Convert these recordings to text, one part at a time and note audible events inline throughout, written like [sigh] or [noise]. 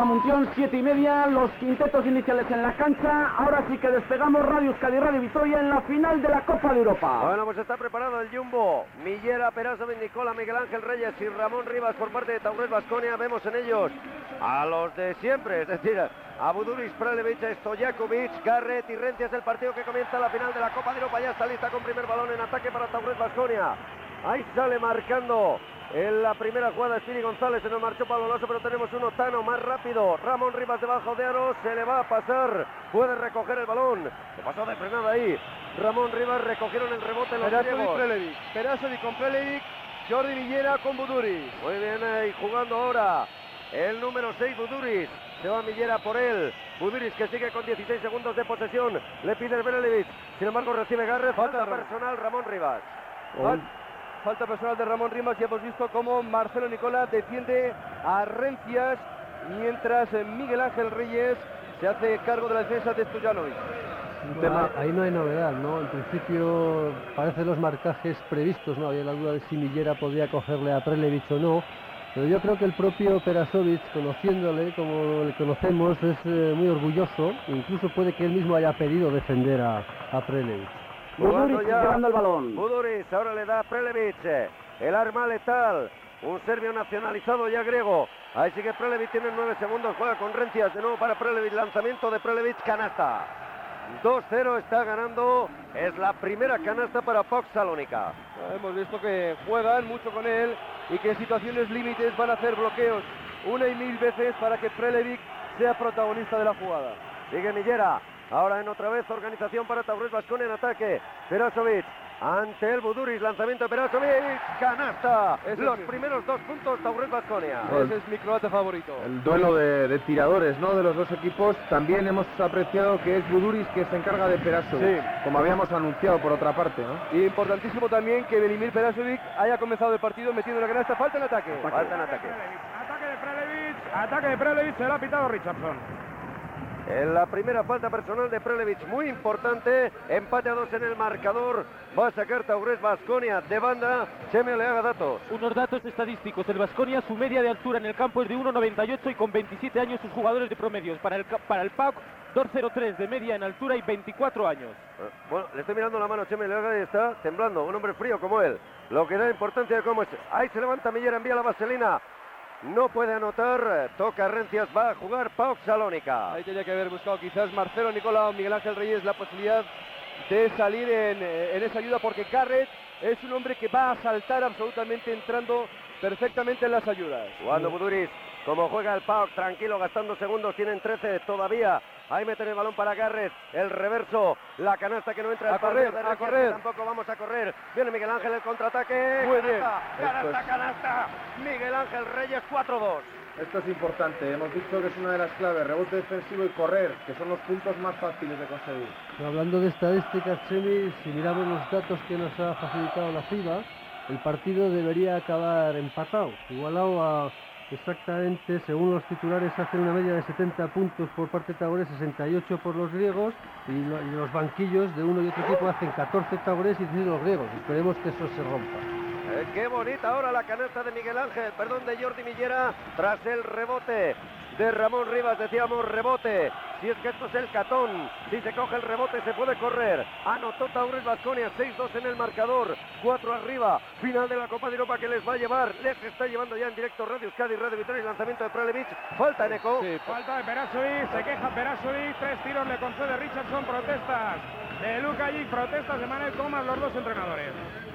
Plaza Munción, siete y media, los quintetos iniciales en la cancha. Ahora sí que despegamos Radio Euskadi Radio Vitoria en la final de la Copa de Europa. Bueno, pues está preparado el Jumbo. Millera, Perazo, Nicola, Miguel Ángel Reyes y Ramón Rivas por parte de Taurés Vasconia. Vemos en ellos a los de siempre, es decir, a Buduris, Prelevich, Stojakovic, Garrett y Rentia es el partido que comienza la final de la Copa de Europa. Ya está lista con primer balón en ataque para Taurés Vasconia. Ahí sale marcando en la primera jugada Spini González, se nos marchó Pablo Lasso, pero tenemos un Otano más rápido. Ramón Rivas debajo de Aro, se le va a pasar, puede recoger el balón. Se pasó de frenada ahí. Ramón Rivas recogieron el rebote en los griegos. Perazo con Prelevic, Jordi Villera con Buduris. Muy bien ahí jugando ahora el número 6 Buduris. Se va Millera por él. Buduris que sigue con 16 segundos de posesión. Le pide el Sin embargo recibe Garrett. Falta personal Ramón Rivas. Falta personal de Ramón Rimas y hemos visto cómo Marcelo Nicola defiende a Rencias mientras Miguel Ángel Reyes se hace cargo de la defensa de Stojanovic. ahí no hay novedad, ¿no? En principio parecen los marcajes previstos, ¿no? Había la duda de si Millera podía cogerle a Prelevich o no. Pero yo creo que el propio Perasovic, conociéndole como le conocemos, es eh, muy orgulloso. Incluso puede que él mismo haya pedido defender a, a Prelevich. Buduric llevando el balón. Buduric, ahora le da a Prelevic. El arma letal. Un serbio nacionalizado ya griego. Ahí sigue Prelevic, tiene nueve segundos. Juega con Rencias de nuevo para Prelevic. Lanzamiento de Prelevic, canasta. 2-0 está ganando. Es la primera canasta para Fox Salónica. Hemos visto que juegan mucho con él y que en situaciones límites van a hacer bloqueos una y mil veces para que Prelevic sea protagonista de la jugada. Sigue Millera. Ahora en otra vez organización para Taurus Vasconi en ataque. Perasovic ante el Buduris, lanzamiento de Perasovic, canasta. Los primeros dos puntos Taurus Vasconia. Ese es mi croata favorito. El duelo de, tiradores ¿no? de los dos equipos. También hemos apreciado que es Buduris que se encarga de Perasovic, como habíamos anunciado por otra parte. ¿no? Y importantísimo también que Benimir Perasovic haya comenzado el partido metiendo la canasta. Falta en ataque. Falta en ataque. Ataque de Prelevic, ataque de Prelevic, se lo ha pitado Richardson. En la primera falta personal de Prelevich, muy importante. Empate a dos en el marcador. Va a sacar Taurés Vasconia de banda. Cheme le haga datos. Unos datos estadísticos. El Vasconia, su media de altura en el campo es de 1,98 y con 27 años sus jugadores de promedios. Para el, para el PAC, 2,03 de media en altura y 24 años. Eh, bueno, le estoy mirando la mano a Cheme Leaga y está temblando. Un hombre frío como él. Lo que da importancia de cómo es. Ahí se levanta Millera, envía la vaselina no puede anotar, toca Rencias, va a jugar Pau Salónica. Ahí tenía que haber buscado quizás Marcelo Nicolau, Miguel Ángel Reyes la posibilidad de salir en, eh, en, esa ayuda porque Carret es un hombre que va a saltar absolutamente entrando perfectamente en las ayudas. Jugando Buduris, como juega el Pau, tranquilo, gastando segundos, tienen 13 todavía Ahí meten el balón para Garrett. El reverso. La canasta que no entra. A correr, a correr. Tampoco vamos a correr. Viene Miguel Ángel el contraataque. Muy bien. Canasta, canasta. Miguel Ángel Reyes 4-2. Esto es importante, hemos dicho que es una de las claves, rebote defensivo y correr, que son los puntos más fáciles de conseguir. Hablando de estadísticas, Chemi, si miramos los datos que nos ha facilitado la FIBA, el partido debería acabar empatado, igualado a Exactamente, según los titulares, hacen una media de 70 puntos por parte de Tagores, 68 por los griegos, y, los banquillos de uno y otro equipo hacen 14 Tagores y 10 los griegos. Esperemos que eso se rompa. Eh, qué bonita ahora la canasta de Miguel Ángel, perdón, de Jordi Millera, tras el rebote de Ramón Rivas, decíamos rebote. Si es que esto es el catón, si se coge el rebote se puede correr. Anotó Taurus Vasconia, 6-2 en el marcador, 4 arriba. Final de la Copa de Europa que les va a llevar. Les está llevando ya en directo Radio Euskadi, Radio Victoria y lanzamiento de Pralevich. Falta en eco. falta de Perasovic, se queja Perasovic, tres tiros le concede Richardson, protestas de Luca allí, protestas de Manuel Comas, los dos entrenadores.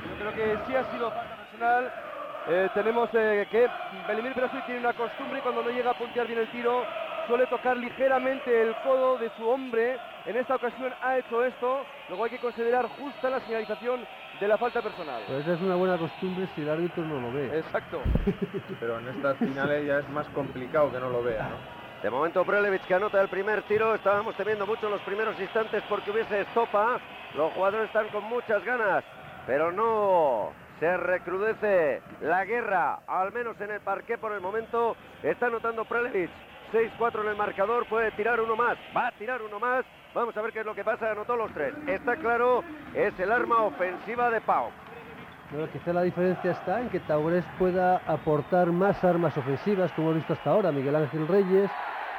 Yo creo que sí ha sido falta personal. Eh, tenemos eh, que Belimir Perasovic tiene una costumbre cuando no llega a puntear bien el tiro suele tocar ligeramente el codo de su hombre. En esta ocasión ha hecho esto. Luego hay que considerar justa la señalización de la falta personal. Pues esa es una buena costumbre si el árbitro no lo ve. Exacto. [laughs] Pero en estas finales ya es más complicado que no lo vea, De momento Prelevich que anota el primer tiro. Estábamos temiendo mucho los primeros instantes porque hubiese estopa. Los jugadores están con muchas ganas, pero no se recrudece la guerra, al menos en el parque por el momento. Está anotando Prelevich. 6-4 en el marcador, puede tirar uno más, va a tirar uno más. Vamos a ver qué es lo que pasa, anotó los tres. Está claro, es el arma ofensiva de Pau. Pero quizá la diferencia está en que Taurés pueda aportar más armas ofensivas, como hemos visto hasta ahora. Miguel Ángel Reyes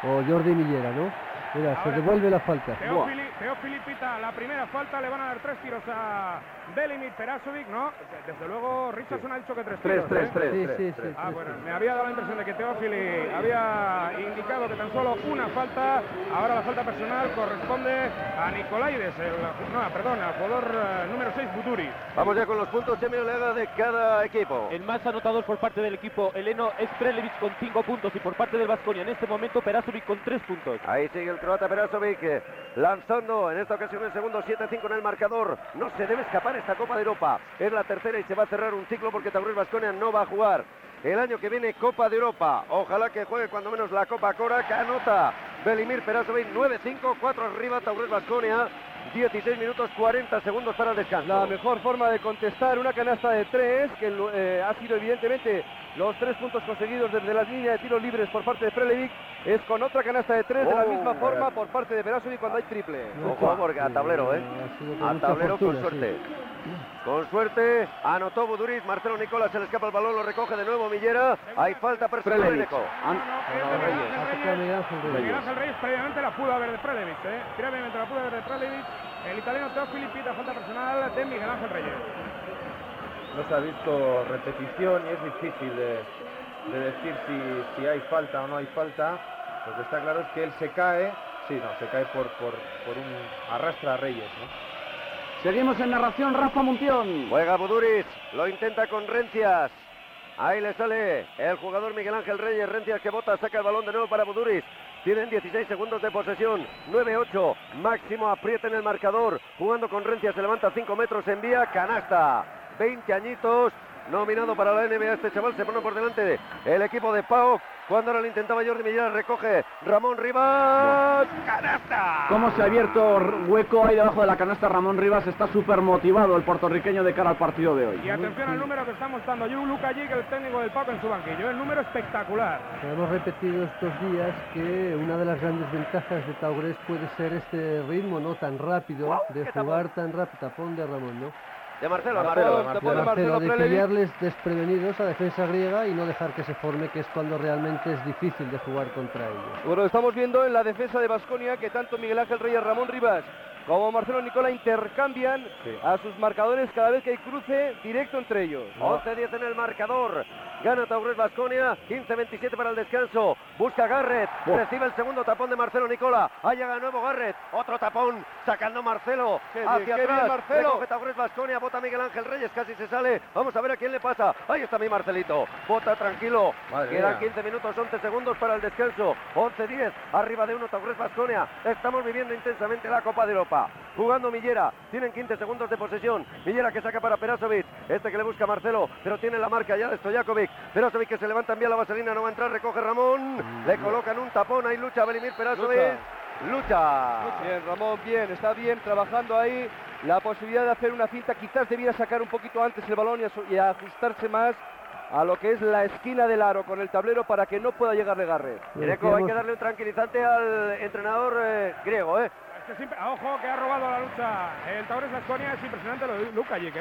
o Jordi Millera, ¿no? Mira, se devuelve la falta. Teófili, Teófili pita la primera falta, le van a dar tres tiros a Belimir Perasovic, ¿no? Desde luego Richardson ha dicho que tres Tres, tiros. tres, ¿eh? tres, Sí, tres, sí, tres. sí. Ah, bueno, me había dado la impresión de que Teófili había indicado que tan solo una falta. Ahora la falta personal corresponde a Nicolaides, el, no, perdón, al jugador eh, número 6, Buturi. Vamos ya con los puntos Chemi Olega de cada equipo. El más anotador por parte del equipo heleno es Prelevic con 5 puntos y por parte del Vasconia en este momento Perasovic con 3 puntos. Ahí sigue el croata Perasovic lanzando en esta ocasión el segundo 7-5 en el marcador. No se debe escapar esta Copa de Europa. Es la tercera y se va a cerrar un ciclo porque Taurus Vasconia no va a jugar. El año que viene Copa de Europa. Ojalá que juegue cuando menos la Copa Cora. Que anota Belimir Perasovic 9-5, 4 arriba Taurus Vasconia. 16 minutos 40 segundos para el descanso. La mejor forma de contestar una canasta de tres, que eh, ha sido evidentemente los tres puntos conseguidos desde la línea de tiros libres por parte de Prelevic, es con otra canasta de tres de la Oh, misma eh. forma por parte de Perasovic cuando hay triple. Ojo, porque a tablero, ¿eh? A tablero con suerte. Con suerte, anotó Buduris, Marcelo Nicolás se le escapa el balón, lo recoge de nuevo Millera. Hay falta personal de. Miguel Ángel Reyes previamente la pudo haber de Prelevic, ¿eh? Previamente la pudo haber de Prelevic. El italiano Teófili pita falta personal de Miguel Ángel Reyes. No se ha visto repetición y es difícil de, de decir si, si hay falta o no hay falta. Lo que está claro es que él se cae, sí, no, se cae por, por, por un arrastra a Reyes, ¿no? Seguimos en narración, Rafa Muntión. Juega Buduris, lo intenta con Rencias. Ahí le sale el jugador Miguel Ángel Reyes. Rencias que bota, saca el balón de nuevo para Buduris. Tienen 16 segundos de posesión. 9-8. Máximo aprieta en el marcador. Jugando con Rencias, se levanta 5 metros, envía canasta. 20 añitos. Nominado para la NBA este chaval se pone por delante el equipo de Pau. Cuando ahora lo intentaba Jordi Millán, recoge Ramón Rivas. ¡Canasta! Cómo se ha abierto hueco ahí debajo de la canasta Ramón Rivas. Está súper motivado el puertorriqueño de cara al partido de hoy. Y atención al número que está mostrando Yu Luca Jig, el técnico del Paco en su banquillo. El número espectacular. Hemos repetido estos días que una de las grandes ventajas de Taurés puede ser este ritmo no tan rápido, de jugar tan rápido, tapón de Ramón, ¿no? De Marcelo, Marcelo, Marcelo. De Marcelo, Marcelo de pillarles desprevenidos a defensa griega y no dejar que se forme, que es cuando realmente es difícil de jugar contra ellos. Bueno, estamos viendo en la defensa de Basconia que tanto Miguel Ángel Reyes, Ramón Rivas como Marcelo Nicola intercambian Sí. a sus marcadores cada vez que hay cruce directo entre ellos. 11-10 en el marcador. Gana Taurés Vasconia. 15-27 para el descanso. Busca Garrett. Recibe el segundo tapón de Marcelo Nicola. Ahí llega de nuevo Garrett. Otro tapón. Sacando Marcelo. Qué hacia bien, atrás. Marcelo. Recoge Taurés Vasconia. Bota Miguel Ángel Reyes. Casi se sale. Vamos a ver a quién le pasa. Ahí está mi Marcelito. Bota tranquilo. Madre Quedan mía. 15 minutos, 11 segundos para el descanso. 11-10. Arriba de uno Taurés Vasconia. Estamos viviendo intensamente la Copa de Europa. Jugando Millera. Tienen 15 segundos de posesión. Millera que saca para Perasovic. Este que le busca Marcelo. Pero tiene la marca ya de Stojakovic. Perasovic que se levanta, envía la vaselina. No va a entrar. Recoge Ramón. Le colocan un tapón. Ahí lucha Belimir Perasovic. Lucha. Bien, Ramón, bien, está bien trabajando ahí. La posibilidad de hacer una cinta, quizás debía sacar un poquito antes el balón y, ajustarse más a lo que es la esquina del aro con el tablero para que no pueda llegarle Garrett. Greco, hay que darle un tranquilizante al entrenador eh, griego, ¿eh? Es que siempre- ah, ojo que ha robado la lucha el Taurés Vasconia. Es impresionante lo de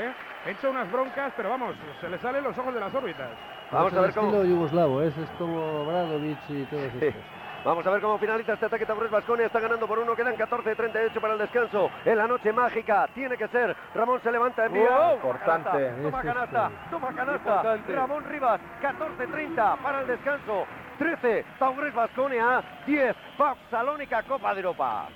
¿eh? Echa unas broncas, pero vamos, se le salen los ojos de las órbitas. Vamos Es a el ver cómo. yugoslavo, es, es como Bradovic y todos estos. [laughs] Vamos a ver cómo finaliza este ataque Taurés Vasconia. Está ganando por uno. Quedan 14-38 para el descanso. En la noche mágica. Tiene que ser. Ramón se levanta. Envía. Wow, Toma importante. canasta, Toma canasta. Toma canasta. Importante. Ramón Rivas. 14-30 para el descanso. 13. Taurés Vasconia. 10. Pau Salónica Copa de Europa.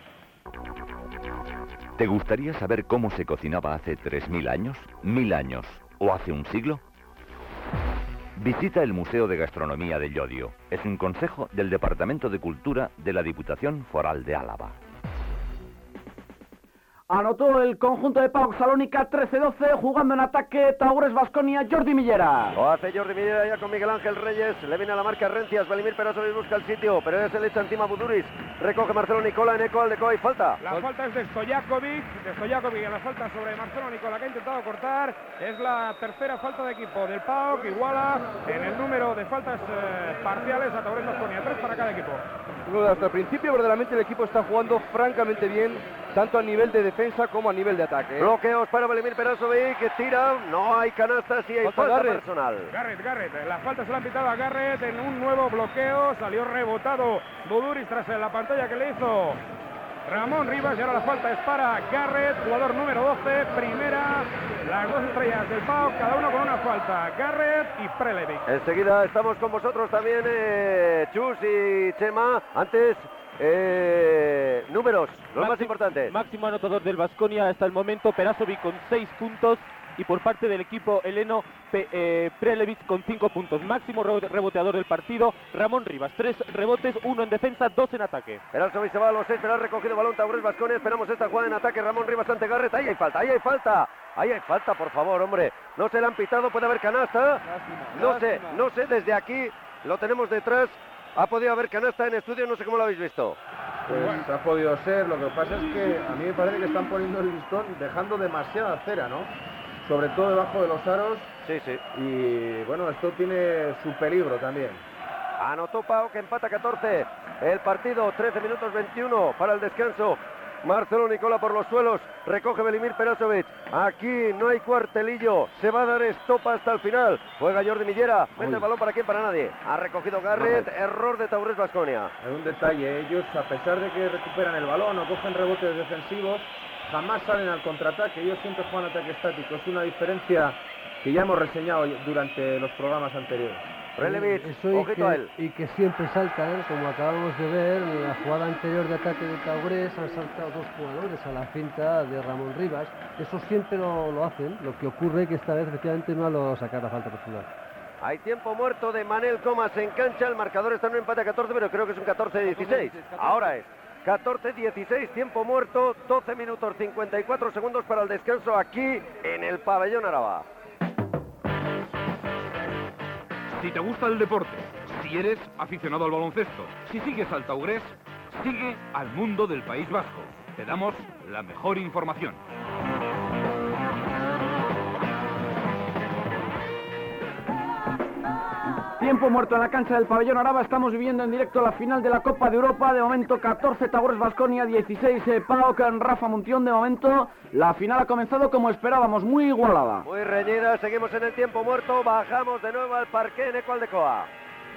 ¿Te gustaría saber cómo se cocinaba hace 3.000 años, 1.000 años o hace un siglo? Visita el Museo de Gastronomía de Llodio. Es un consejo del Departamento de Cultura de la Diputación Foral de Álava. Anotó el conjunto de Pau Salónica 13-12, jugando en ataque Taures Vasconia, Jordi Millera. Lo hace Jordi Millera ya con Miguel Ángel Reyes. Le viene a la marca Rencias. Velimir Perasovic busca el sitio, pero ya se le echa encima Buduris. Recoge Marcelo Nicola en eco al de Coa y falta. La falta es de Stojakovic, de Stojakovic en la falta sobre Marcelo Nicola que ha intentado cortar. Es la tercera falta de equipo del PAO que iguala en el número de faltas eh, parciales a Taurés Vasconia. Tres para cada equipo. Bueno, hasta el principio verdaderamente el equipo está jugando francamente bien tanto a nivel de defensa como a nivel de ataque. Bloqueos para Vladimir Perasovic, que tira, no hay canastas y hay Falta falta Garrett. personal. Garrett, Garrett, la falta se la han pitado a Garrett en un nuevo bloqueo, salió rebotado Buduris tras la pantalla que le hizo Ramón Rivas y ahora la falta es para Garrett, jugador número 12, primera, las dos estrellas del PAO, cada uno con una falta, Garrett y Prelevic. Enseguida estamos con vosotros también, eh, Chus y Chema. Antes, eh, números, los más Máximo- importantes. Máximo anotador del Vasconia hasta el momento, Perasovic con 6 puntos y por parte del equipo heleno Pe- eh, Prelevic con 5 puntos. Máximo rebote- reboteador del partido, Ramón Rivas. 3 rebotes, 1 en defensa, 2 en ataque. Perasovic se va a los seis, pero ha recogido balón Taurés Vasconia. Esperamos esta jugada en ataque. Ramón Rivas ante Garrett. Ahí hay falta, ahí hay falta. Ahí hay falta, por favor, hombre. No se le han pitado, puede haber canasta. No sé, no sé, desde aquí lo tenemos detrás. Ha podido haber canasta en estudio, no sé cómo lo habéis visto. Pues ha podido ser, lo que pasa es que a mí me parece que están poniendo el listón dejando demasiada cera, ¿no? Sobre todo debajo de los aros Sí, sí. y bueno, esto tiene su peligro también. Anotó Pau que empata 14. El partido 13 minutos 21 para el descanso. Marcelo Nicola por los suelos. Recoge Belimir Perasovic. Aquí no hay cuartelillo. Se va a dar stop hasta el final. Juega Jordi Millera. Mete el balón para quién, para nadie. Ha recogido Garrett. Error de Taurés Vasconia. Hay un detalle, ellos a pesar de que recuperan el balón o cogen rebotes defensivos, jamás salen al contraataque, ellos siempre juegan ataque estático. Es una diferencia que ya hemos reseñado durante los programas anteriores. Prelevic, Eso y que, él. y que siempre saltan, como acabamos de ver, en la jugada anterior de ataque de Taurés han saltado dos jugadores a la finta de Ramón Rivas. Eso siempre lo, lo hacen, lo que ocurre que esta vez efectivamente no lo sacar la falta personal. Hay tiempo muerto de Manel Comas en cancha. El marcador está en un empate a 14, pero creo que es un 14-16. Ahora es 14-16, tiempo muerto, 12 minutos 54 segundos para el descanso aquí en el pabellón Araba. Si te gusta el deporte, si eres aficionado al baloncesto, si sigues al Taurés, sigue al mundo del País Vasco. Te damos la mejor información. Tiempo muerto en la cancha del pabellón Araba. Estamos viviendo en directo la final de la Copa de Europa. De momento 14 Taures Vasconia, 16 eh, en Rafa Muntión. De momento la final ha comenzado como esperábamos, muy igualada. Muy reñida, seguimos en el tiempo muerto, bajamos de nuevo al parque en Ecualdecoa.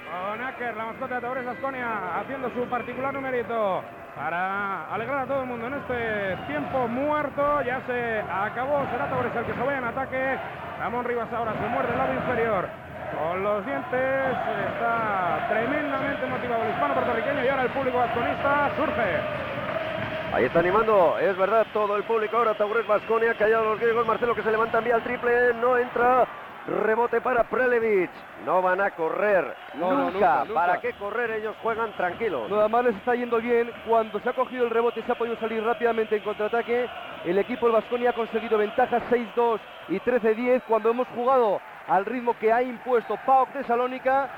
Con Aker, la mascota de Taures Vasconia, haciendo su particular numerito para alegrar a todo el mundo en este tiempo muerto. Ya se acabó, será Taures el que se vaya en ataque. Ramón Rivas ahora se muerde el lado inferior. Con los dientes está tremendamente motivado el hispano puertorriqueño y ahora el público vasconista surge. Ahí está animando, es verdad, todo el público ahora, Taurés Vasconia, callado los griegos, Marcelo que se levanta, envía el triple, no entra, rebote para Prelevic, no van a correr, No, no, nunca. nunca, nunca. ¿para qué correr? Ellos juegan tranquilos. Nada más les está yendo bien. Cuando se ha cogido el rebote, se ha podido salir rápidamente en contraataque. El equipo del Vasconia ha conseguido ventajas 6-2 y 13-10. Cuando hemos jugado al ritmo que ha impuesto PAOK de Salónica,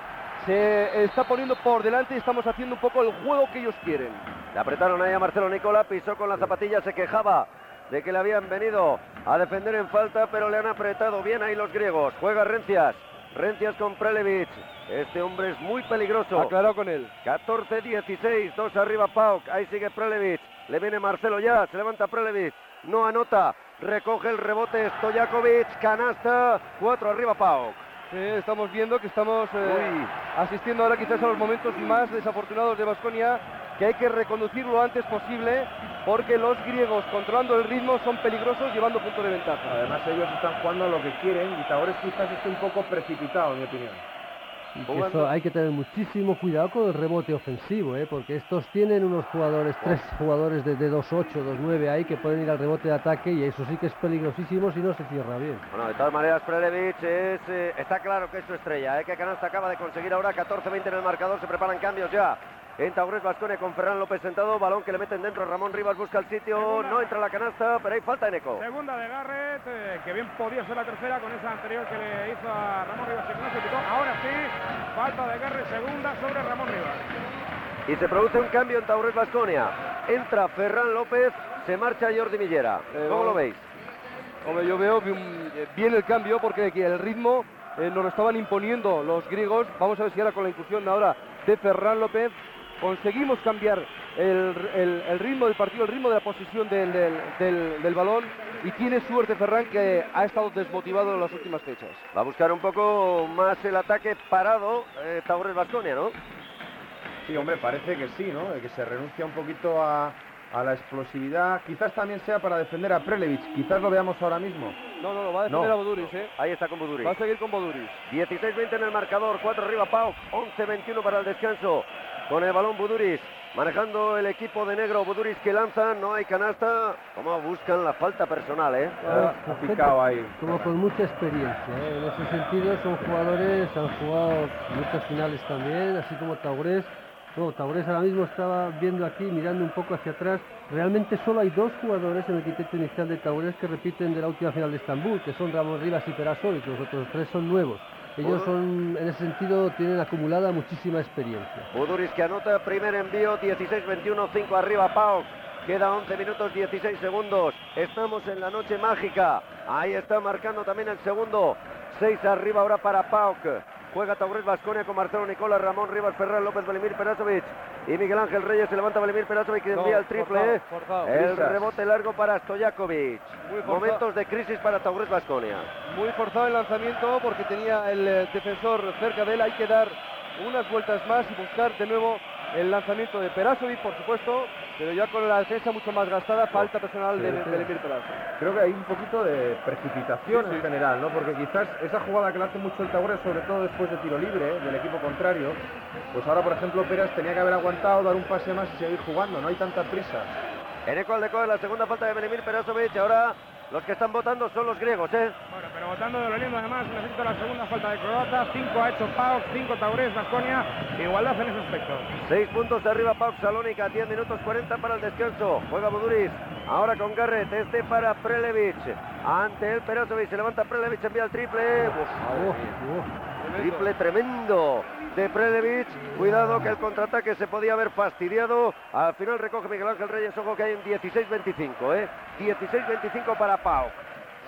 se está poniendo por delante y estamos haciendo un poco el juego que ellos quieren. Le apretaron ahí a Marcelo Nicola, pisó con la zapatilla, se quejaba de que le habían venido a defender en falta, pero le han apretado bien ahí los griegos. Juega Rencias, Rencias con Prelevic. Este hombre es muy peligroso. Aclarado con él. 14-16, dos arriba Pauk, ahí sigue Prelevic, le viene Marcelo ya, se levanta Prelevic, no anota, recoge el rebote Stojakovic, canasta, cuatro arriba Pauk. Sí, estamos viendo que estamos eh, asistiendo ahora quizás a los momentos más desafortunados de Vasconia, que hay que reconducir lo antes posible, porque los griegos controlando el ritmo son peligrosos llevando punto de ventaja. Además ellos están jugando a lo que quieren y quizás esté un poco precipitado en mi opinión. Que eso hay que tener muchísimo cuidado con el rebote ofensivo, ¿eh? porque estos tienen unos jugadores, tres jugadores de, de 2-8, 2-9 ahí que pueden ir al rebote de ataque y eso sí que es peligrosísimo si no se cierra bien. Bueno, de todas maneras, Prelevic es, eh, está claro que es su estrella, ¿eh? que Canasta acaba de conseguir ahora 14-20 en el marcador, se preparan cambios ya. En Taurés Vasconia con Ferran López sentado, balón que le meten dentro, Ramón Rivas busca el sitio, no entra la canasta, pero hay falta en eco. Segunda de Garrett, eh, que bien podía ser la tercera con esa anterior que le hizo a Ramón Rivas que no se quitó. Ahora sí, falta de Garrett, segunda sobre Ramón Rivas. Y se produce un cambio en Taurés Vasconia. Entra Ferran López, se marcha Jordi Millera. Eh, ¿Cómo lo veis? Hombre, yo veo bien, bien el cambio porque aquí el ritmo eh, nos lo estaban imponiendo los griegos. Vamos a ver si ahora con la inclusión ahora de Ferran López conseguimos cambiar el, el- el ritmo del partido, el ritmo de la posesión del, del- del- del balón y tiene suerte Ferran que ha estado desmotivado en las últimas fechas. Va a buscar un poco más el ataque parado eh, Taures Vasconia, ¿no? Sí, hombre, parece que sí, ¿no? Que se renuncia un poquito a, a la explosividad. Quizás también sea para defender a Prelevich. Quizás lo veamos ahora mismo. No, no, no, va a defender No. a Boduris, ¿eh? Ahí está con Buduris. Va a seguir con Boduris. 16-20 en el marcador, 4 arriba Pau, 11-21 para el descanso. Con el balón Buduris, manejando el equipo de negro, Buduris que lanza, no hay canasta. Como buscan la falta personal, ¿eh? Ha, ha picado ahí. Como con mucha experiencia. ¿eh? En ese sentido son jugadores, han jugado muchas finales también, así como Taurés. No, Taurés ahora mismo estaba viendo aquí, mirando un poco hacia atrás. Realmente solo hay dos jugadores en el quinteto inicial de Taurés que repiten de la última final de Estambul, que son Ramón Rivas y Perasovic. Los otros tres son nuevos. Ellos son, en ese sentido, tienen acumulada muchísima experiencia. Buduris que anota primer envío, 16-21, 5 arriba Pau. Queda 11 minutos 16 segundos. Estamos en la noche mágica. Ahí está marcando también el segundo. 6 arriba ahora para Pauk. Juega Taurés Vasconia con Marcelo Nicola, Ramón Rivas, Ferran López, Valimir Perasovic. Y Miguel Ángel Reyes se levanta Valimir Perasovic que envía el triple. forzado, ¿eh? forzado. El rebote largo para Stojakovic. Momentos de crisis para Taurés Vasconia. Muy forzado el lanzamiento porque tenía el eh, defensor cerca de él. Hay que dar unas vueltas más y buscar de nuevo el lanzamiento de Perasovic, por supuesto, pero ya con la defensa mucho más gastada, falta personal de Sí. Belemir Perasovic. Creo que hay un poquito de precipitación Sí, sí. en general, ¿no? Porque quizás esa jugada que le hace mucho el Taures, sobre todo después de tiro libre ¿eh? del equipo contrario, pues ahora, por ejemplo, Peras tenía que haber aguantado, dar un pase más y seguir jugando. No hay tanta prisa. En eco al de la segunda falta de Belemir Perasovic. Ahora los que están votando son los griegos, ¿eh? Bueno, pero votando de lo lindo además, necesito la segunda falta de croata. 5 ha hecho Pau, 5 Taurés, Vasconia. Igualdad en ese aspecto. Seis puntos de arriba Pau Salónica, 10 minutos 40 para el descanso. Juega Buduris, ahora con Garrett, este para Prelevich. Ante el Perasovic, se levanta Prelevich, envía el triple. Uf, triple tremendo de Prelevich. Cuidado que el contraataque se podía haber fastidiado. Al final recoge Miguel Ángel Reyes, ojo que hay un 16-25, ¿eh? 16-25 para Pau.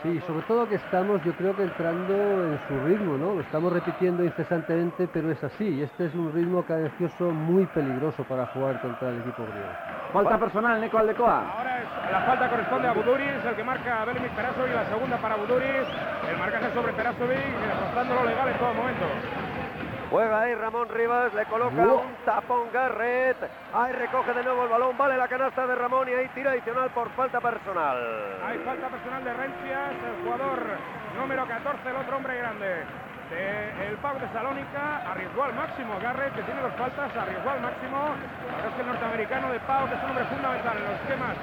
Sí, sobre todo que estamos, yo creo que entrando en su ritmo, ¿no? Lo estamos repitiendo incesantemente, pero es así. Y este es un ritmo cadencioso muy peligroso para jugar contra el equipo griego. Falta personal, Neco Aldecoa. Ahora es- la falta corresponde a Buduris, el que marca a Belimir Perasovic, la segunda para Buduris. El marcaje sobre Perasovic, demostrando lo legal en todo momento. Juega ahí Ramón Rivas, le coloca Wow. un tapón Garrett. Ahí recoge de nuevo el balón, vale la canasta de Ramón y ahí tira adicional por falta personal. Hay falta personal de Rencias, el jugador número 14, el otro hombre grande. De el Pau de Salónica arriesgó al máximo. Garrett, que tiene dos faltas, arriesgó al máximo. La verdad es que el norteamericano de Pau, que es un hombre fundamental en los esquemas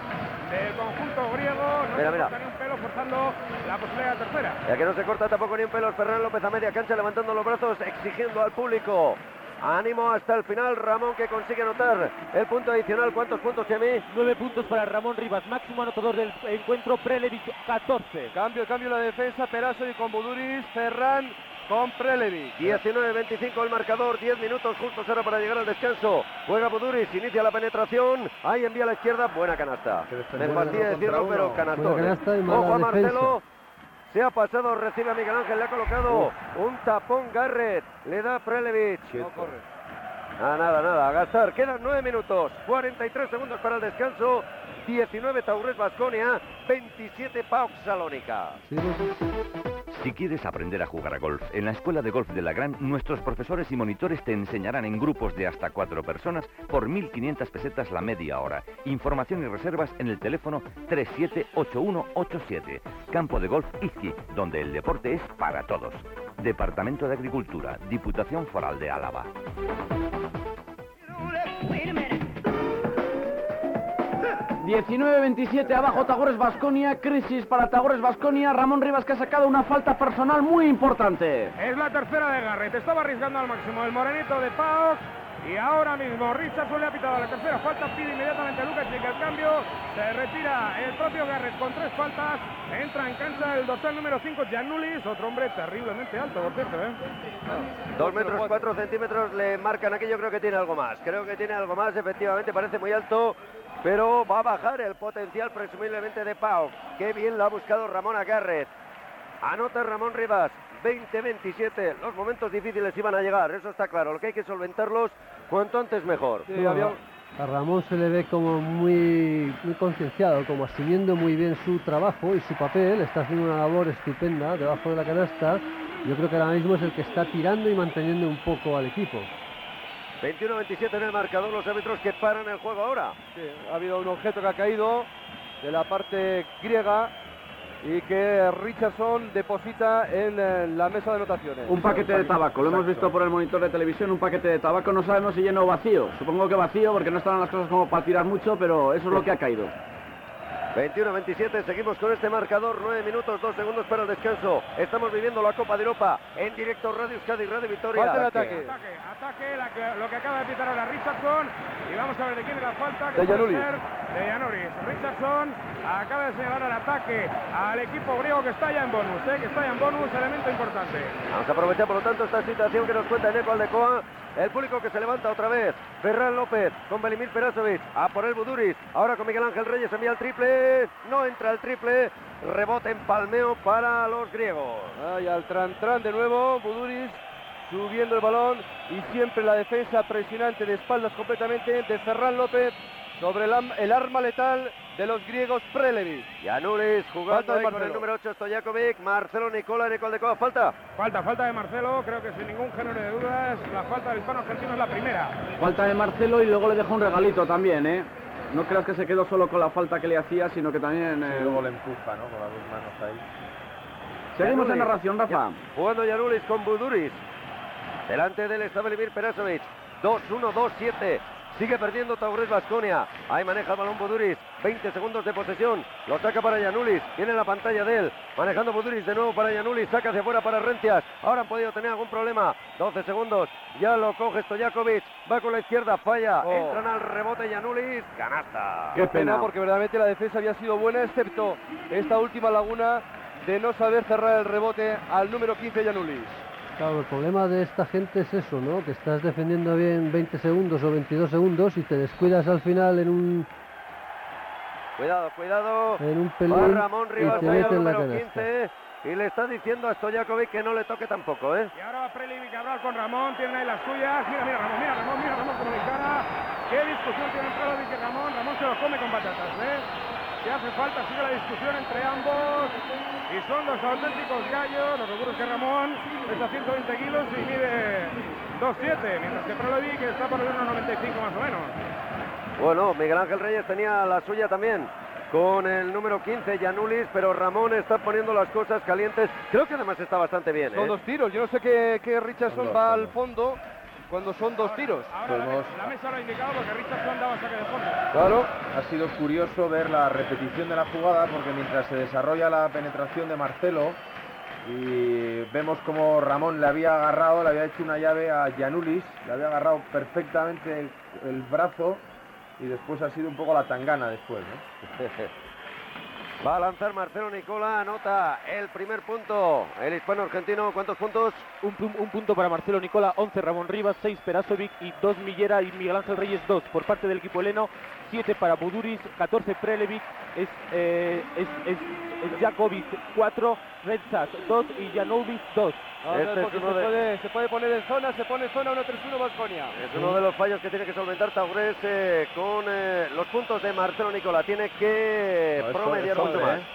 del conjunto griego, no Mira, se mira. corta ni un pelo forzando la posibilidad de tercera. Ya que no se corta tampoco ni un pelo, Ferran López a media cancha levantando los brazos, exigiendo al público. Ánimo hasta el final, Ramón que consigue anotar el punto adicional. ¿Cuántos puntos, Chemi? Nueve puntos para Ramón Rivas, máximo anotador del encuentro, Prelevich 14. Cambio, cambio la defensa, Perasovic con Boduris, Ferran con Prelevic. 19-25 el marcador, 10 minutos justos ahora para llegar al descanso. Juega Buduris, inicia la penetración, ahí envía a la izquierda, buena canasta. Me uno decirlo, pero canastón. ¿eh? canasta Ojo a. Marcelo, se ha pasado, recibe a Miguel Ángel, le ha colocado un tapón Garrett, le da Prelevich. No corre. Ah, nada, nada, a gastar. Quedan 9 minutos, 43 segundos para el descanso. 19 Taurés Basconia, 27 Pau Salónica. Si quieres aprender a jugar a golf, en la Escuela de Golf de la Gran, nuestros profesores y monitores te enseñarán en grupos de hasta cuatro personas por 1.500 pesetas la media hora. Información y reservas en el teléfono 378187. Campo de Golf Izqui, donde el deporte es para todos. Departamento de Agricultura, Diputación Foral de Álava. 19-27 abajo Tagores Basconia, crisis para Tagores Basconia, Ramón Rivas que ha sacado una falta personal muy importante. Es la tercera de Garrett. Estaba arriesgando al máximo el morenito de Pau. Y ahora mismo Richardson le ha pitado la tercera falta. Pide inmediatamente a Lucas el cambio. Se retira el propio Garrett con tres faltas. Entra en cancha el dorsal número 5, Giannulis. Otro hombre terriblemente alto, por cierto. ¿eh? Dos metros cuatro centímetros le marcan aquí, yo creo que tiene algo más. Creo que tiene algo más, efectivamente, parece muy alto, pero va a bajar el potencial presumiblemente de Pau. Qué bien lo ha buscado Ramón a Garrett. Anota Ramón Rivas, 20-27. Los momentos difíciles iban a llegar, eso está claro. Lo que hay que solventarlos cuanto antes mejor. A Ramón se le ve como muy, muy concienciado, como asumiendo muy bien su trabajo y su papel. Está haciendo una labor estupenda debajo de la canasta. Yo creo que ahora mismo es el que está tirando y manteniendo un poco al equipo. 21-27 en el marcador, los árbitros que paran el juego ahora. Sí, ha habido un objeto que ha caído de la parte griega y que Richardson deposita en eh, la mesa de anotaciones. Un paquete de tabaco, lo hemos visto por el monitor de televisión, un paquete de tabaco, no sabemos si lleno o vacío. Supongo que vacío porque no están las cosas como para tirar mucho, pero eso es lo que ha caído. 21-27, seguimos con este marcador, 9 minutos, 2 segundos para el descanso. Estamos viviendo la Copa de Europa en directo Radio Euskadi, Radio Victoria. Falta ataque. Ataque, ataque, la que- lo que acaba de pitar ahora Richardson. Y vamos a ver de quién es la falta. que De ser De Giannoulis. Richardson acaba de señalar el ataque al equipo griego que está ya en bonus. ¿eh? Que está ya en bonus, elemento importante. Vamos a aprovechar por lo tanto esta situación que nos cuenta Eneco Aldecoa. El público que se levanta otra vez. Ferran López con Belimir Perasovic. A por el Buduris. Ahora con Miguel Ángel Reyes envía el triple. No entra el triple. Rebote en palmeo para los griegos. Ahí al tran tran de nuevo, Buduris subiendo el balón y siempre la defensa presionante de espaldas completamente de Ferran López sobre el, arma letal de los griegos Prelevic. Yanulis jugando Falta de ahí con el Marcelo. número 8 Stojakovic. Marcelo Nicola Aldecoa. Falta. Falta, falta de Marcelo. Creo que sin ningún género de dudas, la falta del hispano argentino es la primera. Falta de Marcelo y luego le deja un regalito también, ¿eh? No creas que se quedó solo con la falta que le hacía, sino que también... eh, luego le empuja, ¿no? Con las dos manos ahí. Seguimos en Yanulis. narración, Rafa. Jugando Yanulis con Buduris. Delante del está Belimir Perasovic. 2-1-2-7. Sigue perdiendo Taurés Vasconia. Ahí maneja el balón Buduris. 20 segundos de posesión. Lo saca para Yanulis. Tiene la pantalla de él. Manejando Buduris de nuevo para Yanulis. Saca hacia afuera para Rencias. Ahora han podido tener algún problema. 12 segundos. Ya lo coge Stojakovic. Va con la izquierda. Falla. Oh. Entran al rebote Yanulis. Canasta. Qué pena. porque verdaderamente la defensa había sido buena, excepto esta última laguna de no saber cerrar el rebote al número 15 Yanulis. Claro, el problema de esta gente es eso, ¿no? Que estás defendiendo bien 20 segundos o 22 segundos y te descuidas al final en un, Cuidado, cuidado. en un Va pelín Ramón y Rivas te ahí al meten la número canasta. 15 y le está diciendo a Stojakovic que no le toque tampoco, ¿eh? Y ahora va Prelimi Cabral con Ramón, tienen ahí las suyas. Mira, mira Ramón, mira Ramón, mira Ramón como le encara. Qué discusión tiene Prelimi y Ramón. Ramón se los come con patatas, ¿eh? Que hace falta, sigue la discusión entre ambos. Y son dos auténticos gallos. Lo que ocurre es que Ramón pesa 120 kilos y mide 2,7. Mientras que Prelimi que está por el 1,95 más o menos. Bueno, Miguel Ángel Reyes tenía la suya también con el número 15, Yanulis, pero Ramón está poniendo las cosas calientes. Creo que además está bastante bien, Son ¿eh? dos tiros. Yo no sé qué, qué Richardson va al fondo cuando son dos tiros. Ahora la, Pues la mesa lo ha indicado porque Richardson daba saque de fondo. Claro, ha sido curioso ver la repetición de la jugada porque mientras se desarrolla la penetración de Marcelo y vemos como Ramón le había agarrado, le había hecho una llave a Yanulis, le había agarrado perfectamente el, el brazo y después ha sido un poco la tangana después, ¿no? [laughs] Va a lanzar Marcelo Nicola, anota el primer punto. El hispano argentino, ¿cuántos puntos? Un, pu- un punto para Marcelo Nicola, 11 Ramón Rivas, 6 Perasovic y 2 Millera y Miguel Ángel Reyes 2 por parte del equipo heleno, 7 para Buduris, 14 Prelevic, es, eh, es, es, es Jakovic 4, Redzas 2 y Janovic 2. A ver, Este es uno se, de- puede, se puede poner en zona, se pone en zona 1-3-1 Vasconia. Es uno de los fallos que tiene que solventar Taurés eh, con eh, los puntos de Marcelo Nicola. Tiene que No, es- promediar es mucho hombre, más. ¿eh?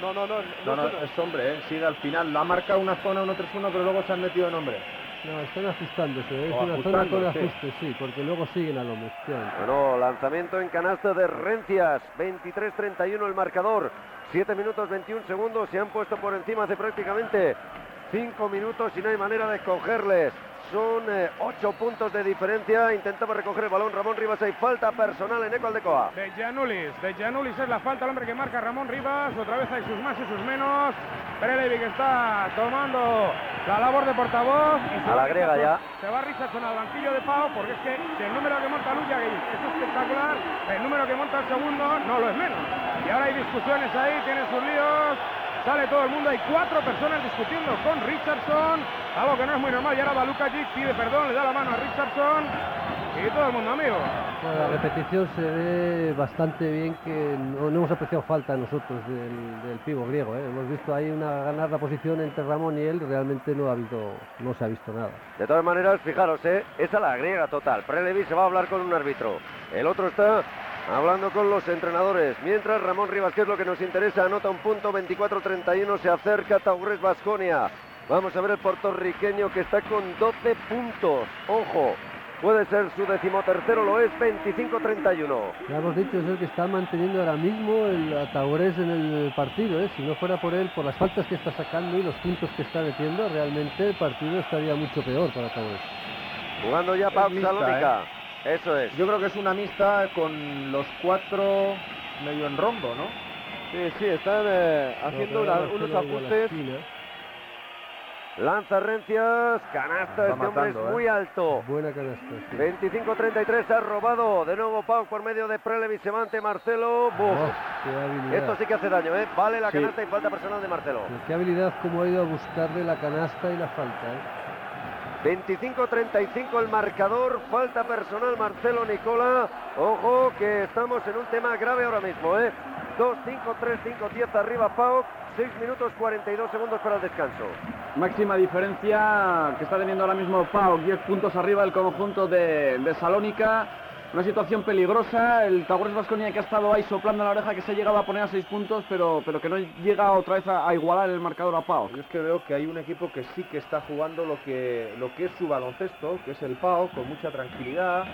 No, no, no. No, no, es es hombre, ¿eh? sigue al final. Lo ha marcado una zona 1-3-1, pero luego se han metido en hombre. No, están ajustándose, es O una zona con sí. ajuste, sí, porque luego siguen al hombre. efectivamente. Bueno, lanzamiento en canasta de Rencias, 23-31 el marcador, 7 minutos 21 segundos, se han puesto por encima hace prácticamente 5 minutos y no hay manera de cogerles. Son 8 puntos de diferencia, intentaba recoger el balón Ramón Rivas, hay falta personal en Eco Aldecoa. De Gianulis, de Gianulis es la falta, el hombre que marca Ramón Rivas, otra vez hay sus más y sus menos. Perelevi que está tomando la labor de portavoz. y A la griega ya. Se va Richardson al banquillo de Pau, porque es que el número que monta Luya que es espectacular, el número que monta el segundo no lo es menos. Y ahora hay discusiones ahí, tiene sus líos. Sale todo el mundo, hay cuatro personas discutiendo con Richardson, algo que no es muy normal. Y ahora va Lukajic, pide perdón, le da la mano a Richardson. y todo el mundo amigo. Bueno, la repetición se ve bastante bien que no, no hemos apreciado falta nosotros del, del pivo griego. ¿eh? Hemos visto ahí una ganar la posición entre Ramón y él, realmente no ha habido, no se ha visto nada. De todas maneras, fijaros, ¿eh? esa la griega total. Prelevi se va a hablar con un árbitro. El otro está hablando con los entrenadores. Mientras Ramón Rivas, que es lo que nos interesa, anota un punto 24-31, se acerca Taurés Basconia. Vamos a ver el puertorriqueño que está con 12 puntos. Ojo, puede ser su decimotercero, lo es 25-31. Ya hemos dicho, es el que está manteniendo ahora mismo el Ataurés en el partido. ¿eh? Si no fuera por él, por las faltas que está sacando y los puntos que está metiendo, realmente el partido estaría mucho peor para Ataurés. Jugando ya Pau Salónica. Eso es. Yo creo que es una mixta con los cuatro medio en rombo, ¿no? Sí, sí, están eh, haciendo una- unos ajustes. Lanza Rencias, canasta, este hombre es ¿eh? muy alto. Buena canasta. sí. 25-33 ha robado de nuevo Pau por medio de Prelevi, se mante Marcelo. Oh. Esto sí que hace daño, ¿eh? Vale la Sí. canasta y falta personal de Marcelo. Qué habilidad como ha ido a buscarle la canasta y la falta. ¿eh? 25-35 el marcador, falta personal Marcelo Nicola. Ojo que estamos en un tema grave ahora mismo, ¿eh? 2-5-3-5-10 arriba Pau, 6 minutos 42 segundos para el descanso. Máxima diferencia que está teniendo ahora mismo Pau, 10 puntos arriba del conjunto de Salónica. Una situación peligrosa, el Taurés Vasconia que ha estado ahí soplando la oreja que se ha llegado a poner a 6 puntos, pero, pero que no llega otra vez a, igualar el marcador a Pau. Yo es que veo que hay un equipo que sí que está jugando lo que, lo que es su baloncesto, que es el PAO, con mucha tranquilidad,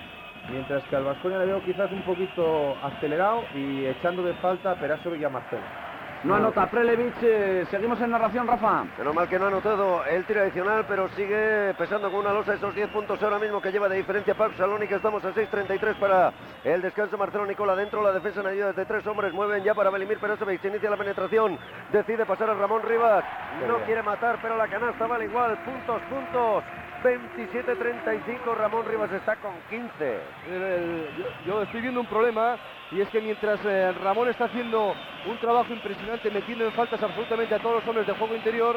mientras que al Vasconia le veo quizás un poquito acelerado y echando de falta a Peraso y Marcelo. No anota Prelevich, eh, seguimos en narración, Rafa. Menos mal que no ha anotado el tiro adicional, pero sigue pesando con una losa esos 10 puntos ahora mismo que lleva de diferencia Pau Salónica. Estamos a 6.33 para el descanso. Marcelo Nicola dentro, la defensa en ayuda de tres hombres. Mueven ya para Belimir Perosovic. Se inicia la penetración. Decide pasar a Ramón Rivas. No quiere matar, pero la canasta vale igual. Puntos, puntos. 27-35. Ramón Rivas está con 15. El- el- yo, yo estoy viendo un problema y es que mientras eh, Ramón está haciendo un trabajo impresionante metiendo en faltas absolutamente a todos los hombres del juego interior,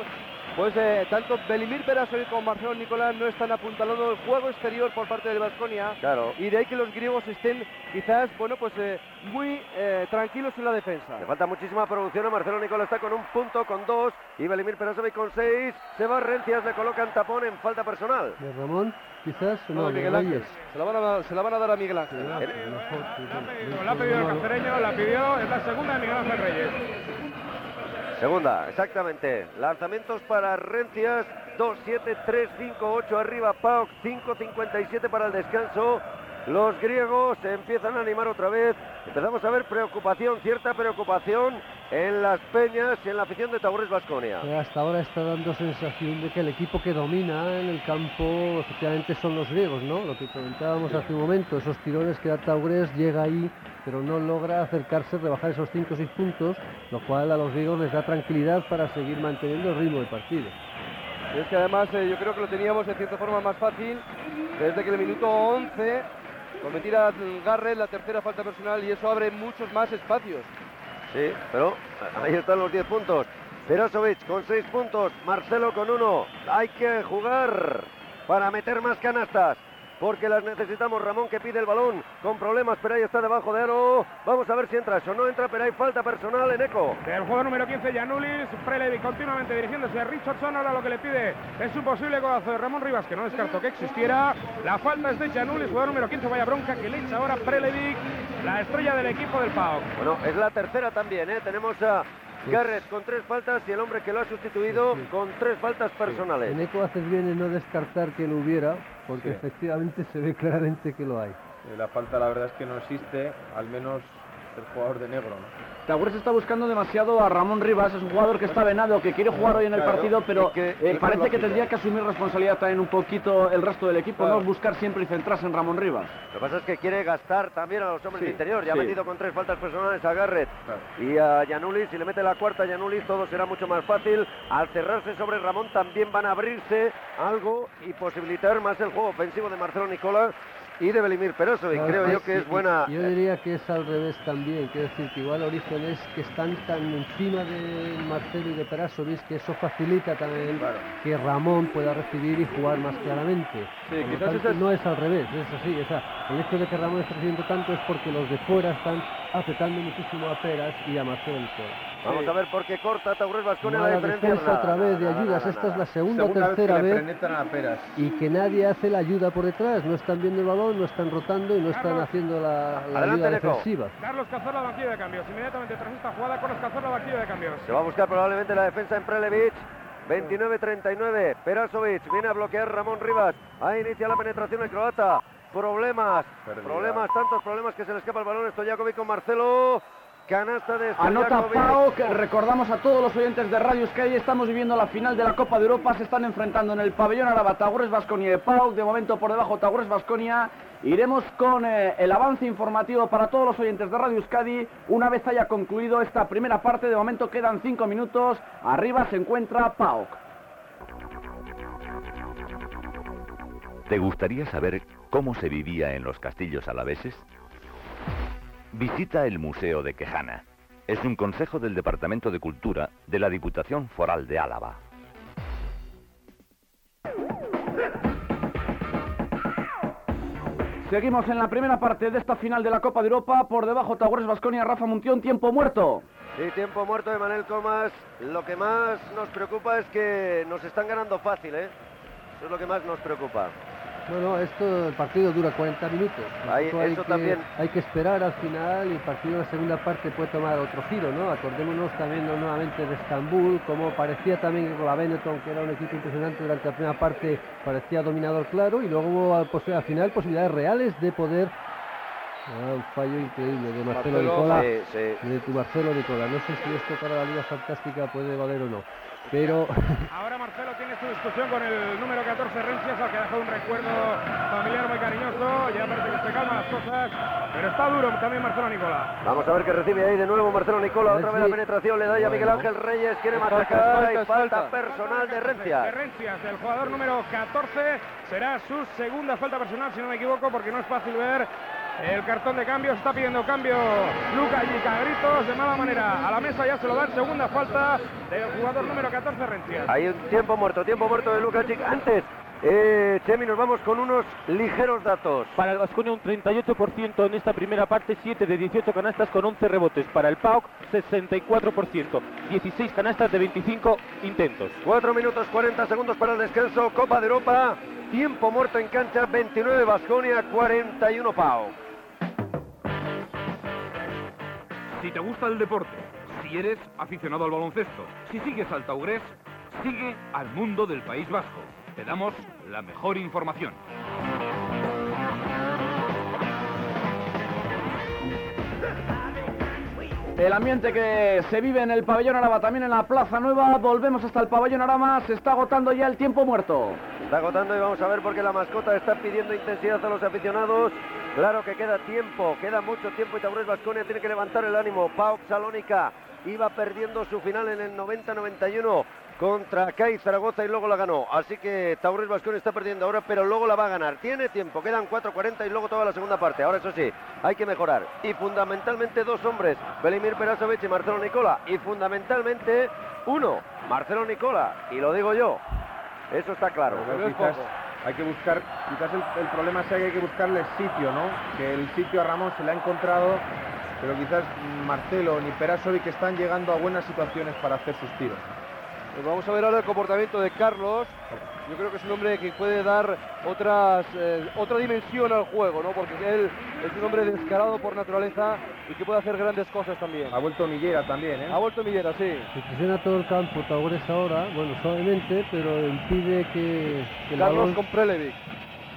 pues eh, tanto Belimir Perasovic como Marcelo Nicolás no están apuntalando el juego exterior por parte del Vasconia Claro. y de ahí que los griegos estén quizás bueno pues eh, muy eh, tranquilos en la defensa. Le falta muchísima producción a Marcelo Nicola, está con un punto, con dos, y Belimir Perasovic con seis. Se va Rencias, le colocan tapón en falta personal. De Ramón, quizás, No, no, de Miguel Ángel. Reyes. Se la, van a, se la van a dar a Miguel Ángel. Eh, La ha sí. pedido, la ha pedido el cacereño, la pidió, es la segunda de Miguel Ángel Reyes. Segunda, exactamente. Lanzamientos para Rencias. 2, 7, 3, 5, 8 arriba. Pauk, 5, 57 para el descanso. Los griegos se empiezan a animar otra vez. Empezamos a ver preocupación, cierta preocupación en las peñas y en la afición de Taurés Vasconia. Eh, Hasta ahora está dando sensación de que el equipo que domina en el campo efectivamente son los griegos, ¿no? Lo que comentábamos hace un momento, esos tirones que da Taures llega ahí, pero no logra acercarse, rebajar esos 5 o 6 puntos, lo cual a los griegos les da tranquilidad para seguir manteniendo el ritmo del partido. Y es que además eh, yo creo que lo teníamos de cierta forma más fácil desde que el minuto 11 cometí a Garrett la tercera falta personal y eso abre muchos más espacios. Sí, pero ahí están los 10 puntos. Perasovic con 6 puntos, Marcelo con 1. Hay que jugar para meter más canastas. Porque las necesitamos. Ramón que pide el balón con problemas, pero ahí está debajo de aro. Vamos a ver si entra. Eso no entra, pero hay falta personal en eco. Del jugador número 15, Yanulis, Prelevi continuamente dirigiéndose a Richardson. Ahora lo que le pide es un posible codazo de Ramón Rivas, que no descarto que existiera. La falta es de Yanulis, jugador número 15, vaya bronca que le echa ahora Prelevic, la estrella del equipo del PAOK. Bueno, es la tercera también, ¿eh? Tenemos a Garrett con tres faltas y el hombre que lo ha sustituido con tres faltas personales. En eco haces bien en no descartar que lo hubiera, porque Sí. efectivamente se ve claramente que lo hay. Eh, La falta la verdad es que no existe, al menos el jugador de negro. ¿no? Taures está buscando demasiado a Ramón Rivas, es un jugador que está venado, que quiere jugar hoy en el Claro, partido, pero que- eh, parece que tendría que asumir responsabilidad también un poquito el resto del equipo, Claro. no buscar siempre y centrarse en Ramón Rivas. Lo que pasa es que quiere gastar también a los hombres Sí, de interior. Ya ha sí. metido con tres faltas personales a Garrett Claro. y a Yanulis. Si le mete la cuarta a Yanulis, todo será mucho más fácil. Al cerrarse sobre Ramón, también van a abrirse algo y posibilitar más el juego ofensivo de Marcelo Nicola. Y de Belimir Perosovic. No, Creo yo que es buena. Yo diría que es al revés también. Quiero decir que igual origen es que están tan encima de Marcelo y de Perasovic que eso facilita también que Ramón pueda recibir y jugar más claramente. Sí, quizás tanto, es- no es al revés, es así. o sea, el hecho de que Ramón esté recibiendo tanto es porque los de fuera están apretando muchísimo a Peras y a Marcelo. Vamos a ver por qué corta Taurus Vasconia la defensa Nada, otra vez de ayudas. nada, Esta es la segunda o Segunda vez que tercera le vez a y que nadie hace la ayuda por detrás. No están viendo el balón, no están rotando y no están Carlos. haciendo la, la Adelante, ayuda defensiva. Carlos Cazorla, banquillo de cambios. Inmediatamente tras esta jugada, Carlos Cazorla, banquillo de cambios. Se va a buscar probablemente la defensa en Prelevich. 29-39. Perasovic viene a bloquear Ramón Rivas. Ahí inicia la penetración el croata. Problemas, problemas, tantos problemas que se le escapa el balón. Stojakovic con Marcelo. Canasta de Anota. Pau, que recordamos a todos los oyentes de Radio Sky, estamos viviendo la final de la Copa de Europa, se están enfrentando en el pabellón Araba Tagures Vasconia y Pau, de momento por debajo Tagures Vasconia. Iremos con eh, el avance informativo para todos los oyentes de Radio Euskadi. Una vez haya concluido esta primera parte, de momento quedan cinco minutos. Arriba se encuentra Pau. ¿Te gustaría saber cómo se vivía en los castillos alaveses? Visita el Museo de Quejana. Es un consejo del Departamento de Cultura de la Diputación Foral de Álava. Seguimos en la primera parte de esta final de la Copa de Europa. Por debajo Tagures Vasconia, Rafa Muntión, tiempo muerto. Sí, tiempo muerto de Manel Comas. Lo que más nos preocupa es que nos están ganando fácil, ¿eh? Eso es lo que más nos preocupa. Bueno, esto, el partido dura 40 minutos. Hay eso que, también. Hay que esperar al final y el partido en la segunda parte puede tomar otro giro, ¿no? Acordémonos también ¿no? nuevamente de Estambul, como parecía también con la Benetton, que era un equipo impresionante durante la primera parte, parecía dominador claro y luego hubo al, final posibilidades reales de poder... Ah, un fallo increíble de Marcelo, Marcelo, Nicola. Sí, sí. De tu Marcelo Nicola. No sé si esto para la Liga Fantástica puede valer o no. Pero Ahora Marcelo tiene su discusión con el número 14 Rencias, al que deja un recuerdo familiar muy cariñoso. Ya parece que se calman las cosas, pero está duro también Marcelo Nicola. Vamos a ver qué recibe ahí de nuevo Marcelo Nicola. Otra vez la penetración le da ya a Miguel. Ángel Reyes. Quiere Falta, machacar. falta, y falta falta. personal de De Rencia. Rencias, el jugador número 14, será su segunda falta personal, si no me equivoco, porque no es fácil ver el cartón de cambio. Está pidiendo cambio Luca Yica, gritos de mala manera. A la mesa ya se lo dan, segunda falta del jugador número 14, Rencias. Hay un tiempo muerto, tiempo muerto de Lukacic. Antes, eh, Chemi, nos vamos con unos ligeros datos. Para el Vasconia un 38% en esta primera parte, 7 de 18 canastas con 11 rebotes. Para el PAOK 64%, 16 canastas de 25 intentos. 4 minutos 40 segundos para el descanso. Copa de Europa. Tiempo muerto en cancha. 29 Vasconia, 41 Pau. Si te gusta el deporte, si eres aficionado al baloncesto, si sigues al Taurés, sigue al mundo del País Vasco. Te damos la mejor información. El ambiente que se vive en el pabellón Araba, también en la Plaza Nueva. Volvemos hasta el pabellón Arama. Se está agotando ya el tiempo muerto. Está agotando y vamos a ver por qué la mascota está pidiendo intensidad a los aficionados. Claro que queda tiempo, queda mucho tiempo y Taurés Vasconia tiene que levantar el ánimo. Pau Salónica iba perdiendo su final en el 90-91 contra CAI Zaragoza y luego la ganó. Así que Taurés Vasconia está perdiendo ahora, pero luego la va a ganar. Tiene tiempo, quedan 4.40 y luego toda la segunda parte. Ahora eso sí, hay que mejorar. Y fundamentalmente dos hombres, Belimir Perasovic y Marcelo Nicola. Y fundamentalmente uno, Marcelo Nicola. Y lo digo yo, eso está claro. Pero quizás hay que buscar, quizás el, el problema sea que hay que buscarle sitio, ¿no? Que el sitio a Ramón se le ha encontrado, pero quizás Marcelo ni Perasovic están llegando a buenas situaciones para hacer sus tiros. Pues vamos a ver ahora el comportamiento de Carlos. Yo creo que es un hombre que puede dar otras, eh, otra dimensión al juego, ¿no? Porque él es un hombre descarado por naturaleza y que puede hacer grandes cosas también. Ha vuelto Millera también, ¿eh? Ha vuelto Millera, sí. se presiona todo el campo Taures ahora, bueno, suavemente, pero impide que, Carlos balón... con Prelevic.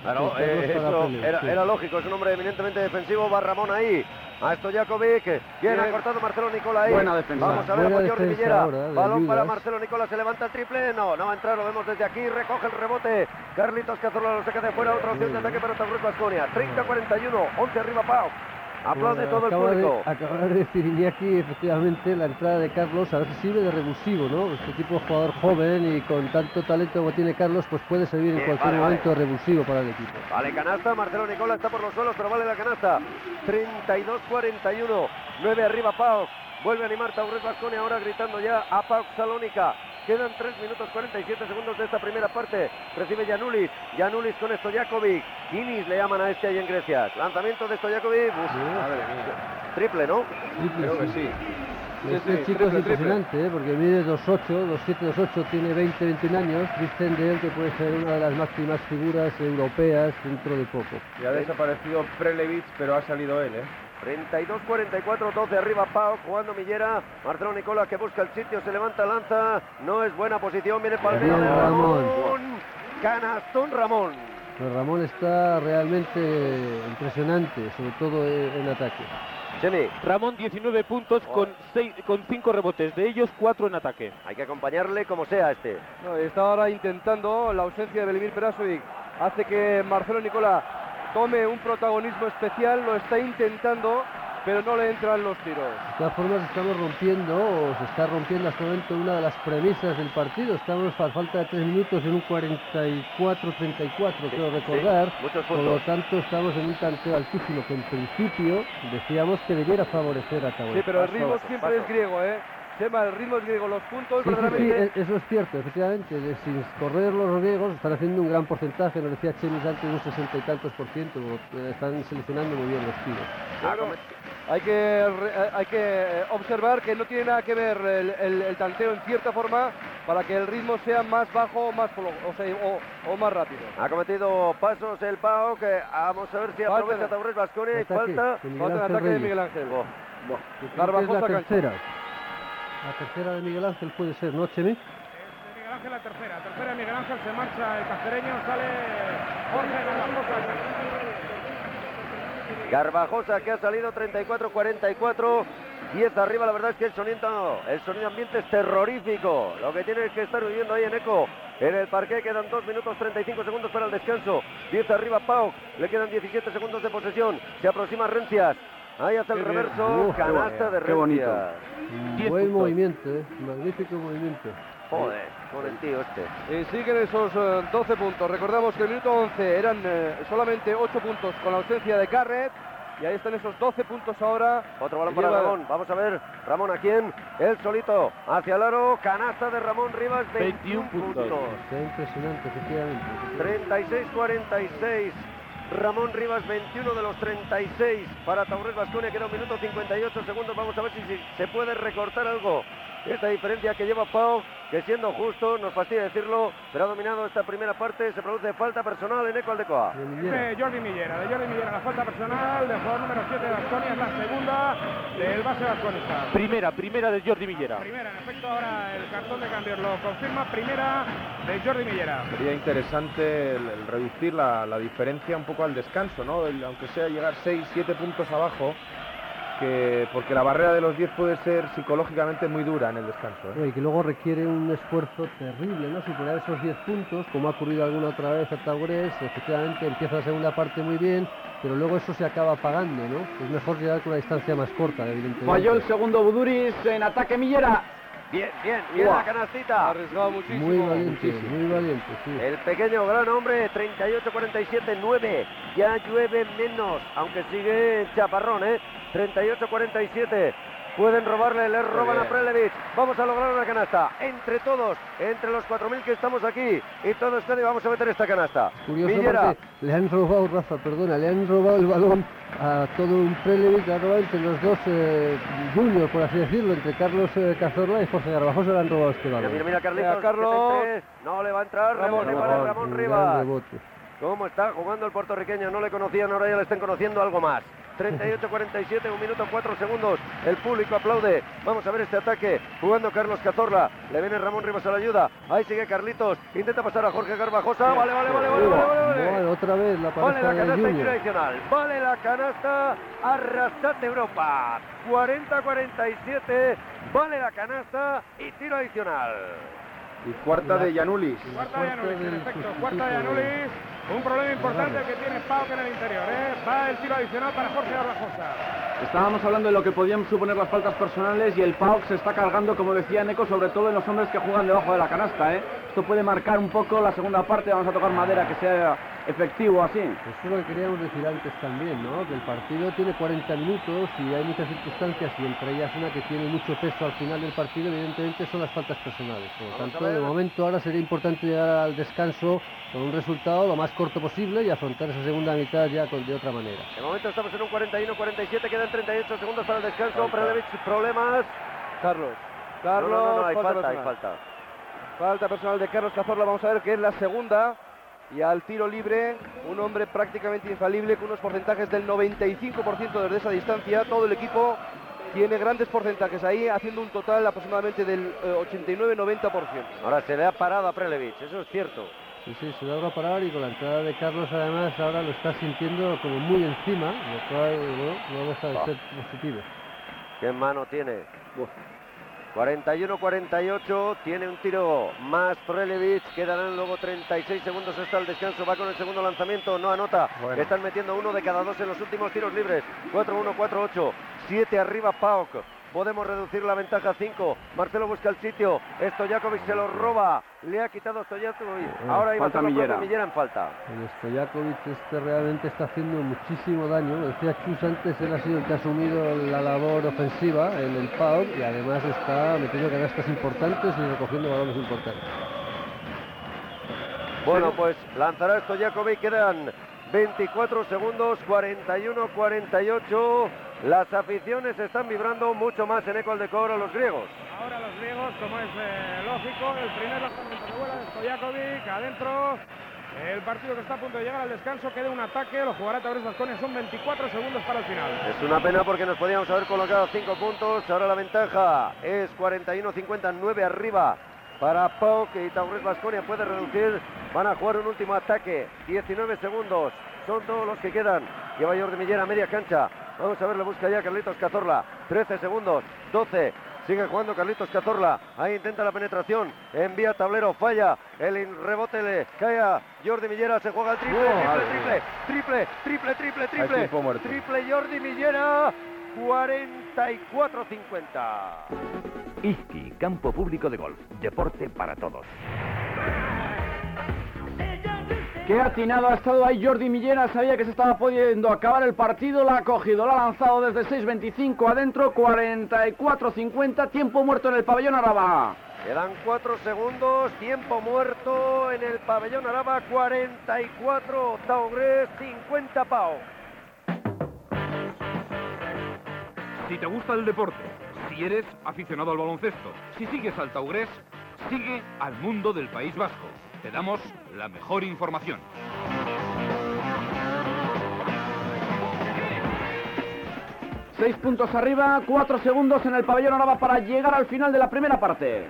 Claro, eh, eso era, sí. era lógico, es un hombre eminentemente defensivo, va Ramón ahí. A Stojakovic, bien, Bien. ha cortado Marcelo Nicola ahí. Buena defensa. Vamos a ver Buena con Jordi Villera. ahora, Balón para. Marcelo Nicola, se levanta el triple. No, no va a entrar, lo vemos desde aquí. Recoge el rebote. Carlitos Cazorla lo saca de fuera. Otra opción de ataque para Taurus Vasconia. 30-41, 11 arriba Pau. Aplaude Bueno, todo el acaba de- público. acaba de decir Iñaki, efectivamente, la entrada de Carlos a ver si sirve de revulsivo, ¿no? Este tipo de jugador joven y con tanto talento como tiene Carlos, pues puede servir en Bien, cualquier vale, vale. momento de revulsivo para el equipo. Vale, canasta, Marcelo Nicola está por los suelos, pero vale la canasta. 32-41, 9 arriba Pau. Vuelve a animar Taurés Vasconi ahora gritando ya a Pau Salónica. Quedan 3 minutos 47 segundos de esta primera parte. Recibe Janulis. Janulis con Stojakovic. Kinis le llaman a este ahí en Grecia. Lanzamiento de Stojakovic. Triple, ¿no? Triple, Creo que sí. Este sí, chico triple, es impresionante, ¿eh? porque mide 2'8, 2'7, 2'8, tiene 20, 21 años. Dicen de él que puede ser una de las máximas figuras europeas dentro de poco. Y ha desaparecido Prelevich, pero ha salido él, ¿eh? 32-44, 12 arriba Pau, jugando Millera. Marcelo Nicola que busca el sitio, se levanta, lanza. No es buena posición, viene Palmero. Bien, de Ramón. Canastón Ramón. Pero Ramón está realmente impresionante, sobre todo en ataque. Chemi, Ramón 19 puntos con, seis, con 5 rebotes, de ellos 4 en ataque. hay que acompañarle como sea este. No, está ahora intentando la ausencia de Belimir Perasovic. Hace que Marcelo Nicola tome un protagonismo especial, lo está intentando, pero no le entran los tiros. De todas formas estamos rompiendo, o se está rompiendo hasta el momento una de las premisas del partido. Estamos a falta de tres minutos en un 44-34, creo recordar. Por lo tanto estamos en un tanteo altísimo que en principio decíamos que debiera favorecer a Tauro. Sí, pero el ritmo siempre paso. es griego, ¿eh? Chema, el ritmo es griego. Los puntos, Sí, sí, sí, verdaderamente... e- eso es cierto, efectivamente. de- sin correr los griegos están haciendo un gran porcentaje, nos decía Chemis antes, un sesenta y tantos por ciento. Están seleccionando muy bien los tiros. Ah, Hay que, eh, hay que eh, observar que no tiene nada que ver el, el- el tanteo en cierta forma para que el ritmo sea más bajo o más, o, sea, o- o más rápido. Ha cometido pasos el Pau, que vamos a ver si Falta aprovecha de- Taurés Vasconia y falta. Falta Ángel ataque de. Miguel Ángel. Creo que es la cancha. La tercera de Miguel Ángel puede ser, ¿no, Chemi? De Miguel Ángel la tercera. Tercera de Miguel Ángel se marcha el cacereño, sale Jorge Garbajosa. Garbajosa que ha salido 34-44. 10 arriba, la verdad es que el sonido, el sonido ambiente es terrorífico. Lo que tiene que estar viviendo ahí en eco. En el parque quedan 2 minutos 35 segundos para el descanso. 10 arriba Pau. Le quedan 17 segundos de posesión. Se aproxima Rencias. Ahí hace el reverso. Canasta de qué bonito. Buen movimiento, ¿eh? magnífico movimiento. Joder, con el tío este. Y siguen esos eh, 12 puntos. Recordamos que el minuto 11 eran eh, solamente 8 puntos con la ausencia de Garrett. Y ahí están esos 12 puntos ahora. Otro balón para lleva- Ramón. Vamos a ver. Ramón a quién. Él solito. Hacia el aro. Canasta de Ramón Rivas. 21 21 puntos. puntos. Está impresionante, efectivamente. 36-46. Ramón Rivas, 21 de los 36 para Taurés Vasconia. Queda un minuto 58 segundos. Vamos a ver si, si se puede recortar algo. Esta diferencia que lleva Pau, que siendo justo, nos fastidia decirlo, pero ha dominado esta primera parte. Se produce falta personal en Eco Aldecoa. De Millera. De Jordi Millera, de Jordi Millera, la falta personal del jugador número 7 de Vasconia, es la segunda del base vasconista. Primera, primera de Jordi Millera. Primera, en efecto, ahora el cartón de cambios lo confirma. Primera de Jordi Millera. Sería interesante el, el reducir la, la diferencia un poco al descanso, ¿no? El- aunque sea llegar 6, 7 puntos abajo, que, porque la barrera de los 10 puede ser psicológicamente muy dura en el descanso. ¿eh? Y que luego requiere un esfuerzo terrible, ¿no? Superar esos 10 puntos, como ha ocurrido alguna otra vez a Taurés, efectivamente empieza la segunda parte muy bien, pero luego eso se acaba pagando, ¿no? Es mejor llegar con una distancia más corta, evidentemente. Falló el segundo Buduris en ataque Millera. Bien, bien, bien la canastita. Arriesgado muchísimo. Muy valiente, muy valiente, sí. El pequeño gran hombre, 38-47, 9. Ya llueve menos, aunque sigue chaparrón, ¿eh? 38-47. Pueden robarle, le roban a. Prelevich. Vamos a lograr una canasta. Entre todos, entre los 4.000 que estamos aquí. Y todos están y vamos a meter esta canasta. Curioso porque le han robado, Rafa, perdona, le han robado el balón a todo un Prelevich, le han robado entre los dos eh, juniors, por así decirlo, entre Carlos eh, Cazorla y Jorge Garbajosa le han robado este balón. mira, mira, Carlitos. Mira, Carlos. No le va a entrar. Ramón, Ramón, para Ramón Rivas. ¿Cómo está jugando el puertorriqueño? No le conocían, ahora ya le están conociendo algo más. 38-47, un minuto 4 segundos. El público aplaude. Vamos a ver este ataque. Jugando Carlos Cazorla. Le viene Ramón Rivas a la ayuda. Ahí sigue Carlitos. Intenta pasar a Jorge Garbajosa. Vale, vale, vale, vale, vale, vale, otra vez la Vale la canasta y tiro Junior. adicional. Vale la canasta. Arrasate Europa. 40-47. Vale la canasta y tiro adicional. Y cuarta de Yanulis. Cuarta de Cuarta Anulis, en efecto. Cuarta de de- Anulis. Un problema importante que tiene Pauk en el interior. ¿eh? Va el tiro adicional para Jorge Arrajosa. Estábamos hablando de lo que podían suponer las faltas personales y el PAOK se está cargando, como decía Neco, sobre todo en los hombres que juegan debajo de la canasta. ¿eh? Esto puede marcar un poco la segunda parte. Vamos a tocar madera que sea efectivo así. Eso es lo que queríamos decir antes también, ¿no? Que el partido tiene 40 minutos y hay muchas circunstancias y entre ellas una que tiene mucho peso al final del partido, evidentemente son las faltas personales. Por lo tanto, de momento ahora sería importante llegar al descanso con un resultado lo más corto posible y afrontar esa segunda mitad ya con, de otra manera. De momento estamos en un 41-47, quedan 38 segundos para el descanso. Prelevich, problemas. Carlos. Carlos, no, no, no, hay falta, hay personal. falta. Falta personal de Carlos Cazorla, vamos a ver que es la segunda. Y al tiro libre, un hombre prácticamente infalible con unos porcentajes del 95% desde esa distancia. Todo el equipo tiene grandes porcentajes ahí, haciendo un total aproximadamente del eh, 89-90%. Ahora se le ha parado a Prelevich, eso es cierto. Sí, sí, se logra parar y con la entrada de Carlos además ahora lo está sintiendo como muy encima, lo cual bueno, no deja de ser positivo. ¿Qué mano tiene? 41-48, tiene un tiro más Prelevich, quedarán luego 36 segundos hasta el descanso, va con el segundo lanzamiento, no anota, Bueno. están metiendo uno de cada dos en los últimos tiros libres, 4-1, 4-8, 7 arriba Pauk, podemos reducir la ventaja a 5, Marcelo busca el sitio, Stojakovic se lo roba, le ha quitado Stojakovic, ahora iba a Millera. Millera en falta. El Stojakovic este realmente está haciendo muchísimo daño. Decía Chus antes, él ha sido el que ha asumido la labor ofensiva en el PAOK y además está metiendo canastas importantes y recogiendo balones importantes. Bueno, pues lanzará Stojakovic, quedan 24 segundos, 41-48. Las aficiones están vibrando mucho más en eco al decor a los griegos. Ahora los griegos, como es eh, lógico, el primer lanzamiento de vuela de Stojakovic, adentro. El partido que está a punto de llegar al descanso, queda un ataque, lo jugará Taures Vasconia, son 24 segundos para el final. Es una pena porque nos podíamos haber colocado 5 puntos. Ahora la ventaja es 41-59 arriba para Pauk y Taurus Vasconia puede reducir. Van a jugar un último ataque. 19 segundos. Son todos los que quedan. Lleva Jordi Millera a media cancha. Vamos a ver, le busca ya Carlitos Cazorla. 13 segundos. 12. Sigue jugando Carlitos Cazorla. Ahí intenta la penetración. Envía tablero. Falla. El rebote le cae a Jordi Millera. Se juega el triple. Oh, triple, triple, triple, triple, triple, triple. Triple Jordi Millera. 44-50. Izqui, campo público de golf. Deporte para todos. Qué atinado ha estado ahí Jordi Millera, sabía que se estaba pudiendo acabar el partido, la ha cogido, la ha lanzado desde 6.25 adentro, 44.50, tiempo muerto en el pabellón Araba. Quedan 4 segundos. Tiempo muerto en el pabellón Araba. 44 Taugres, 50 Pau. Si te gusta el deporte, si eres aficionado al baloncesto, si sigues al Taurés, sigue al mundo del País Vasco. Te damos la mejor información. Seis puntos arriba, cuatro segundos en el pabellón Araba para llegar al final de la primera parte.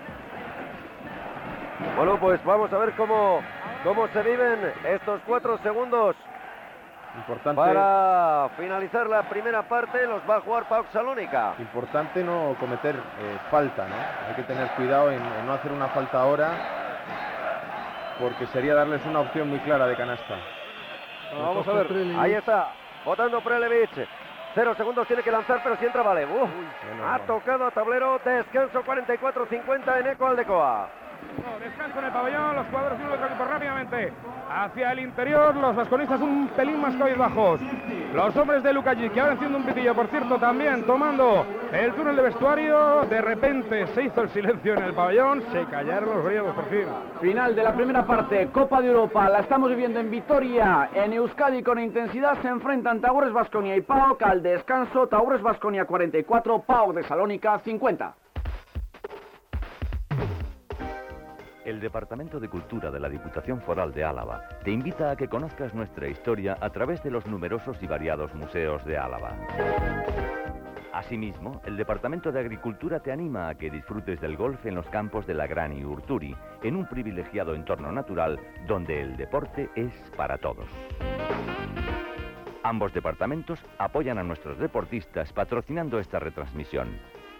Bueno, pues vamos a ver cómo, cómo se viven estos 4 segundos Importante, para finalizar la primera parte. Los va a jugar Pau Salónica. importante no cometer eh, falta, ¿no? Hay que tener cuidado en, en no hacer una falta ahora, porque sería darles una opción muy clara de canasta. Bueno, vamos a ver. Ahí está, votando Prelevich. Cero segundos tiene que lanzar, pero si entra vale. Uf, ha tocado a tablero. Descanso 44-50 en Eco Aldecoa. Descanso en el pabellón, los jugadores de un otro rápidamente hacia el interior, los vasconistas un pelín más bajos. Los hombres de Lukajic, que ahora enciende un pitillo, por cierto, también tomando el túnel de vestuario. De repente se hizo el silencio en el pabellón, se callaron los griegos por fin. Final de la primera parte, Copa de Europa, la estamos viviendo en Vitoria, en Euskadi con intensidad, se enfrentan Taures Vasconia y PAOK al descanso, Taures Vasconia 44, PAOK de Salónica 50. El Departamento de Cultura de la Diputación Foral de Álava te invita a que conozcas nuestra historia a través de los numerosos y variados museos de Álava. Asimismo, el Departamento de Agricultura te anima a que disfrutes del golf en los campos de la Gran y Urturi, en un privilegiado entorno natural donde el deporte es para todos. Ambos departamentos apoyan a nuestros deportistas patrocinando esta retransmisión.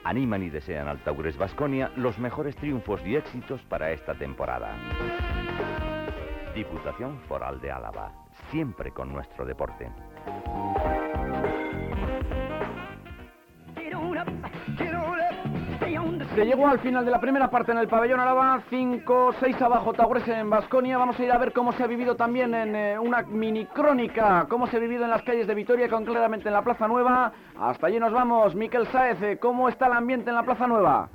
Animan y desean al Taures Vasconia los mejores triunfos y éxitos para esta temporada. Diputación Foral de Álava, siempre con nuestro deporte. Se llegó al final de la primera parte en el pabellón Araba, 5-6 abajo Taures en Basconia. Vamos a ir a ver cómo se ha vivido también en eh, una mini crónica, cómo se ha vivido en las calles de Vitoria, concretamente en la Plaza Nueva. Hasta allí nos vamos. Miquel Saez, eh, ¿cómo está el ambiente en la Plaza Nueva?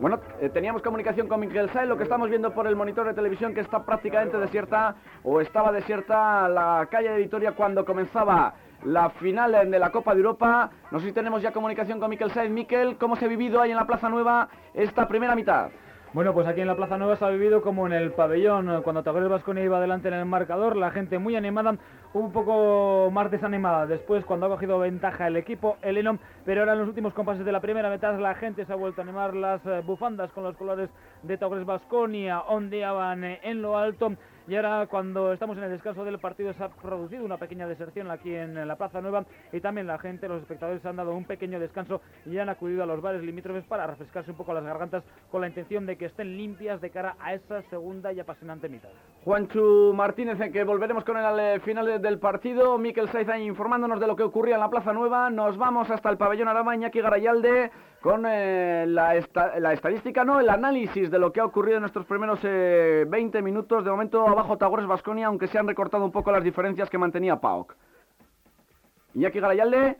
Bueno, eh, teníamos comunicación con Miguel Saez, lo que estamos viendo por el monitor de televisión que está prácticamente desierta o estaba desierta la calle de Vitoria cuando comenzaba la final de la Copa de Europa. No sé si tenemos ya comunicación con Miquel Saez. Miquel, ¿cómo se ha vivido ahí en la Plaza Nueva esta primera mitad? Bueno, pues aquí en la Plaza Nueva se ha vivido como en el pabellón, cuando Tagones Vasconia iba adelante en el marcador, la gente muy animada, un poco más desanimada después cuando ha cogido ventaja el equipo, el Enom, pero ahora en los últimos compases de la primera mitad la gente se ha vuelto a animar, las eh, bufandas con los colores de Tagones Vasconia ondeaban eh, en lo alto y ahora cuando estamos en el descanso del partido se ha producido una pequeña deserción aquí en la Plaza Nueva y también la gente, los espectadores han dado un pequeño descanso y han acudido a los bares limítrofes para refrescarse un poco las gargantas con la intención de que estén limpias de cara a esa segunda y apasionante mitad. Juanchu Martínez, en que volveremos con el final del partido. Miquel Saiz informándonos de lo que ocurría en la Plaza Nueva. Nos vamos hasta el pabellón Arama, Iñaki Garayalde, con eh, la, estadística, no, el análisis de lo que ha ocurrido en nuestros primeros 20 eh, minutos. De momento abajo Tagores Vasconia, aunque se han recortado un poco las diferencias que mantenía PAOK. Iñaki Garayalde.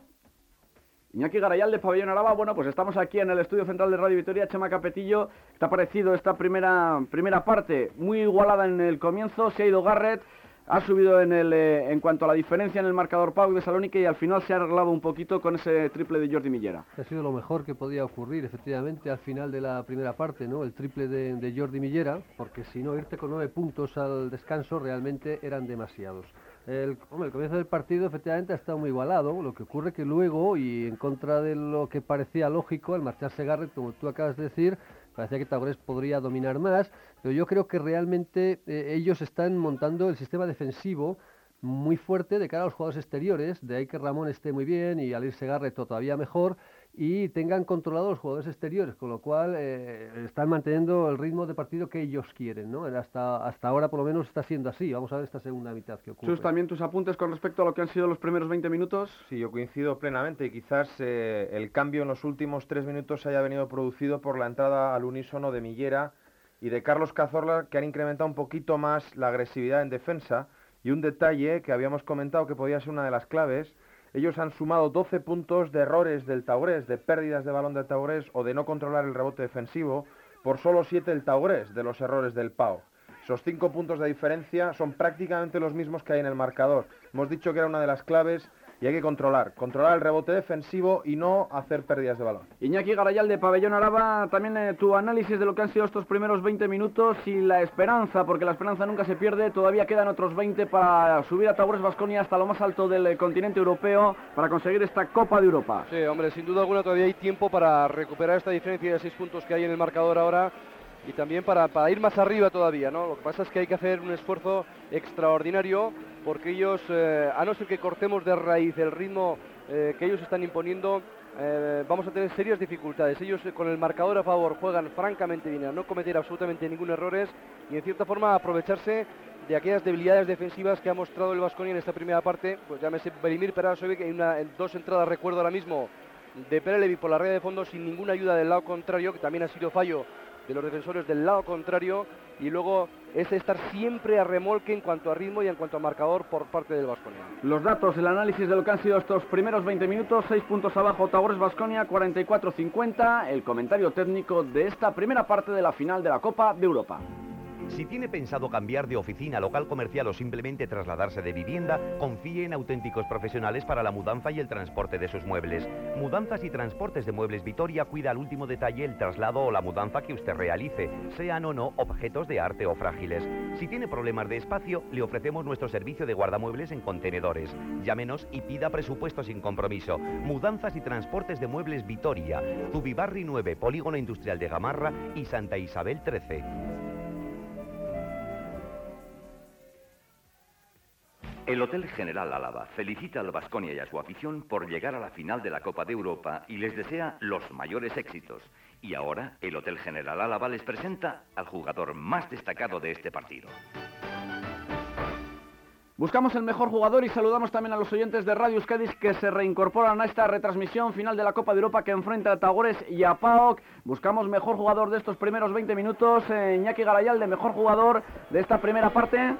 Iñaki Garayalde, Pabellón Araba. Bueno, pues estamos aquí en el estudio central de Radio Vitoria. Chema Capetillo, ¿te ha parecido esta primera, primera parte? Muy igualada en el comienzo. Se ha ido Garrett ha subido en, el, eh, en cuanto a la diferencia en el marcador Pau de Salónica y al final se ha arreglado un poquito con ese triple de Jordi Millera. Ha sido lo mejor que podía ocurrir, efectivamente, al final de la primera parte, ¿no? El triple de, Jordi Millera, porque si no, irte con nueve puntos al descanso realmente eran demasiados. El, comienzo del partido efectivamente ha estado muy igualado, lo que ocurre que luego, y en contra de lo que parecía lógico, al marcharse Garrett, como tú acabas de decir, parecía que Tagores podría dominar más, pero yo creo que realmente eh, ellos están montando el sistema defensivo muy fuerte de cara a los jugadores exteriores, de ahí que Ramón esté muy bien y al irse Garrett todavía mejor, y tengan controlados los jugadores exteriores, con lo cual eh, están manteniendo el ritmo de partido que ellos quieren, ¿no? Hasta, hasta ahora por lo menos está siendo así. Vamos a ver esta segunda mitad que ocurre. Sus, también tus apuntes con respecto a lo que han sido los primeros 20 minutos. Sí, yo coincido plenamente. Quizás eh, el cambio en los últimos tres minutos haya venido producido por la entrada al unísono de Millera y de Carlos Cazorla, que han incrementado un poquito más la agresividad en defensa. Y un detalle que habíamos comentado que podía ser una de las claves ellos han sumado 12 puntos de errores del Taurés, de pérdidas de balón del Taurés o de no controlar el rebote defensivo, por solo 7 el Taurés de los errores del Pau. Esos 5 puntos de diferencia son prácticamente los mismos que hay en el marcador. Hemos dicho que era una de las claves y hay que controlar, controlar el rebote defensivo y no hacer pérdidas de balón. Iñaki Garayal de Pabellón Araba, también eh, tu análisis de lo que han sido estos primeros 20 minutos y la esperanza, porque la esperanza nunca se pierde, todavía quedan otros 20 para subir a Taures Vasconia hasta lo más alto del eh, continente europeo para conseguir esta Copa de Europa. Sí, hombre, sin duda alguna todavía hay tiempo para recuperar esta diferencia de 6 puntos que hay en el marcador ahora y también para, para, ir más arriba todavía, ¿no? Lo que pasa es que hay que hacer un esfuerzo extraordinario porque ellos, eh, a no ser que cortemos de raíz el ritmo eh, que ellos están imponiendo, eh, vamos a tener serias dificultades. Ellos con el marcador a favor juegan francamente bien, a no cometer absolutamente ningún error y en cierta forma aprovecharse de aquellas debilidades defensivas que ha mostrado el Vasconia en esta primera parte. Pues llámese Belimir Perasovic en, una, en dos entradas, recuerdo ahora mismo, de Perelevi por la red de fondo sin ninguna ayuda del lado contrario, que también ha sido fallo de los defensores del lado contrario y luego es estar siempre a remolque en cuanto a ritmo y en cuanto a marcador por parte del Vasconia. Los datos, el análisis de lo que han sido estos primeros 20 minutos, 6 puntos abajo Tagores Vasconia, 44-50, el comentario técnico de esta primera parte de la final de la Copa de Europa. Si tiene pensado cambiar de oficina, local comercial o simplemente trasladarse de vivienda, confíe en auténticos profesionales para la mudanza y el transporte de sus muebles. Mudanzas y transportes de muebles Vitoria cuida al último detalle el traslado o la mudanza que usted realice, sean o no objetos de arte o frágiles. Si tiene problemas de espacio, le ofrecemos nuestro servicio de guardamuebles en contenedores. Llámenos y pida presupuesto sin compromiso. Mudanzas y transportes de muebles Vitoria, Zubibarri 9, Polígono Industrial de Gamarra y Santa Isabel 13. El Hotel General Álava felicita al Vasconia y a su afición por llegar a la final de la Copa de Europa y les desea los mayores éxitos. Y ahora el Hotel General Álava les presenta al jugador más destacado de este partido. Buscamos el mejor jugador y saludamos también a los oyentes de Radio Euskadi que se reincorporan a esta retransmisión final de la Copa de Europa que enfrenta a Tagores y a PAOK. Buscamos mejor jugador de estos primeros 20 minutos, eh, Iñaki Garayal, de mejor jugador de esta primera parte.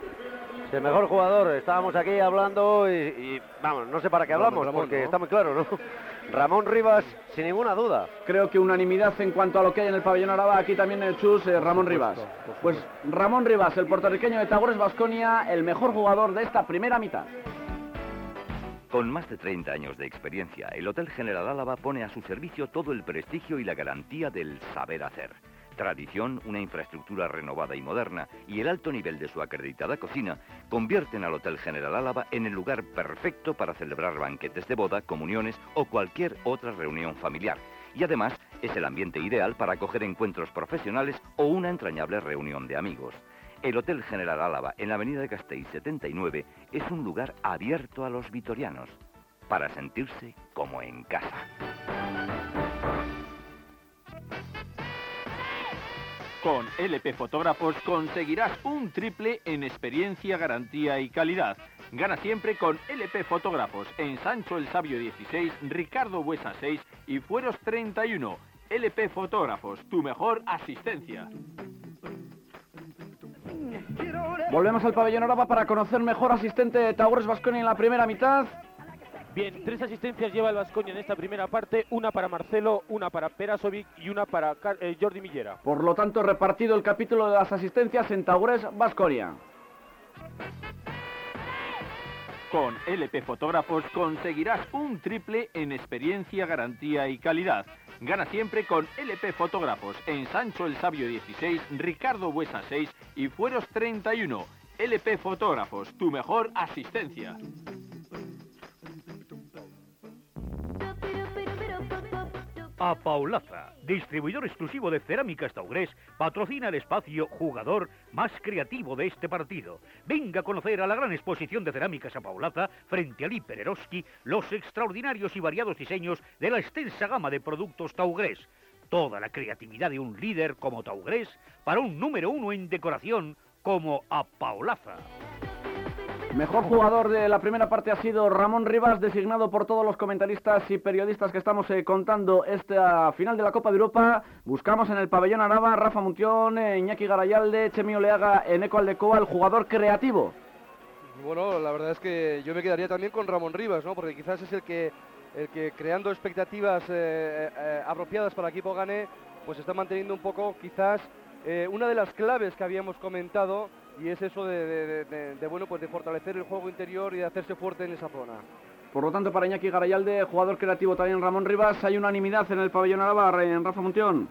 El mejor jugador, estábamos aquí hablando y, vamos, no sé para qué hablamos, porque está muy claro, ¿no? [laughs] Ramón Rivas, sin ninguna duda. Creo que unanimidad en cuanto a lo que hay en el pabellón Araba, aquí también el chus eh, Ramón Rivas. Pues Ramón Rivas, el puertorriqueño de Tagores Vasconia, el mejor jugador de esta primera mitad. Con más de 30 años de experiencia, el Hotel General Álava pone a su servicio todo el prestigio y la garantía del saber hacer tradición, una infraestructura renovada y moderna y el alto nivel de su acreditada cocina convierten al Hotel General Álava en el lugar perfecto para celebrar banquetes de boda, comuniones o cualquier otra reunión familiar. Y además es el ambiente ideal para acoger encuentros profesionales o una entrañable reunión de amigos. El Hotel General Álava en la Avenida de Castell 79 es un lugar abierto a los vitorianos para sentirse como en casa. Con LP Fotógrafos conseguirás un triple en experiencia, garantía y calidad. Gana siempre con LP Fotógrafos en Sancho el Sabio 16, Ricardo Buesa 6 y Fueros 31. LP Fotógrafos, tu mejor asistencia. Volvemos al pabellón Araba para conocer mejor asistente de Taures Vasconi en la primera mitad. Bien, tres asistencias lleva el Vascoña en esta primera parte, una para Marcelo, una para Perasovic y una para eh, Jordi Millera. Por lo tanto, repartido el capítulo de las asistencias en Taures Vasconia. Con LP Fotógrafos conseguirás un triple en experiencia, garantía y calidad. Gana siempre con LP Fotógrafos en Sancho el Sabio 16, Ricardo Buesa 6 y Fueros 31. LP Fotógrafos, tu mejor asistencia. A Paulaza, distribuidor exclusivo de cerámicas Taurés, patrocina el espacio jugador más creativo de este partido. Venga a conocer a la gran exposición de cerámicas a Paulaza frente a Lipereroski los extraordinarios y variados diseños de la extensa gama de productos Taugres. Toda la creatividad de un líder como Taugres para un número uno en decoración como a Paulaza. Mejor jugador de la primera parte ha sido Ramón Rivas, designado por todos los comentaristas y periodistas que estamos eh, contando esta final de la Copa de Europa. Buscamos en el pabellón Araba Rafa Muntión, eh, Iñaki Garayalde, Chemi Oleaga, Eneco Aldecoa, el jugador creativo. Bueno, la verdad es que yo me quedaría también con Ramón Rivas, ¿no? porque quizás es el que, el que creando expectativas eh, apropiadas para el equipo gane, pues está manteniendo un poco quizás una de las claves que habíamos comentado y es eso de, bueno pues de fortalecer el juego interior y de hacerse fuerte en esa zona. Por lo tanto, para Iñaki Garayalde, jugador creativo también Ramón Rivas, hay unanimidad en el pabellón Araba, en Rafa Muntión.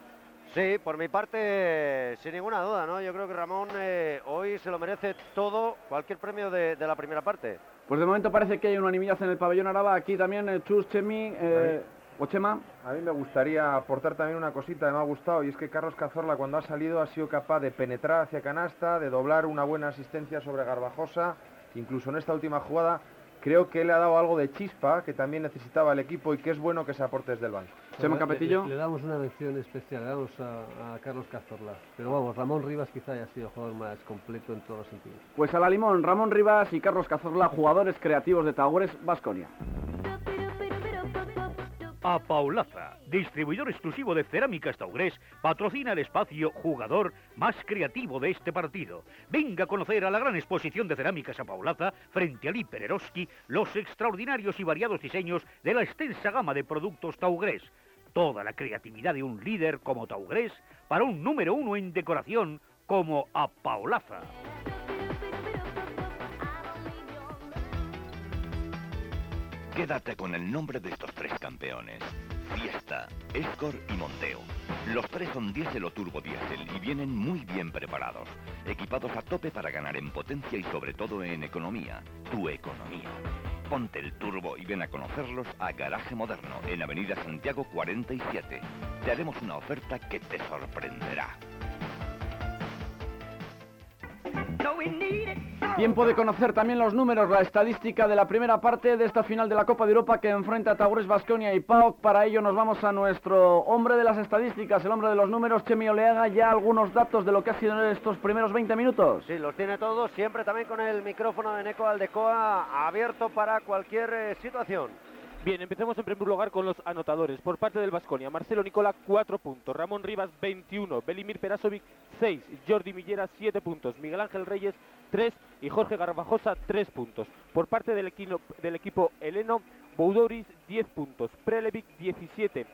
Sí, por mi parte, sin ninguna duda, ¿no? Yo creo que Ramón eh, hoy se lo merece todo, cualquier premio de, la primera parte. Pues de momento parece que hay unanimidad en el pabellón Araba, aquí también el eh, Chus Chemi, eh, Ochema. A mí me gustaría aportar también una cosita que me ha gustado y es que Carlos Cazorla cuando ha salido ha sido capaz de penetrar hacia canasta, de doblar una buena asistencia sobre Garbajosa, incluso en esta última jugada creo que le ha dado algo de chispa que también necesitaba el equipo y que es bueno que se aporte desde el banco. Chema Capetillo. Le, damos una mención especial, le damos a, Carlos Cazorla. Pero vamos, Ramón Rivas quizá haya sido el jugador más completo en todos los sentidos. Pues a la limón, Ramón Rivas y Carlos Cazorla, jugadores creativos de Tagores, Vasconia. A Paulaza, distribuidor exclusivo de cerámicas Taurés, patrocina el espacio jugador más creativo de este partido. Venga a conocer a la gran exposición de cerámicas a Paulaza frente al Hipereroski los extraordinarios y variados diseños de la extensa gama de productos Taugres. Toda la creatividad de un líder como Taugres para un número uno en decoración como a Paulaza. Quédate con el nombre de estos tres campeones. Fiesta, Escor y Monteo. Los tres son diésel o turbo diésel y vienen muy bien preparados, equipados a tope para ganar en potencia y sobre todo en economía, tu economía. Ponte el turbo y ven a conocerlos a Garaje Moderno, en Avenida Santiago 47. Te haremos una oferta que te sorprenderá. Tiempo de conocer también los números, la estadística de la primera parte de esta final de la Copa de Europa que enfrenta a Taures, Basconia y PAOK. Para ello nos vamos a nuestro hombre de las estadísticas, el hombre de los números, Chemi Oleaga, ya algunos datos de lo que ha sido en estos primeros 20 minutos. Sí, los tiene todos, siempre también con el micrófono de Neco Aldecoa abierto para cualquier eh, situación. Bien, empecemos en primer lugar con los anotadores. Por parte del Vasconia, Marcelo Nicola, 4 puntos. Ramón Rivas, 21. Belimir Perasovic, 6. Jordi Millera, 7 puntos. Miguel Ángel Reyes, 3. Y Jorge Garbajosa, 3 puntos. Por parte del, equino, del equipo heleno, Boudoris, 10 puntos. Prelevic, 17.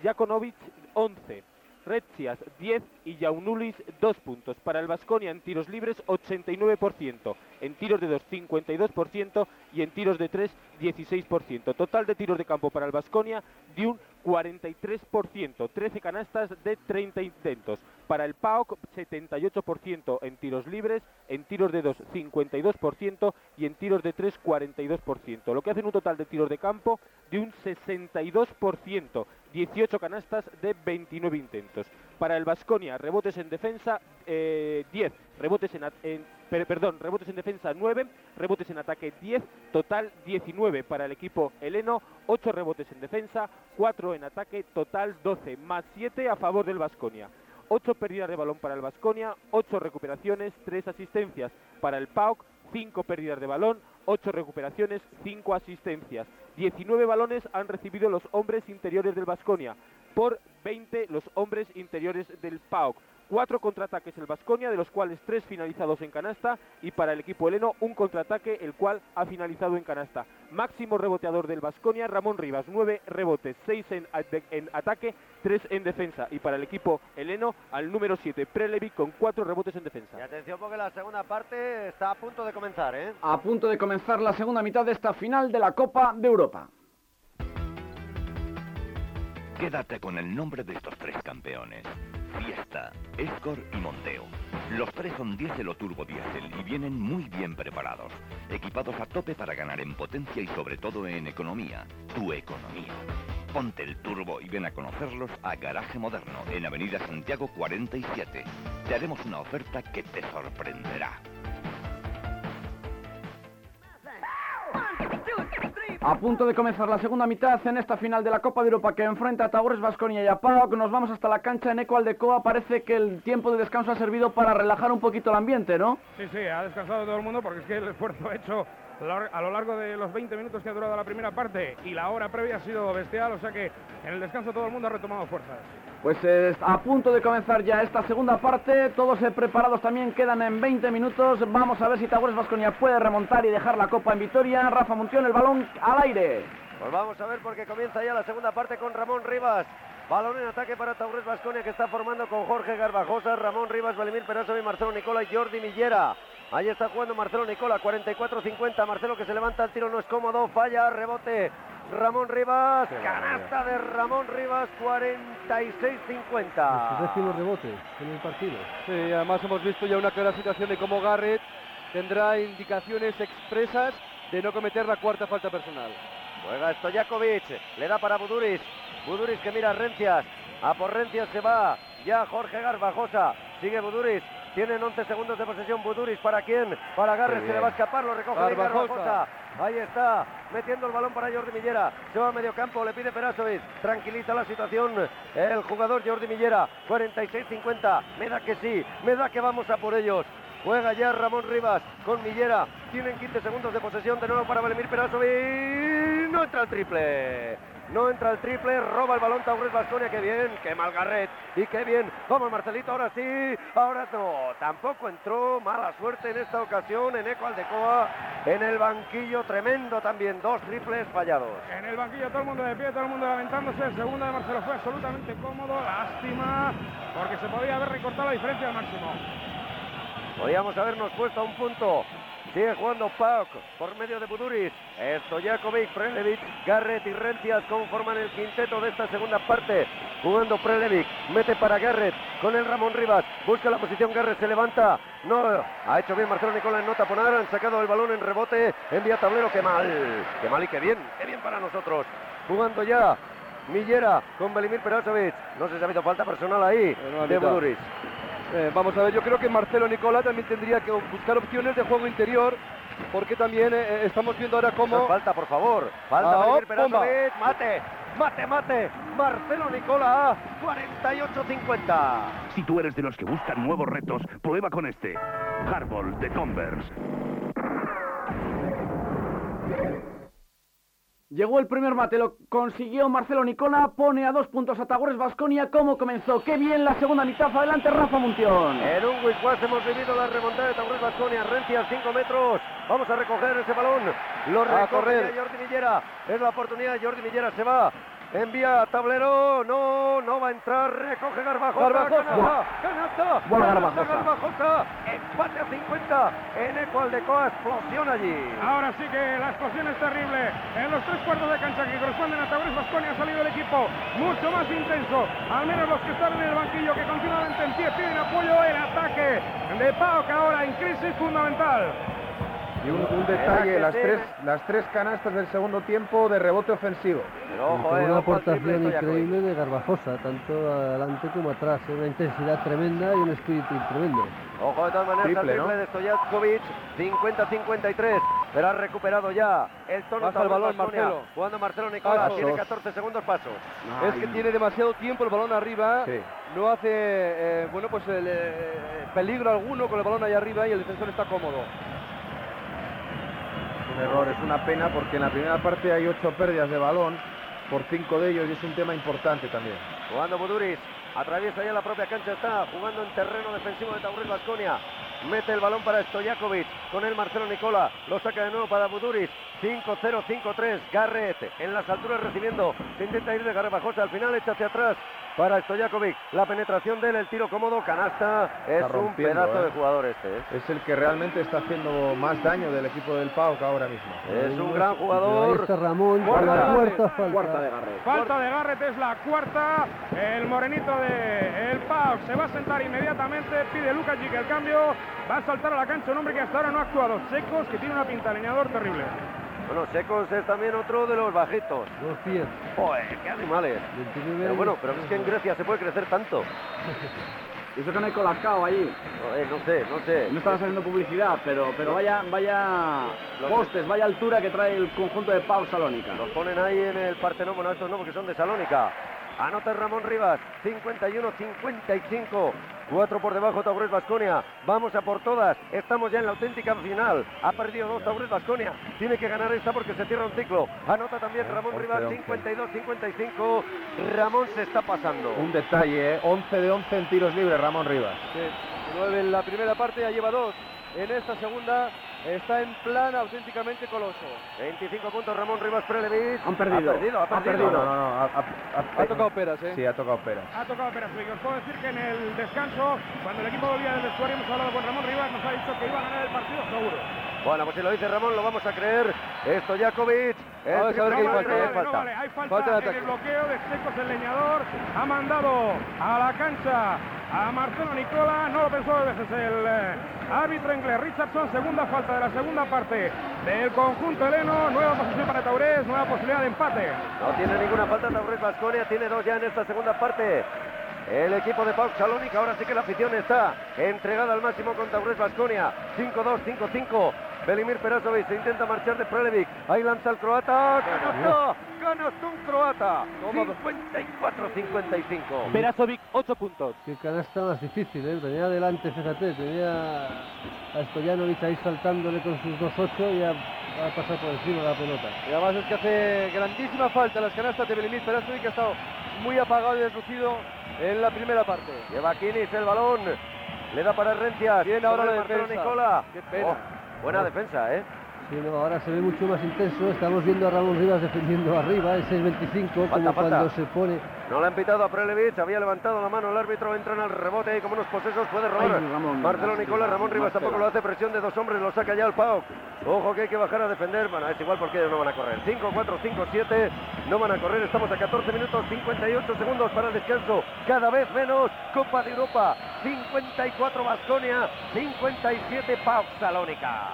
Sjakonovic, 11. Retzias 10 y Jaunulis 2 puntos. Para el Vasconia en tiros libres 89%, en tiros de 2 52% y en tiros de 3 16%. Total de tiros de campo para el Vasconia de un 43%, 13 canastas de 30 intentos. Para el PAOK 78% en tiros libres, en tiros de 2 52% y en tiros de 3 42%. Lo que hace un total de tiros de campo de un 62%, 18 canastas de 29 intentos. Para el Vasconia, rebotes en defensa eh, 10, rebotes en, en per, perdón, rebotes en defensa 9, rebotes en ataque 10, total 19 para el equipo heleno, 8 rebotes en defensa, 4 en ataque, total 12, más 7 a favor del Vasconia. 8 pérdidas de balón para el Vasconia, 8 recuperaciones, 3 asistencias. Para el PAOK, 5 pérdidas de balón, 8 recuperaciones, 5 asistencias. 19 balones han recibido los hombres interiores del Vasconia, por 20 los hombres interiores del PAOK. Cuatro contraataques el Vasconia, de los cuales tres finalizados en canasta, y para el equipo heleno un contraataque, el cual ha finalizado en canasta. Máximo reboteador del Vasconia, Ramón Rivas, nueve rebotes, seis en, en, ataque, tres en defensa. Y para el equipo heleno, al número 7, Prelevi, con cuatro rebotes en defensa. Y atención porque la segunda parte está a punto de comenzar, ¿eh? A punto de comenzar la segunda mitad de esta final de la Copa de Europa. Quédate con el nombre de estos tres campeones. Fiesta, Escor y Monteo. Los tres son diésel o turbo diésel y vienen muy bien preparados, equipados a tope para ganar en potencia y sobre todo en economía, tu economía. Ponte el turbo y ven a conocerlos a Garaje Moderno en Avenida Santiago 47. Te haremos una oferta que te sorprenderá. A punto de comenzar la segunda mitad en esta final de la Copa de Europa que enfrenta a Taures Vasconia y a. Nos vamos hasta la cancha en Eco Aldecoa. Parece que el tiempo de descanso ha servido para relajar un poquito el ambiente, ¿no? Sí, sí, ha descansado todo el mundo porque es que el esfuerzo hecho a lo largo de los 20 minutos que ha durado la primera parte y la hora previa ha sido bestial, o sea que en el descanso todo el mundo ha retomado fuerzas. Pues eh, a punto de comenzar ya esta segunda parte, todos eh, preparados también, quedan en 20 minutos, vamos a ver si Taures Vasconia puede remontar y dejar la Copa en Vitoria, Rafa Munción, el balón al aire. Pues vamos a ver porque comienza ya la segunda parte con Ramón Rivas. Balón en ataque para Taures Vasconia que está formando con Jorge Garbajosa, Ramón Rivas, Valimir Perazo y Marcelo Nicola y Jordi Millera. Ahí está jugando Marcelo Nicola, 44-50. Marcelo que se levanta, el tiro no es cómodo, falla, rebote. Ramón Rivas, canasta de Ramón Rivas, 46-50. Décimo rebote en el partido. Sí, además hemos visto ya una clara situación de cómo Garrett tendrá indicaciones expresas de no cometer la cuarta falta personal. Juega Stojakovic, le da para Buduris. Buduris que mira a Rencias. A por Rencias se va ya Jorge Garbajosa. Sigue Buduris. Tienen 11 segundos de posesión Buduris. ¿Para quién? Para Garres. Se le va a escapar. Lo recoge. Garbajosa. Ahí está. Metiendo el balón para Jordi Millera. Se va a medio campo. Le pide Perasovic. Tranquiliza la situación. El jugador Jordi Millera. 46-50. Me da que sí. Me da que vamos a por ellos. Juega ya Ramón Rivas con Millera. Tienen 15 segundos de posesión de nuevo para Valemir Perasovic. No entra el triple. No entra el triple, roba el balón Taures Vasconia, qué bien, qué mal Garret y qué bien. Vamos Marcelito, ahora sí, ahora no, tampoco entró, mala suerte en esta ocasión en Eco Aldecoa, en el banquillo tremendo también, dos triples fallados. En el banquillo todo el mundo de pie, todo el mundo lamentándose, el segundo de Marcelo fue absolutamente cómodo, lástima, porque se podía haber recortado la diferencia al máximo. Podíamos habernos puesto a un punto. Sigue jugando Pauk por medio de Buduris. Stojakovic, Prelevic, Garrett y Rencias conforman el quinteto de esta segunda parte. Jugando Prelevic, mete para Garrett con el Ramón Rivas. Busca la posición, Garrett se levanta. No, ha hecho bien Marcelo Nicola en nota ponar. Han sacado el balón en rebote. Envía tablero, qué mal. Qué mal y qué bien. Qué bien para nosotros. Jugando ya Millera con Belimir Perasovic. No sé si ha habido falta personal ahí de. Buduris. Eh, vamos a ver, yo creo que Marcelo Nicola también tendría que buscar opciones de juego interior, porque también eh, estamos viendo ahora cómo... Falta, por favor. Falta Ah, bomba. Perasovic. Mate, mate, mate. Marcelo Nicola, 48-50. Si tú eres de los que buscan nuevos retos, prueba con este. Hardball de Converse. Llegó el primer mate, lo consiguió Marcelo Nicola, pone a dos puntos a Tagores Vasconia. ¿Cómo comenzó? ¡Qué bien la segunda mitad! Adelante Rafa Muntión. En un Wiswas hemos vivido la remontada de Taurus Basconia, Rencia 5 metros. Vamos a recoger ese balón. Lo ya Jordi Millera. Es la oportunidad. Jordi Millera se va. Envía a tablero. No, no va a entrar. Recoge Garbajosa. Garbajosa. Canasta. Canasta. Buena Canasta, Garbajosa. Garbajosa. Empate a 50. En Eco Aldecoa. Explosión allí. Ahora sí que la explosión es terrible. En los tres cuartos de cancha que corresponden a Taurus Vasconia ha salido el equipo mucho más intenso. Al menos los que están en el banquillo que continuamente en pie piden apoyo. El ataque de Pau que ahora en crisis fundamental. Y un, un detalle, las tres, las tres canastas del segundo tiempo de rebote ofensivo. Pero Y eh, una al aportación increíble de Garbajosa, tanto adelante como atrás. Una intensidad tremenda y un espíritu tremendo. Ojo de todas maneras Triple, al triple ¿no? de Stojakovic, 50-53, pero ha recuperado ya el tono Taurus balón. Marcelo. Jugando Marcelo Nicola, Pasos. tiene 14 segundos pasos. Es que tiene demasiado tiempo el balón arriba, Sí. no hace, eh, bueno, pues el, eh, peligro alguno con el balón ahí arriba y el defensor está cómodo. Error, es una pena porque en la primera parte hay ocho pérdidas de balón por cinco de ellos y es un tema importante también. Jugando Buduris, atraviesa ya la propia cancha, está jugando en terreno defensivo de Taurus Basconia. Mete el balón para Stojakovic, con él Marcelo Nicola, lo saca de nuevo para Buduris. 5-0, 5-3, Garrett en las alturas recibiendo, se intenta ir de Garbajosa, al final echa hacia atrás para Stojakovic. La penetración de él, el tiro cómodo, canasta, es un pedazo eh. de jugador este. ¿eh? Es el que realmente está haciendo más daño del equipo del PAOK ahora mismo. Es un gran Ahí jugador. está Ramón, Cuarta. cuarta falta. Cuarta de Garret. Falta de Garrett es la cuarta. El morenito de el Pau se va a sentar inmediatamente. Pide Lucas que el cambio. Va a saltar a la cancha un hombre que hasta ahora no ha actuado. Secos, que tiene una pinta alineador terrible. Bueno, Secos es también otro de los bajitos. Dos pies. Joder, qué animales. 29 Pero bueno, pero es que en Grecia se puede crecer tanto. [laughs] Y eso que no hay colacao allí. Joder, no sé, no sé. No estaba saliendo publicidad, pero, pero vaya, vaya postes, vaya altura que trae el conjunto de Pau Salónica. Los ponen ahí en el Partenón, bueno, estos no, porque son de Salónica. Anota Ramón Rivas, 51-55. Cuatro por debajo Taurés Basconia. Vamos a por todas. Estamos ya en la auténtica final. Ha perdido dos Taurés Basconia. Tiene que ganar esta porque se cierra un ciclo. Anota también Ramón 11, Rivas, 11. 52-55. Ramón se está pasando. Un detalle, ¿eh? 11 de 11 en tiros libres, Ramón Rivas. Sí, nueve en la primera parte, ya lleva dos. En esta segunda está en plan auténticamente coloso. 25 puntos Ramón Rivas Prelevich. Han perdido. Ha perdido, ha Han perdido. perdido. No, no, no, ha, ha- Ha tocado peras, ¿eh? Sí, ha tocado peras. Ha tocado Perasuic. Os puedo decir que en el descanso, cuando el equipo volvía del vestuario, hemos hablado con Ramón Rivas, nos ha dicho que iba a ganar el partido seguro. Bueno, pues si lo dice Ramón, lo vamos a creer. Esto Jakovic. Vamos a ver qué vale, falta, hay ¿eh? falta. vale. Hay falta, en el bloqueo de Secos el leñador. Ha mandado a la cancha a Marcelo Nicola. No lo pensó dos veces el eh, árbitro inglés Richardson. Segunda falta de la segunda parte del conjunto heleno. Nueva posición para Taurés. Nueva posibilidad de empate. No tiene ninguna falta Taurés Basconia, tiene dos ya en esta segunda parte. El equipo de Pau Salónica, ahora sí que la afición está entregada al máximo con Taurés Basconia. 5-2, 5-5. Belimir Perasovic se intenta marchar de Prelevic. Ahí lanza el croata. ¡Canasta! ¡Canasta un croata! 54-55. Perasovic, 8 puntos. Qué canasta más difícil, ¿eh? Tenía adelante, fíjate, tenía a Stojanovic ahí saltándole con sus 2-8 y ha, ha pasado por encima de la pelota. Y además es que hace grandísima falta las canastas de Belimir Perasovic, que ha estado muy apagado y deslucido en la primera parte. Lleva Kinis el balón. Le da para Rencias. Bien ahora la defensa. Nicola. Qué pena. Oh, buena defensa, ¿eh? Sí, no, ahora se ve mucho más intenso. Estamos viendo a Ramón Rivas defendiendo arriba, en 6-25, como cuando se pone. No le han pitado a Prelevich, había levantado la mano el árbitro, entran al rebote y como unos posesos puede robar. Ay, Ramón. Marcelo Nicola, Ramón Rivas Marcelo. tampoco lo hace, presión de dos hombres, lo saca ya el Pau. Ojo que hay que bajar a defender, bueno, es igual porque ellos no van a correr. 5, 4, 5, 7, no van a correr, estamos a 14 minutos, 58 segundos para el descanso, cada vez menos, Copa de Europa, 54 Basconia, 57 Pau Salónica.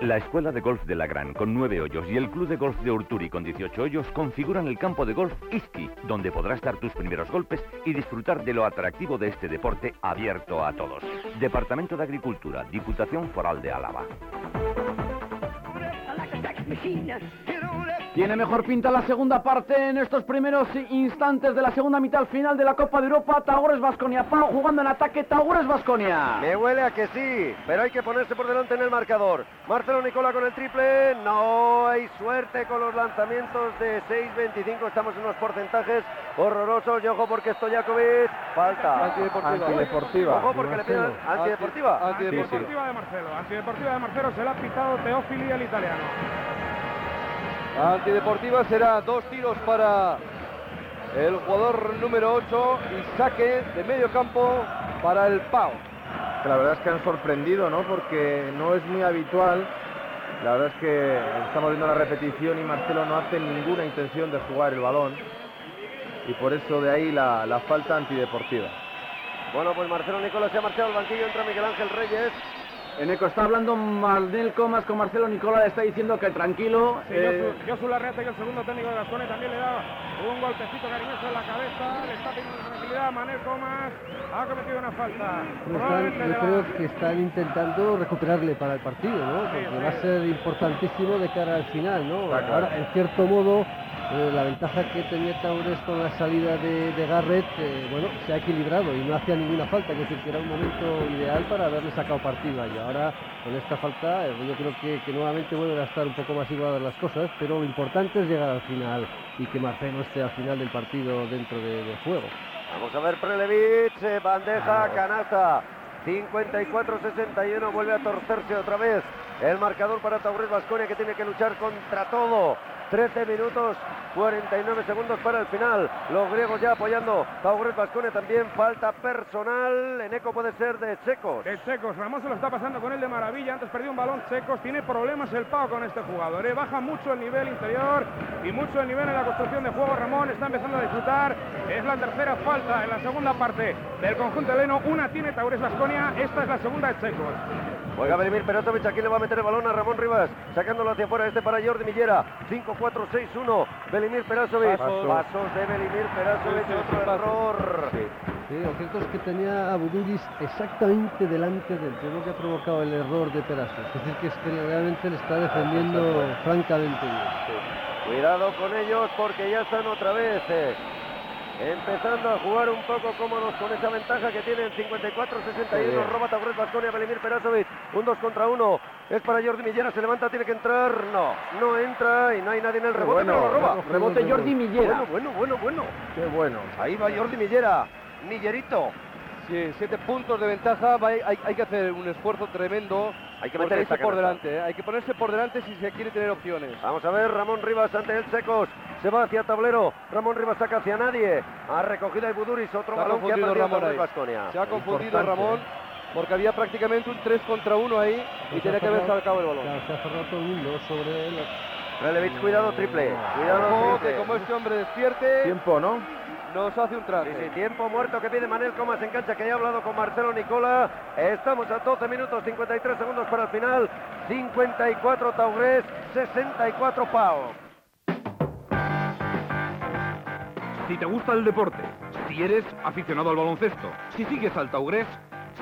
La Escuela de Golf de La Gran con 9 hoyos y el Club de Golf de Urturi con 18 hoyos configuran el campo de golf Iski, donde podrás dar tus primeros golpes y disfrutar de lo atractivo de este deporte abierto a todos. Departamento de Agricultura, Diputación Foral de Álava. Tiene mejor pinta la segunda parte en estos primeros instantes de la segunda mitad final de la Copa de Europa. Taugures Basconia. Pau jugando en ataque. Taugures Basconia. Me huele a que sí, pero hay que ponerse por delante en el marcador. Marcelo Nicola con el triple. No hay suerte con los lanzamientos de 6-25. Estamos en unos porcentajes horrorosos. Y ojo porque Stojakovic falta. Antideportiva. Antideportiva. Ojo porque le pidan antideportiva. Antideportiva de Marcelo. Antideportiva de Marcelo se la ha pitado Teófili el italiano. Antideportiva será dos tiros para el jugador número 8 y saque de medio campo para el Pau. La verdad es que han sorprendido, ¿no? Porque no es muy habitual. La verdad es que estamos viendo la repetición y Marcelo no hace ninguna intención de jugar el balón. Y por eso de ahí la, la falta antideportiva. Bueno, pues Marcelo Nicola se ha marchado al banquillo. Entra Miguel Ángel Reyes. Eneco está hablando Marnel Comas con Marcelo Nicola. Le está diciendo que tranquilo. Sí, eh, Josu- Josu Larreta, que el segundo técnico de Gascone, también le da un golpecito cariñoso en la cabeza. Le está pidiendo tranquilidad. Manel Comas ha cometido una falta. Están- yo creo que están intentando recuperarle para el partido, ¿no? Porque va a ser importantísimo de cara al final, ¿no? Ahora, en cierto modo, eh, la ventaja que tenía Taures con la salida de, de Garrett, eh, bueno, se ha equilibrado y no hacía ninguna falta, es decir, que era un momento ideal para haberle sacado partido y ahora con esta falta eh, yo creo que, que nuevamente vuelven a estar un poco más igualadas las cosas, pero lo importante es llegar al final y que Marcelo esté al final del partido dentro de- del juego. Vamos a ver Prelevich, bandeja, canasta. 54-61, vuelve a torcerse otra vez el marcador para Taurés Vasconia que tiene que luchar contra todo. 13 minutos, 49 segundos para el final. Los griegos ya apoyando. Taurés Vasconia también falta personal. En eco puede ser de Checos. De Checos, Ramón se lo está pasando con él de maravilla. Antes perdió un balón Checos. Tiene problemas el Pau con este jugador. ¿eh? Baja mucho el nivel interior y mucho el nivel en la construcción de juego. Ramón está empezando a disfrutar. Es la tercera falta en la segunda parte del conjunto heleno. Una tiene Taures Vasconia. Esta es la segunda de Checos. Juega Belimir Perotovic, aquí le va a meter el balón a Ramón Rivas, sacándolo hacia afuera, este para Jordi Millera, 5-4-6-1, Belimir Perasovic, Pasos. pasos de Belimir Perasovic, Sí, otro error. Sí, lo cierto es que tenía a Buduris exactamente delante del que que ha provocado el error de Perasos. Es decir, que es que realmente le está defendiendo francamente bien. Cuidado con ellos porque ya están otra vez eh, empezando a jugar un poco cómodos con esa ventaja que tienen 54-61. bien. Roba Taurés Vasconia, Belimir Perasovic, un 2 contra 1. Es para Jordi Millera, se levanta, tiene que entrar. No, no entra y no hay nadie en el rebote, bueno, pero lo roba. Rebote Jordi Millera. Bueno, bueno, bueno, bueno. Qué bueno. Ahí va Jordi Millera. Millerito. Sí, siete puntos de ventaja, hay, hay que hacer un esfuerzo tremendo. Hay que por meter ponerse esta por delante, ¿eh? hay que ponerse por delante si se quiere tener opciones. Vamos a ver, Ramón Rivas ante el Secos. Se va hacia tablero. Ramón Rivas saca hacia nadie. Ha recogido a Buduris, otro Se balón que ha Ramón. Baskonia. Se ha confundido Importante, Ramón porque había prácticamente un 3 contra 1 ahí y Pues tenía que haber sacado el balón. se ha cerrado todo el mundo sobre él. Relevich, cuidado, triple. Cuidado, triple. que como este hombre despierte, Tiempo, ¿no? Nos hace un Sí, traje. sí, tiempo muerto que pide Manel Comas en cancha, que ya ha hablado con Marcelo Nicola. Estamos a 12 minutos, 53 segundos para el final. 54 Taurés, 64 Pau. Si te gusta el deporte, si eres aficionado al baloncesto, si sigues al Taurés,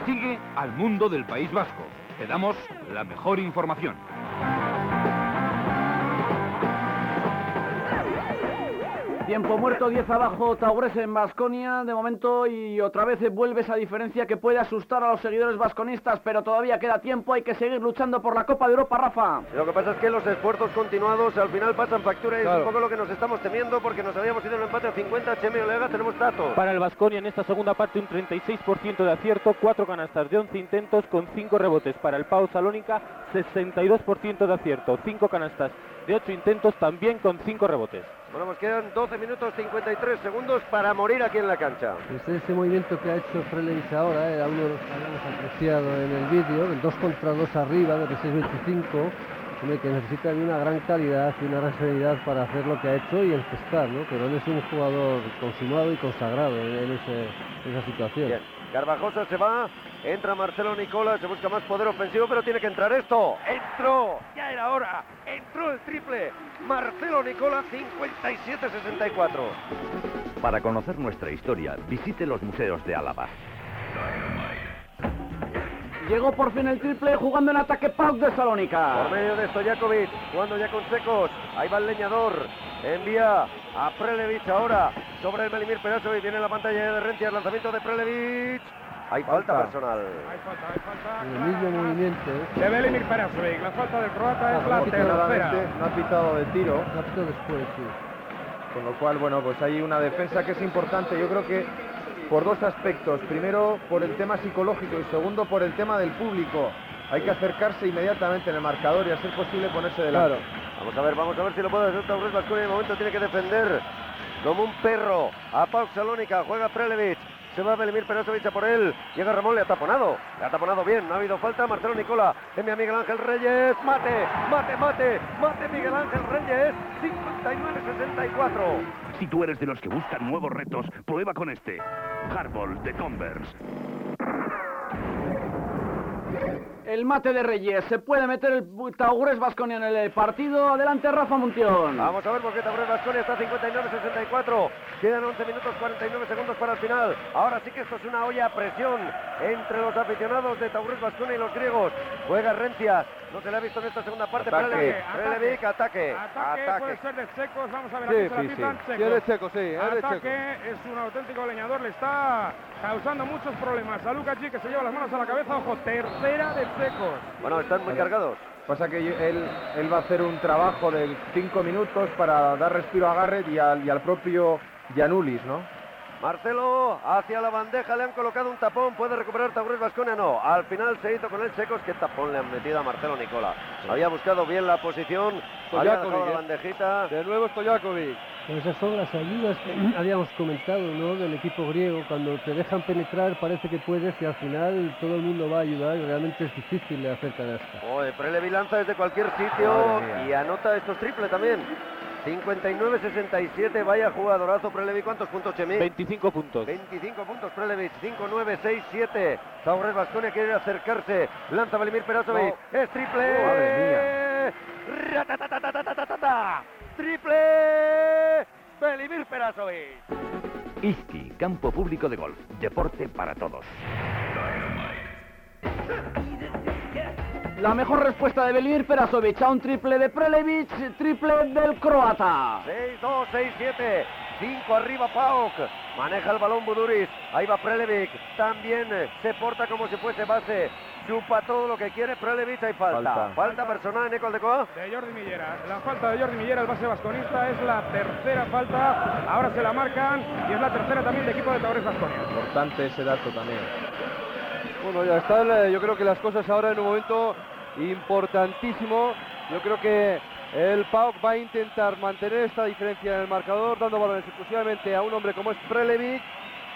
sigue al mundo del País Vasco. Te damos la mejor información. Tiempo muerto, 10 abajo, Taures en Basconia de momento y otra vez vuelve esa diferencia que puede asustar a los seguidores vasconistas, pero todavía queda tiempo, hay que seguir luchando por la Copa de Europa, Rafa. Lo que pasa es que los esfuerzos continuados al final pasan factura y es un poco lo que nos estamos temiendo porque nos habíamos ido en el empate a 50. Chemi Olega, tenemos datos. Para el Vasconia en esta segunda parte un 36% de acierto, 4 canastas de 11 intentos con 5 rebotes. Para el Pau Salónica 62% de acierto, 5 canastas de 8 intentos también con 5 rebotes. Bueno, pues quedan 12 minutos 53 segundos para morir aquí en la cancha. Este, ese movimiento que ha hecho Frelevich ahora, era uno de los que habíamos apreciado en el vídeo, el 2 contra 2 arriba, de 6.25, hombre, que necesita de una gran calidad y una gran serenidad para hacer lo que ha hecho y encestar, ¿no? Pero él es un jugador consumado y consagrado en, en ese- en esa situación. Bien. Garbajosa se va, entra Marcelo Nicola, se busca más poder ofensivo, pero tiene que entrar esto. Entró, ya era hora, entró el triple. Marcelo Nicola, 57-64. Para conocer nuestra historia, visite los museos de Álava. Llegó por fin el triple jugando en ataque Pauk de Salónica. Por medio de Stojakovic, jugando ya con secos. Ahí va el leñador. Envía a Prelevich ahora sobre el Melimir Perasovic. Viene la pantalla de Rencia, el lanzamiento de Prelevich. Hay falta, Falta. personal. Hay falta, hay falta. En el mismo movimiento, ¿eh? De Belimir Perasovic. La falta del croata es la tercera. No ha pitado de tiro, Rápido después, sí. con lo cual, bueno, pues hay una defensa que es importante. Yo creo que por dos aspectos. Primero, por el tema psicológico y segundo, por el tema del público. Hay que acercarse inmediatamente en el marcador y a ser posible ponerse delante. Vamos a ver, vamos a ver si lo puede hacer Taurus Vasconia. De momento tiene que defender como un perro a Pau Salónica. Juega Prelevich. Se va Belimir Perasovic a por él. Llega Ramón, le ha taponado. Le ha taponado bien. No ha habido falta. Marcelo Nicola. Envía a Miguel Ángel Reyes. Mate, mate, mate. Mate Miguel Ángel Reyes. 59-64. Si tú eres de los que buscan nuevos retos, prueba con este. Hardball de Converse. El mate de Reyes. Se puede meter el Taugres Vasconia en el partido. Adelante Rafa Muntión. Vamos a ver porque Taurus Vasconia está 59-64. Quedan 11 minutos 49 segundos para el final. Ahora sí que esto es una olla a presión entre los aficionados de Taurus Vasconia y los griegos. Juega Rencias. No se le ha visto en esta segunda parte. Ataque. Prelevic, Prelevic, ataque. Ataque, puede ser de Secos, vamos a ver Sí, aquí sí, sí. Secos. de sí, es Ataque, un auténtico leñador, le está causando muchos problemas a Lukaci que se lleva las manos a la cabeza, ojo, tercera de Secos. Bueno, están muy cargados. Pasa que él, él va a hacer un trabajo de cinco minutos para dar respiro a Garrett y al, y al propio Gianulis, ¿no? Marcelo hacia la bandeja, le han colocado un tapón, puede recuperar Taurus Vasconia, no. Al final se hizo con el Secos, qué tapón le han metido a Marcelo Nicola. Había buscado bien la posición, había dejado la ¿eh? bandejita. De nuevo Stojakovic. Pero esas son las ayudas que habíamos comentado, ¿no? Del equipo griego. Cuando te dejan penetrar parece que puedes y al final todo el mundo va a ayudar y realmente es difícil de hacer canasta. Joder, Prelevi lanza desde cualquier sitio y anota estos triples también. 59-67, vaya jugadorazo Prelevi. ¿Cuántos puntos, Chemi? 25 puntos. 25 puntos, Prelevi. 5-9-6-7. Saurres Basconia quiere acercarse. Lanza Valimir Perazovic. Oh. Es triple. Oh, ¡Madre mía! ¡Triple! Velimir Perazovic. Iski, campo público de golf. Deporte para todos. La mejor respuesta de Belimir Perasovic a un triple de Prelevic, triple del croata. 6-2, 6-7. 5 arriba Pauk. Maneja el balón Buduris. Ahí va Prelevic. También se porta como si fuese base. Chupa todo lo que quiere Prelevic. Hay falta. Falta. Falta personal en Ecol de Coa. De Jordi Millera. La falta de Jordi Millera, el base vasconista, es la tercera falta. Ahora se la marcan y es la tercera también de equipo de Taurus Vasconia. Importante ese dato también. Bueno, ya están, yo creo que las cosas ahora en un momento importantísimo. Yo creo que el PAOK va a intentar mantener esta diferencia en el marcador, dando balones exclusivamente a un hombre como es Prelevic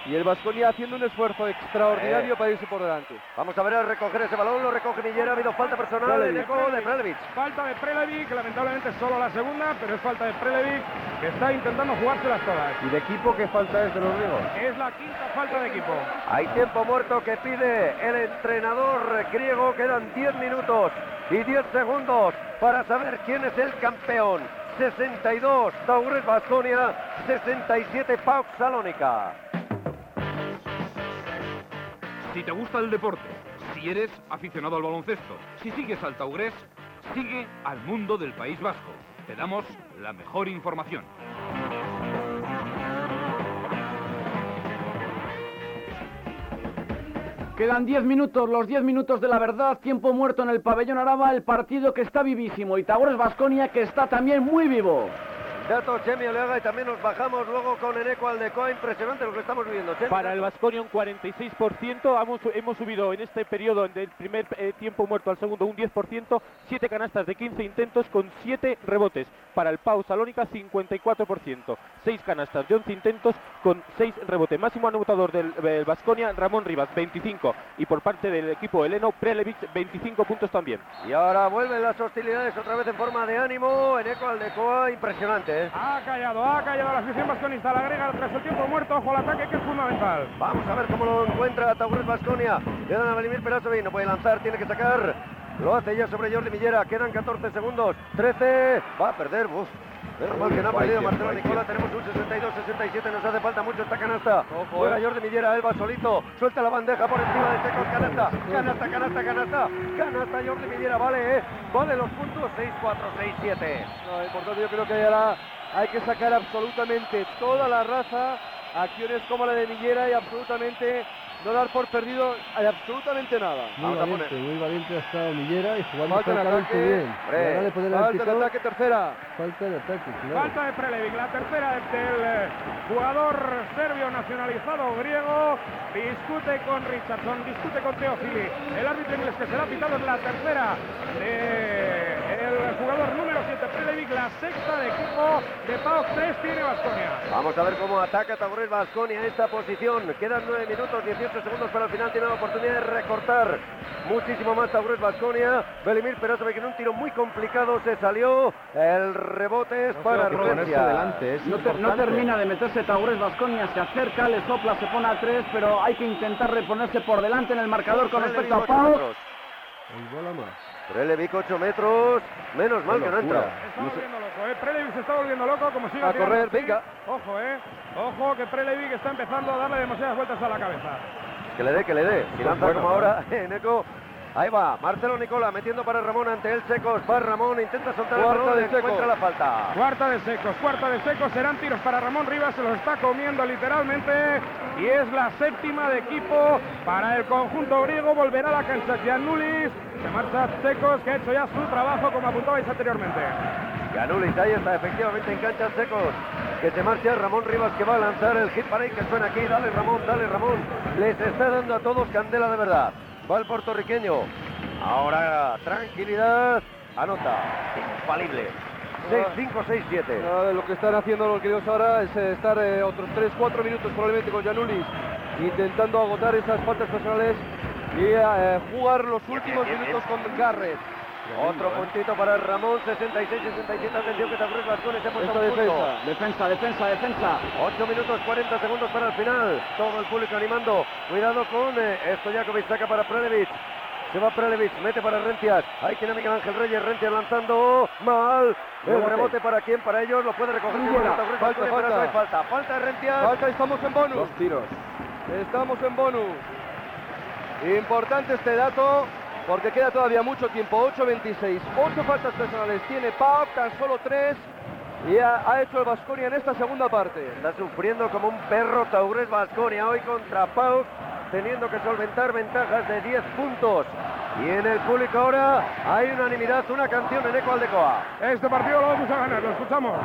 y el Vasconia haciendo un esfuerzo extraordinario Eh. para irse por delante. Vamos a ver a recoger ese balón. Lo recoge Millera. Ha habido falta personal en Prelevic. Ecol de Prelevic. Falta de Prelevic, lamentablemente solo la segunda, pero es falta de Prelevic que está intentando jugárselas todas. ¿Y de equipo qué falta es de los griegos? Es la quinta falta de equipo. Hay tiempo muerto que pide el entrenador griego. Quedan 10 minutos y 10 segundos para saber quién es el campeón. 62 Taurus Vasconia, 67 Pauk Salónica. Si te gusta el deporte, si eres aficionado al baloncesto, si sigues al Taurés, sigue al mundo del País Vasco. Te damos la mejor información. Quedan 10 minutos, los 10 minutos de la verdad, tiempo muerto en el pabellón Araba, el partido que está vivísimo y Taures Vasconia que está también muy vivo. Dato Chemi Oleaga y también nos bajamos luego con Eneco Aldecoa. Impresionante lo que estamos viviendo. Chemi. Para el Vasconia un 46%, hemos, hemos subido en este periodo del primer eh, tiempo muerto al segundo un 10%, 7 canastas de 15 intentos con 7 rebotes. Para el Pau Salónica 54%, 6 canastas de 11 intentos con 6 rebotes. Máximo anotador del Vasconia Ramón Rivas 25 y por parte del equipo heleno Prelevic 25 puntos también. Y ahora vuelven las hostilidades otra vez en forma de ánimo. Eneco Aldecoa, impresionante. ¿Eh? Ha callado, ha callado la afición vasconista. La agrega tras el tiempo muerto. Ojo al ataque que es fundamental. Vamos a ver cómo lo encuentra Taurus Vasconia. Le dan a Vladimir Perasovic, no puede lanzar, tiene que sacar. Lo hace ya sobre Jordi Millera. Quedan 14 segundos. 13. Va a perder. Uf. Menos mal que no ha Guay, perdido qué Marcelo Nicola. Tenemos un 62-67. Nos hace falta mucho esta canasta. Juega eh. Jordi Millera. Él va solito. Suelta la bandeja por encima de Secos. Canasta. Canasta, canasta, canasta. Canasta Jordi Millera. Vale, eh. Vale los puntos. 6-4, 6-7. No, importante yo creo que ahora hay que sacar absolutamente toda la raza, acciones como la de Millera y absolutamente no dar por perdido a absolutamente nada. Muy valiente, muy valiente ha estado Millera y jugando Falta de francamente ataque. bien. Hombre, Falta de ataque tercera. Falta de ataque, claro. Falta de Prelevic, la tercera del eh, jugador serbio nacionalizado griego. Discute con Richardson, discute con Teofili. El árbitro inglés que se la ha pitado es la tercera del jugador número 7, Prelevic, la sexta de equipo de Pau 3 tiene Vasconia. Vamos a ver cómo ataca Taburés Vasconia esta posición. Quedan 9 minutos, 18 segundos para el final. Tiene la oportunidad de recortar muchísimo más Taburés Vasconia. Belimir Perasovic en un tiro muy complicado se salió. El rebote es para delante es No, te- no importante. termina de meterse Taures Vasconia, se acerca, le sopla, se pone a tres, pero hay que intentar reponerse por delante en el marcador con respecto a Pau. bola más. Prelevic 8 metros. Menos mal que no entra. Está volviendo loco, ¿eh? Prelevic se está volviendo loco, como sigue A correr, así. venga. Ojo, ¿eh? Ojo que Prelevic está empezando a darle demasiadas vueltas a la cabeza. Que le dé, que le dé. Si lanza bueno, como ¿no? ahora, [laughs] Eneco. Ahí va, Marcelo Nicola metiendo para Ramón ante él Secos. Va Ramón, intenta soltar Cuarta el balón de y encuentra la falta. Cuarta de secos, cuarta de secos, serán tiros para Ramón Rivas, se los está comiendo literalmente y es la séptima de equipo para el conjunto griego, volverá a la cancha Giannulis, se marcha secos que ha hecho ya su trabajo como apuntabais anteriormente. Ganulis, ahí está, efectivamente en cancha Secos. Que se marcha Ramón Rivas que va a lanzar el hit para ahí que suena aquí. Dale Ramón, dale Ramón. Les está dando a todos candela de verdad. Va el puertorriqueño. Ahora, tranquilidad. Anota. Infalible. 6-5, 6-7. Nada de lo que están haciendo los griegos ahora es eh, estar eh, otros 3-4 minutos probablemente con Janulis intentando agotar esas faltas personales y eh, jugar los últimos minutos con Garrett. Otro puntito para Ramón, 66-67. Atención que Taburés Vascones se ha puesto defensa. Defensa, defensa, defensa. 8 minutos 40 segundos para el final. Todo el público animando. Cuidado con eh, Stojakovic, saca para Prelevic. Se va Prelevic, mete para Rencias. Ahí tiene a Miguel Ángel Reyes, Rencias lanzando mal. El Rebote. rebote para quién, para ellos, lo puede recoger. Falta, falta. no hay falta. Falta de Rencias. Falta, estamos en bonus. Dos tiros. Estamos en bonus. Importante este dato porque queda todavía mucho tiempo. 8.26. 8 faltas personales tiene Pau, tan solo 3. Y ha, ha hecho el Vasconia en esta segunda parte. Está sufriendo como un perro Taurés Vasconia hoy contra Pau, teniendo que solventar ventajas de 10 puntos. Y en el público ahora hay unanimidad, una canción en Eco Aldecoa. Este partido lo vamos a ganar, lo escuchamos.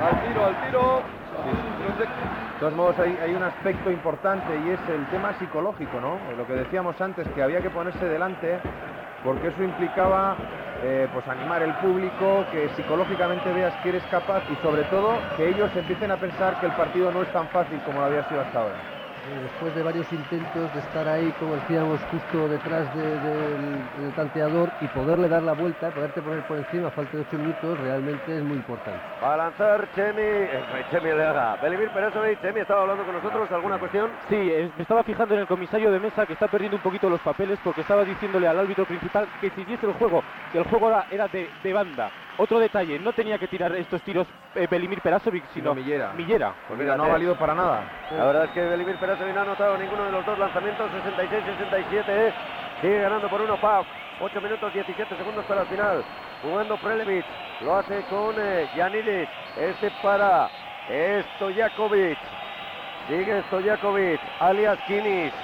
Al tiro, al tiro. De todos modos, hay, hay un aspecto importante y es el tema psicológico, ¿no? Lo que decíamos antes, que había que ponerse delante, porque eso implicaba eh, pues animar el público, que psicológicamente veas que eres capaz y sobre todo que ellos empiecen a pensar que el partido no es tan fácil como lo había sido hasta ahora. Y después de varios intentos de estar ahí, como decíamos, justo detrás de- del, del tanteador y poderle dar la vuelta, poderte poner por encima a falta de 8 minutos, realmente es muy importante. Va a lanzar Chemi, eh, Chemi Leaga. Belimir Perezovic, Chemi estaba hablando con nosotros, ¿alguna cuestión? Sí, eh, me estaba fijando en el comisario de mesa que está perdiendo un poquito los papeles porque estaba diciéndole al árbitro principal que siguiese el juego, que el juego era, era de, de banda. Otro detalle, no tenía que tirar estos tiros eh, Belimir Perasovic, sino Sino Millera. Millera. Pues mira, no ha valido para nada. La verdad es que Belimir Perezovic no ha anotado ninguno de los dos lanzamientos, 66-67. eh. Sigue ganando por uno Pau. 8 minutos 17 segundos para el final. Jugando Prelevic. Lo hace con eh, Yanidis. Este para Stojakovic. Sigue Stojakovic. Alias Kinis.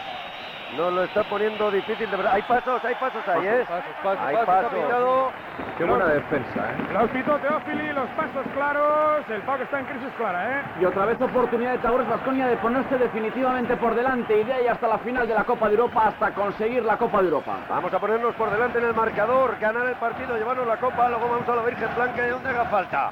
Nos lo está poniendo difícil de verdad. Hay pasos, hay pasos ahí, ¿eh? Pasos, pasos, Hay pasos. Qué buena defensa, ¿eh? Los pitó Teófili, los pasos claros, el Pau está en crisis clara, ¿eh? Y otra vez oportunidad de Taures Vasconia de ponerse definitivamente por delante y de ahí hasta la final de la Copa de Europa hasta conseguir la Copa de Europa. Vamos a ponernos por delante en el marcador, ganar el partido, llevarnos la copa, luego vamos a la Virgen Blanca y donde haga falta.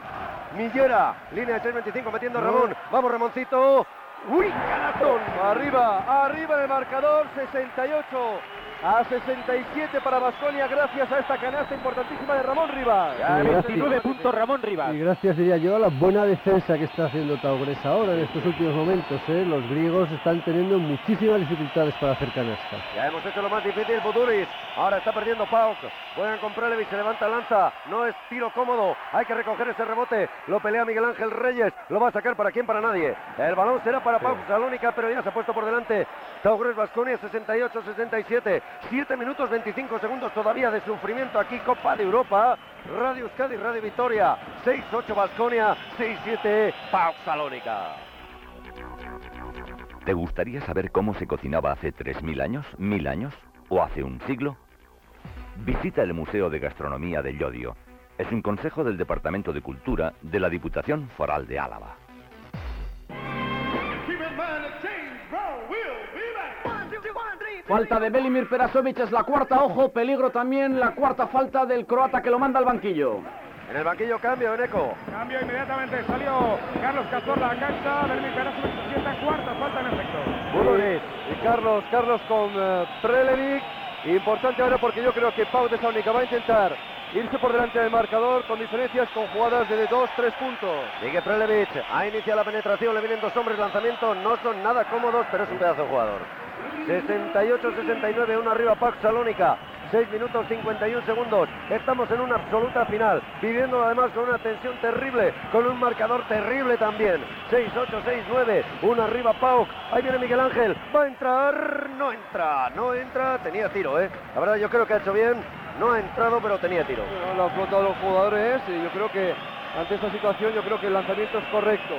Millera, línea de 6.25 metiendo a Ramón. Vamos Ramoncito. ¡Uy, canastón! Arriba, arriba el marcador, 68 a 67 para Basconia gracias a esta canasta importantísima de Ramón Rivas. Ya, 29 puntos Ramón Rivas. Y gracias diría yo a la buena defensa que está haciendo Taugres ahora en estos últimos momentos. ¿eh? Los griegos están teniendo muchísimas dificultades para hacer canasta. Ya hemos hecho lo más difícil, Buduris. Ahora está perdiendo Pauk. Juegan con Prelevic, se levanta lanza. No es tiro cómodo. Hay que recoger ese rebote. Lo pelea Miguel Ángel Reyes. Lo va a sacar para quién, para nadie. El balón será para Pauk Salónica, pero ya se ha puesto por delante. Taugres Basconia 68-67. 7 minutos 25 segundos todavía de sufrimiento aquí, Copa de Europa. Radio Euskadi, Radio Victoria. 6-8 Basconia, 6-7 Pauk Salónica. ¿Te gustaría saber cómo se cocinaba hace 3.000 años, 1.000 años o hace un siglo? Visita el Museo de Gastronomía del Llodio. Es un consejo del Departamento de Cultura de la Diputación Foral de Álava. Falta de Belimir Perasovic es la cuarta, ojo, peligro también la cuarta falta del croata que lo manda al banquillo. En el banquillo cambio, Eneco. Cambio inmediatamente, salió Carlos Cazorla a la cancha, Belimir Perasovic se sienta cuarta falta en efecto. Y Carlos, Carlos con uh, Prelevic. Importante ahora porque yo creo que Pau de Salónica va a intentar irse por delante del marcador con diferencias con jugadas de 2, 3 puntos. Sigue Prelevic, ha iniciado la penetración, le vienen dos hombres, lanzamiento, no son nada cómodos, pero es un pedazo de jugador. 68-69, uno arriba Pax Salónica. 6 minutos 51 segundos. Estamos en una absoluta final. Viviéndolo además con una tensión terrible, con un marcador terrible también. 6-8, 6-9. Uno arriba Pauk. Ahí viene Miguel Ángel. Va a entrar. No entra. No entra. Tenía tiro, ¿eh? La verdad, yo creo que ha hecho bien. No ha entrado, pero tenía tiro. Bueno, lo han flotado los jugadores. Y yo creo que ante esta situación, yo creo que el lanzamiento es correcto.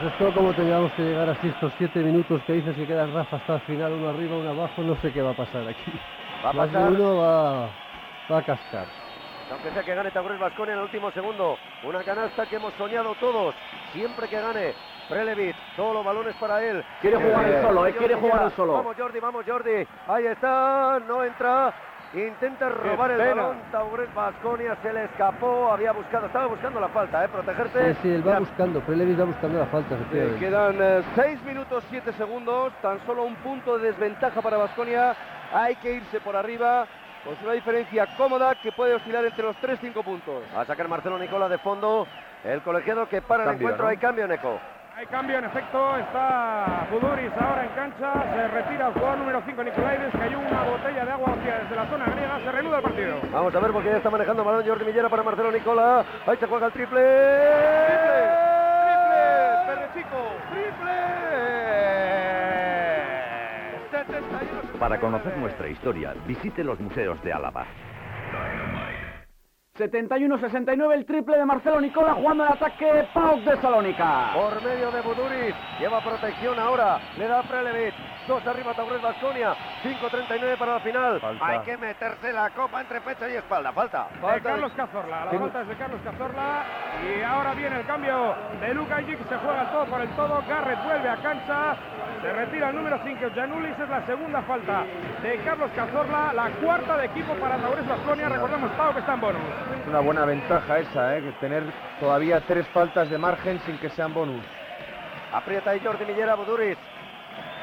Pues esto como tengamos que llegar así estos siete minutos que dices que quedan Rafa hasta el final, uno arriba, uno abajo, no sé qué va a pasar aquí. Va a Más de pasar. uno va, va a cascar. Aunque sea que gane Taurus Vasconia en el último segundo. Una canasta que hemos soñado todos. Siempre que gane Prelevic, todos los balones para él. Quiere jugar él solo, eh, quiere jugar él solo. Vamos Jordi, vamos Jordi. Ahí está, no entra. Intenta robar el balón. Taurus Vasconia se le escapó. Había buscado, estaba buscando la falta, ¿eh? Protegerse. Sí, sí, él va Ya- buscando, Prelevis va buscando la falta, Eh, quedan 6 minutos 7 segundos, tan solo un punto de desventaja para Basconia. Hay que irse por arriba, con una diferencia cómoda que puede oscilar entre los 3-5 puntos. Va a sacar Marcelo Nicola de fondo. El colegiado que para el encuentro. ¿no? Hay cambio, Neco. Hay cambio, en efecto, está Buduris ahora en cancha, se retira el jugador número 5 Nicolaides, cayó una botella de agua hacia desde la zona griega, se reanuda el partido. Vamos a ver porque ya está manejando el balón Jordi Millera para Marcelo Nicola. Ahí se juega el triple. ¡Triple! ¡Triple! 71. Para conocer nuestra historia, visite los museos de Álava. 71-69, el triple de Marcelo Nicola jugando el ataque Pauk de Salónica. Por medio de Buduriz, lleva protección ahora, le da Prelevit, 2 arriba Taurés Vasconia, 5.39 para la final. Hay que meterse la copa entre pecho y espalda. Falta. de Carlos Cazorla. La falta es de Carlos Cazorla. Y ahora viene el cambio de Luca Illich. Se juega el todo por el todo. Garrett vuelve a cancha. Se retira el número 5, Janulis. Es la segunda falta de Carlos Cazorla. La cuarta de equipo para Taurés Vasconia. Recordemos, Pau, que está en bonus. Es una buena ventaja esa, ¿eh? que tener todavía tres faltas de margen sin que sean bonus. Aprieta y Jordi Millera Buduris.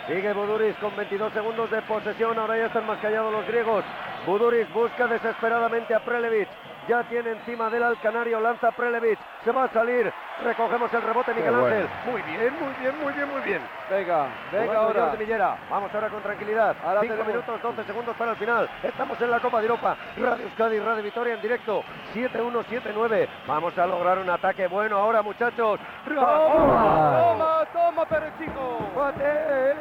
Sigue Buduris con 22 segundos de posesión. Ahora ya están más callados los griegos. Buduris busca desesperadamente a Prelevic. Ya tiene encima del al canario. Lanza Prelevic. Se va a salir. Recogemos el rebote, Miguel bueno. Ángel. Muy bien, muy bien, muy bien, muy bien. Venga, venga ahora. Millera. Vamos ahora con tranquilidad. Ahora 5 tenemos- minutos, 12 segundos para el final. Estamos en la Copa de Europa. Radio Euskadi, Radio Victoria en directo. 7-1, 7-9. Vamos a lograr un ataque bueno ahora, muchachos. ¡Toma! ¡Toma, toma, Perrechico! Bate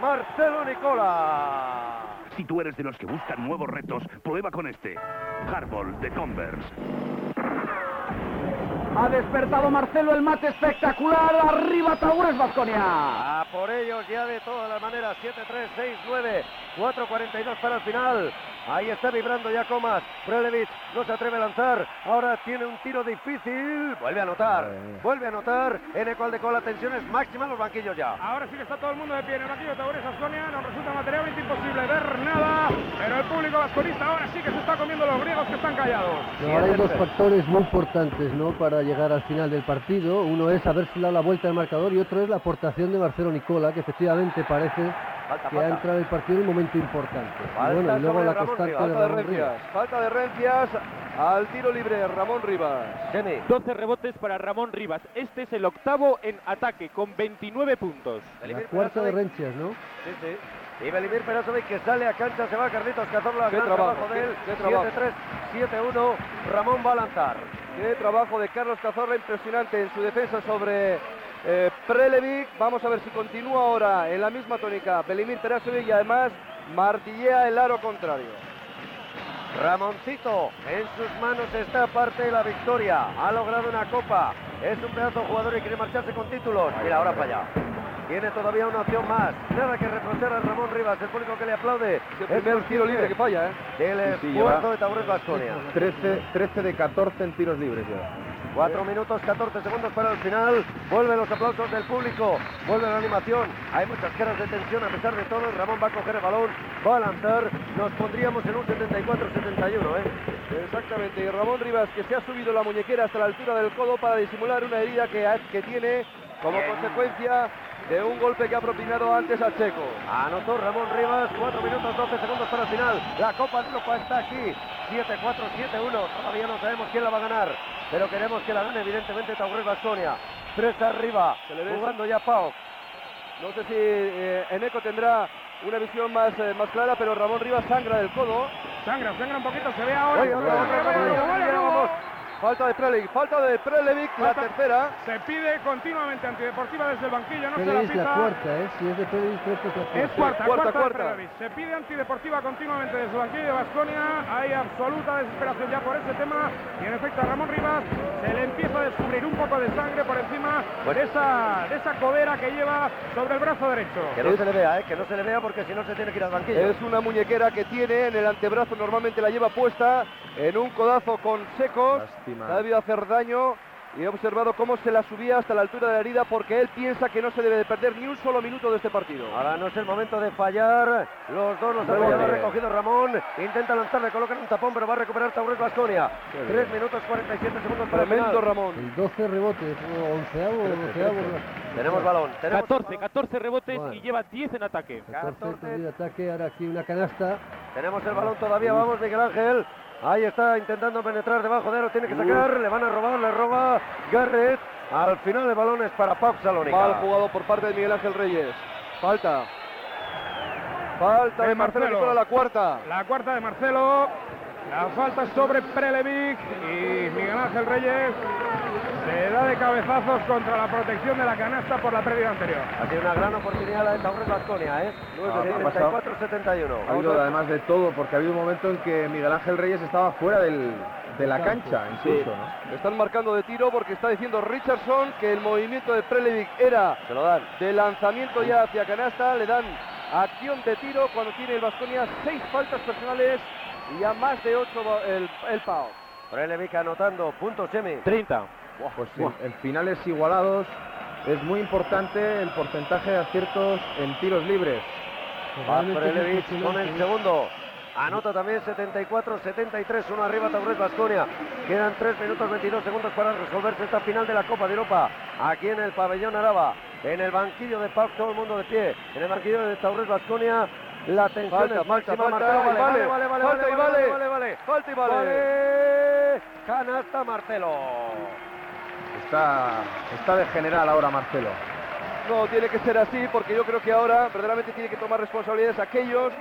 Marcelo Nicola. Si tú eres de los que buscan nuevos retos, prueba con este. Hardball de Converse. Ha despertado Marcelo el mate espectacular. Arriba Taures Vasconia. A por ellos ya de todas las maneras. 7-3, 6-9, 4-42 para el final. Ahí está vibrando ya Comas. Prelevic no se atreve a lanzar. Ahora tiene un tiro difícil. Vuelve a anotar. Mía. Vuelve a anotar. En el cual de cola tensiones máximas en los banquillos ya. Ahora sí que está todo el mundo de pie en el banquillo de Taures Vasconia, nos resulta materialmente imposible ver pero el público vasconista ahora sí que se está comiendo los griegos que están callados. Ahora hay dos factores muy importantes ¿no? para llegar al final del partido. Uno es haberse dado la vuelta al marcador y otro es la aportación de Marcelo Nicola, que efectivamente parece Falta, que ha entrado el partido en un momento importante. Y Falta bueno, y luego la Ramón constante Rivas. de Falta de Ramón Rivas. Falta de Rencias al tiro libre Ramón Rivas. Chemi. 12 rebotes para Ramón Rivas. Este es el octavo en ataque con 29 puntos. La cuarta de. Rencias, ¿no? Sí, sí. Y Belimir Perasovic que sale a cancha, se va Carlitos Cazorla, gran trabajo, trabajo de él. qué trabajo. 7-3, 7-1, Ramón va a lanzar. Qué trabajo de Carlos Cazorla impresionante en su defensa sobre eh, Prelevic. Vamos a ver si continúa ahora en la misma tónica Belimir Perasovic y además martillea el aro contrario. Ramoncito, en sus manos está parte de la victoria. Ha logrado una copa. Es un pedazo de jugador y quiere marcharse con títulos. Mira, ahora falla. Tiene todavía una opción más. Nada que reprochar a Ramón Rivas, el público que le aplaude. Es el tiro libre que falla, ¿eh? Del Sí, sí, esfuerzo de Taurus Vasconia. 13, 13 de 14 en tiros libres ya. 4 minutos 14 segundos para el final. Vuelven los aplausos del público. Vuelve la animación. Hay muchas caras de tensión a pesar de todo. Ramón va a coger el balón. Va a lanzar. Nos pondríamos en un 74-71, ¿eh? Exactamente, y Ramón Rivas que se ha subido la muñequera hasta la altura del codo para disimular una herida que, que tiene como consecuencia de un golpe que ha propinado antes a Checo. Anotó Ramón Rivas, 4 minutos 12 segundos para el final. La Copa de Europa está aquí. 7-4, 7-1. Todavía no sabemos quién la va a ganar. Pero queremos que la gane, evidentemente, Taurus Vasconia. 3 arriba. Se le ve- Jugando ya Pau. No sé si eh, Eneco tendrá una visión más, eh, más clara, pero Ramón Rivas sangra del codo. Sangra, sangra un poquito, se ve ahora. Falta de Prelevic, falta de Prelevic, la tercera. Se pide continuamente antideportiva desde el banquillo, no se la Pérez la pita. cuarta, ¿eh? Si es de creo que es la cuarta. Es cuarta, cuarta, cuarta, Prelevic. Se pide antideportiva continuamente desde el banquillo de Vasconia. Hay absoluta desesperación ya por ese tema. Y en efecto a Ramón Rivas se le empieza a descubrir un poco de sangre por encima de, esa, de esa codera que lleva sobre el brazo derecho. Que no se le vea, ¿eh? Que no se le vea porque si no se tiene que ir al banquillo. Es una muñequera que tiene en el antebrazo, normalmente la lleva puesta en un codazo con secos. Ha debido hacer daño y he observado cómo se la subía hasta la altura de la herida porque él piensa que no se debe de perder ni un solo minuto de este partido. Ahora no es el momento de fallar. Los dos los ha recogido Ramón. Intenta lanzar, le colocan un tapón, pero va a recuperar Taurus Vasconia. 3 minutos 47 segundos para el Tremendo final. Ramón. El 12 rebotes, o onceavo, o doceavo. Tenemos balón. Tenemos 14, 14 rebotes Bueno. y lleva 10 en ataque. 14 de ataque, ahora aquí una canasta. Tenemos el balón todavía, vamos Miguel Ángel. Ahí está intentando penetrar debajo de él, lo tiene que sacar, le van a robar, le roba Garrett. Al final el balón es para Pau Salónica. Mal jugado por parte de Miguel Ángel Reyes. Falta. Falta De de Marcelo Marcelo. Nicola, la cuarta. La cuarta de Marcelo. La falta sobre Prelevic y Miguel Ángel Reyes se da de cabezazos contra la protección de la canasta por la pérdida anterior. Ha sido una gran oportunidad la de Taurus Vasconia, ¿eh? Ah, ha pasado. 74-71. Ha habido además de todo, porque ha habido un momento en que Miguel Ángel Reyes estaba fuera del, de la cancha, incluso, ¿no? Están marcando de tiro porque está diciendo Richardson que el movimiento de Prelevic era Se lo dan. de lanzamiento ya hacia canasta. Le dan acción de tiro cuando tiene el Vasconia seis faltas personales y a más de ocho va- el, el Pau. Prelevic anotando, punto Chemi. 30. Pues en, en finales igualados es muy importante el porcentaje de aciertos en tiros libres. Va Prelevic con el segundo. Anota también 74-73, uno arriba Taurus Vasconia. Quedan 3 minutos 22 segundos para resolverse esta final de la Copa de Europa. Aquí en el pabellón Araba, en el banquillo de Pau, todo el mundo de pie. En el banquillo de Taurus Vasconia, la tensión Falta, es falta, máxima. falta, Marcelo, y vale, vale, vale, falta y vale, vale. vale, vale. Falta y vale. Vale. Canasta Marcelo. Está, está de general ahora Marcelo. No, tiene que ser así porque yo creo que ahora verdaderamente tiene que tomar responsabilidades aquellos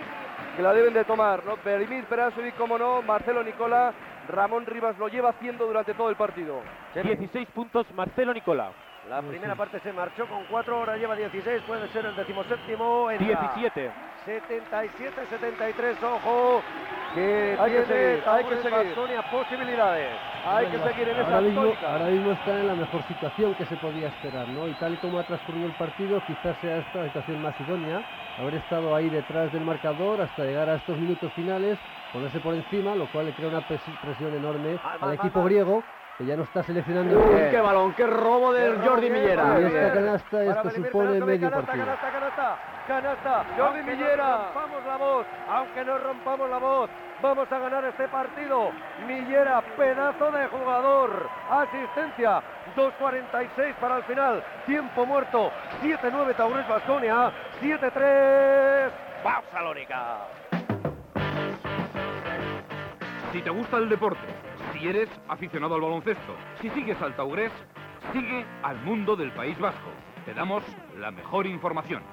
que la deben de tomar, ¿no? Berimir Perasovic, como no, Marcelo Nicola, Ramón Rivas lo lleva haciendo durante todo el partido. 16 puntos Marcelo Nicola. La primera parte se marchó con 4, ahora lleva 16, puede ser el decimoséptimo. entra. 17. 77-73, ojo, que Hay que tiene seguir, hay que seguir. Posibilidades. Hay que seguir en esa ahora mismo, tónica. ahora mismo está en la mejor situación que se podía esperar, ¿no? Y tal y como ha transcurrido el partido, quizás sea esta la situación más idónea, haber estado ahí detrás del marcador hasta llegar a estos minutos finales, ponerse por encima, lo cual le crea una pres- presión enorme al equipo griego, que ya no está seleccionando. Uy, qué balón, qué robo robo, Jordi Millera. Y esta canasta, esto supone medio canasta, partido. canasta, canasta. canasta. Jordi Aunque Millera. rompamos la voz, aunque no rompamos la voz, vamos a ganar este partido. Millera, pedazo de jugador. Asistencia, 2.46 para el final. Tiempo muerto, 7-9 Taurés Basconia, 7-3. ¡Vamos, Salónica! Si te gusta el deporte, si eres aficionado al baloncesto, si sigues al Taurés, sigue al mundo del País Vasco. Te damos la mejor información.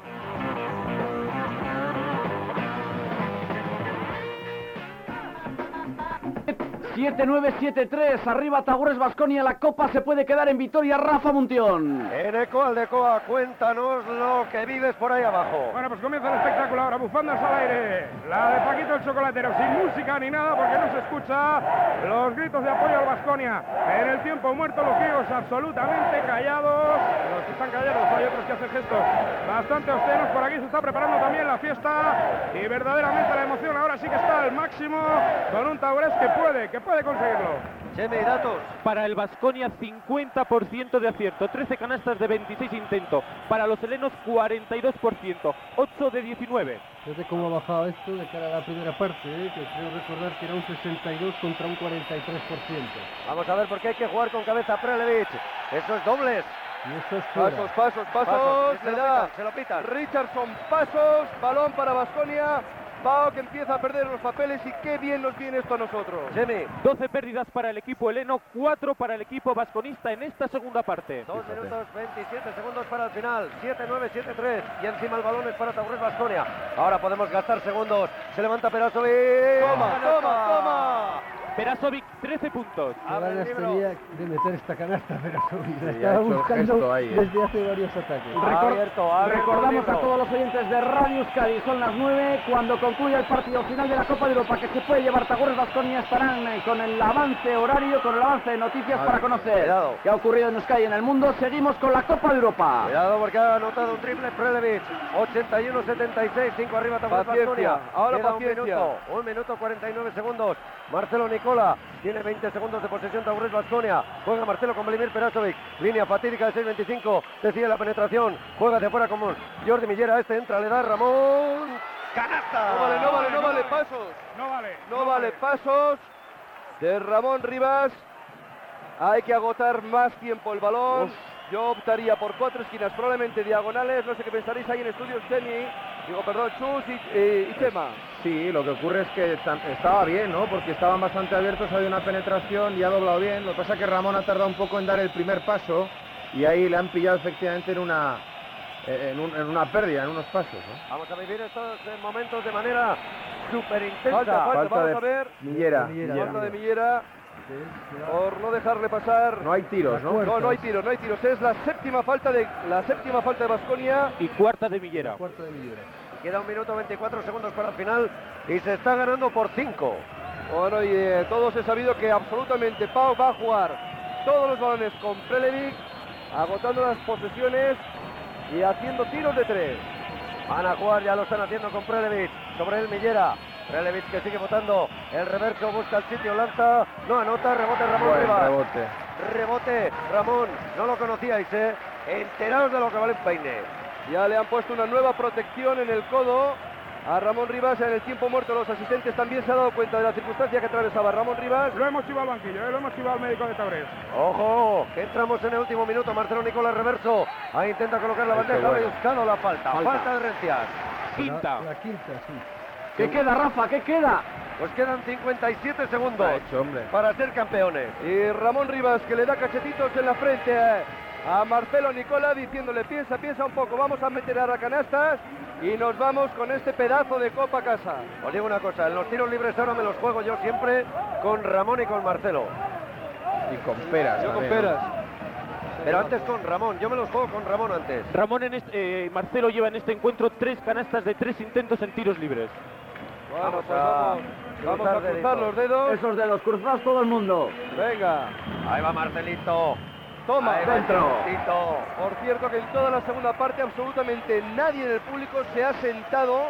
7-9-7-3, arriba Tagures Basconia, la copa se puede quedar en Vitoria, Rafa Muntión. En Eco Aldecoa, cuéntanos lo que vives por ahí abajo. Bueno, pues comienza el espectáculo ahora, bufandas al aire. La de Paquito el Chocolatero, sin música ni nada, porque no se escucha los gritos de apoyo al Vasconia. En el tiempo muerto, los griegos absolutamente callados. Los que están callados, hay otros que hacen gestos bastante obscenos. Por aquí se está preparando también la fiesta. Y verdaderamente la emoción ahora sí que está al máximo con un Taurés que puede, que puede conseguirlo. Cheme, datos. Para el Vasconia 50% de acierto, 13 canastas de 26 intentos. Para los helenos 42%, 8 de 19. Fíjate cómo ha bajado esto de cara a la primera parte, ¿eh? que creo recordar que era un 62 contra un 43%. Vamos a ver por qué hay que jugar con cabeza Prelevich. Eso es dobles. Y esto es. Pasos, pasos, pasos. Pasos, se Le lo da pitan, se lo pitan. Richardson, pasos. Balón para Basconia. Pau que empieza a perder los papeles y qué bien nos viene esto a nosotros. Cheme, 12 pérdidas para el equipo heleno, 4 para el equipo vasconista en esta segunda parte. 2 minutos 27 segundos para el final. 7-9, 7-3. Y encima el balón es para Taurés Basconia. Ahora podemos gastar segundos. Se levanta Perasovic. Toma, toma, toma. Perasovic 13 puntos. Libro. tenía de meter esta canasta, pero la estaba buscando ahí, ¿eh? desde hace varios ataques. Ha abierto, ha abierto el Recordamos a todos los oyentes de Radio Euskadi, son las 9, cuando concluya el partido final de la Copa de Europa que se puede llevar Tagores Basconia, estarán eh, con el avance horario, con el avance de noticias para conocer cuidado. qué ha ocurrido en Euskadi y en el mundo. Seguimos con la Copa de Europa. Cuidado porque ha anotado un triple Prelevich. 81-76, 5 arriba Paciencia, Baskonia. ahora Queda paciencia. Un minuto, un minuto 49 segundos. Marcelo Nicola tiene 20 segundos de posesión Taurés Baskonia. Juega Marcelo con Vladimir Perasovic. Línea fatídica de 6-25. Decide la penetración. Juega de fuera como Jordi Millera. Este entra, le da Ramón. ¡Canasta! No vale, no vale, no vale pasos. No vale. No vale pasos de Ramón Rivas. Hay que agotar más tiempo el balón. Yo optaría por cuatro esquinas, probablemente diagonales. No sé qué pensaréis ahí en estudios, Chemi. Digo, perdón, Chus y, y- y Chema. Sí, lo que ocurre es que estaba bien, ¿no? Porque estaban bastante abiertos, había una penetración y ha doblado bien. Lo que pasa es que Ramón ha tardado un poco en dar el primer paso y ahí le han pillado efectivamente en una, eh, en, un- en una pérdida, en unos pasos. Vamos a vivir estos eh, momentos de manera súper intensa. Falta, falta, Falta vamos de a ver. Millera. Millera. Falta de Millera por no dejarle pasar. No hay tiros, ¿no? No, no hay tiros, no hay tiros. Es la séptima falta de la séptima falta de Basconia. Y cuarta de Millera. Cuarto de Millera. Queda un minuto 24 segundos para el final y se está ganando por 5. Bueno, y eh, todos he sabido que absolutamente Pau va a jugar todos los balones con Prelevic, agotando las posesiones y haciendo tiros de tres. Van a jugar, ya lo están haciendo con Prelevich. Sobre el Millera. Prelevich que sigue votando. El reverso busca el sitio, lanza. No anota, rebote Ramón Buen Rivas. rebote. Rebote, Ramón. No lo conocíais, ¿eh? Enteraos de lo que vale un peine. Ya le han puesto una nueva protección en el codo a Ramón Rivas en el tiempo muerto. Los asistentes también se han dado cuenta de la circunstancia que atravesaba Ramón Rivas. Lo hemos chivado al banquillo, ¿eh? lo hemos chivado al médico de Taurés. Ojo, que entramos en el último minuto. Marcelo Nicolás reverso. Ahí intenta colocar la bandeja. Ha buscado la falta. Falta. Falta de Rencias. Quinta. La, la quinta, sí. ¿Qué queda, Rafa? ¿Qué queda? Pues quedan 57 segundos Ha hecho, hombre. para ser campeones. Y Ramón Rivas que le da cachetitos en la frente a, a Marcelo Nicola diciéndole piensa, piensa un poco, vamos a meter a canastas y nos vamos con este pedazo de copa a casa. Os digo una cosa, en los tiros libres ahora me los juego yo siempre con Ramón y con Marcelo. Y con peras. Yo con peras. Pero antes con Ramón, yo me los juego con Ramón antes. Ramón en este, eh, Marcelo lleva en este encuentro tres canastas de tres intentos en tiros libres. Bueno, Vamos pues a vamos, vamos a cruzar deditos. los dedos. Esos dedos cruzados todo el mundo. Venga, Ahí va Marcelito. toma. Ahí dentro. Marcelito. Por cierto que en toda la segunda parte absolutamente nadie en el público se ha sentado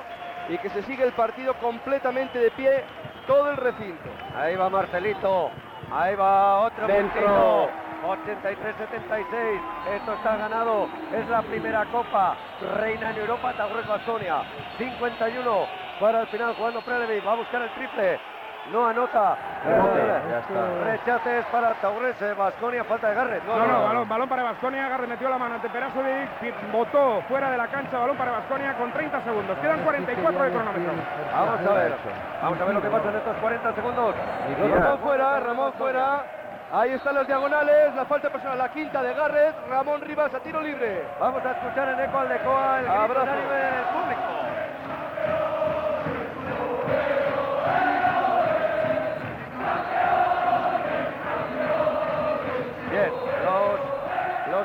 y que se sigue el partido completamente de pie todo el recinto. Ahí va Marcelito. Ahí va otro Dentro. Marcelito. 83-76. Esto está ganado. Es la primera copa. Reina en Europa, Taurus Bastonia. 51 para el final jugando Prelevi. Va a buscar el triple. No anota. ya está. Rechaces para Taurus Basconia. Falta de Garrett. No, no, balón, balón para Basconia. Garrett metió la mano ante Perasovic. Botó fuera de la cancha. Balón para Basconia con 30 segundos. Quedan 44 de cronómetro. Vamos a ver. Vamos a ver lo que pasa en estos 40 segundos. Ramón fuera, Ramón fuera. Ahí están las diagonales, la falta personal, la quinta de Garrett, Ramón Rivas a tiro libre. Vamos a escuchar en eco al de Coa el grito del público.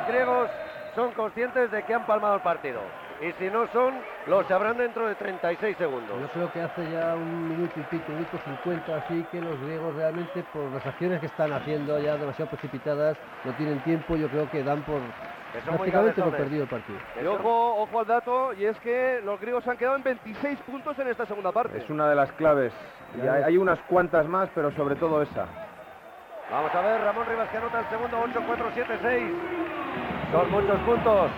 Griegos son conscientes de que han palmado el partido. Y si no son, lo sabrán dentro de 36 segundos. Yo creo que hace ya un minuto y pico, minuto 50, así que los griegos realmente por las acciones que están haciendo ya demasiado precipitadas, no tienen tiempo, yo creo que dan por Que prácticamente por perdido el partido. Y ojo, ojo al dato, y es que los griegos han quedado en 26 puntos en esta segunda parte. Es una de las claves. Y hay, hay unas cuantas más, pero sobre todo esa. Vamos a ver, Ramón Rivas que anota el segundo, 8-4-7-6. Son muchos puntos.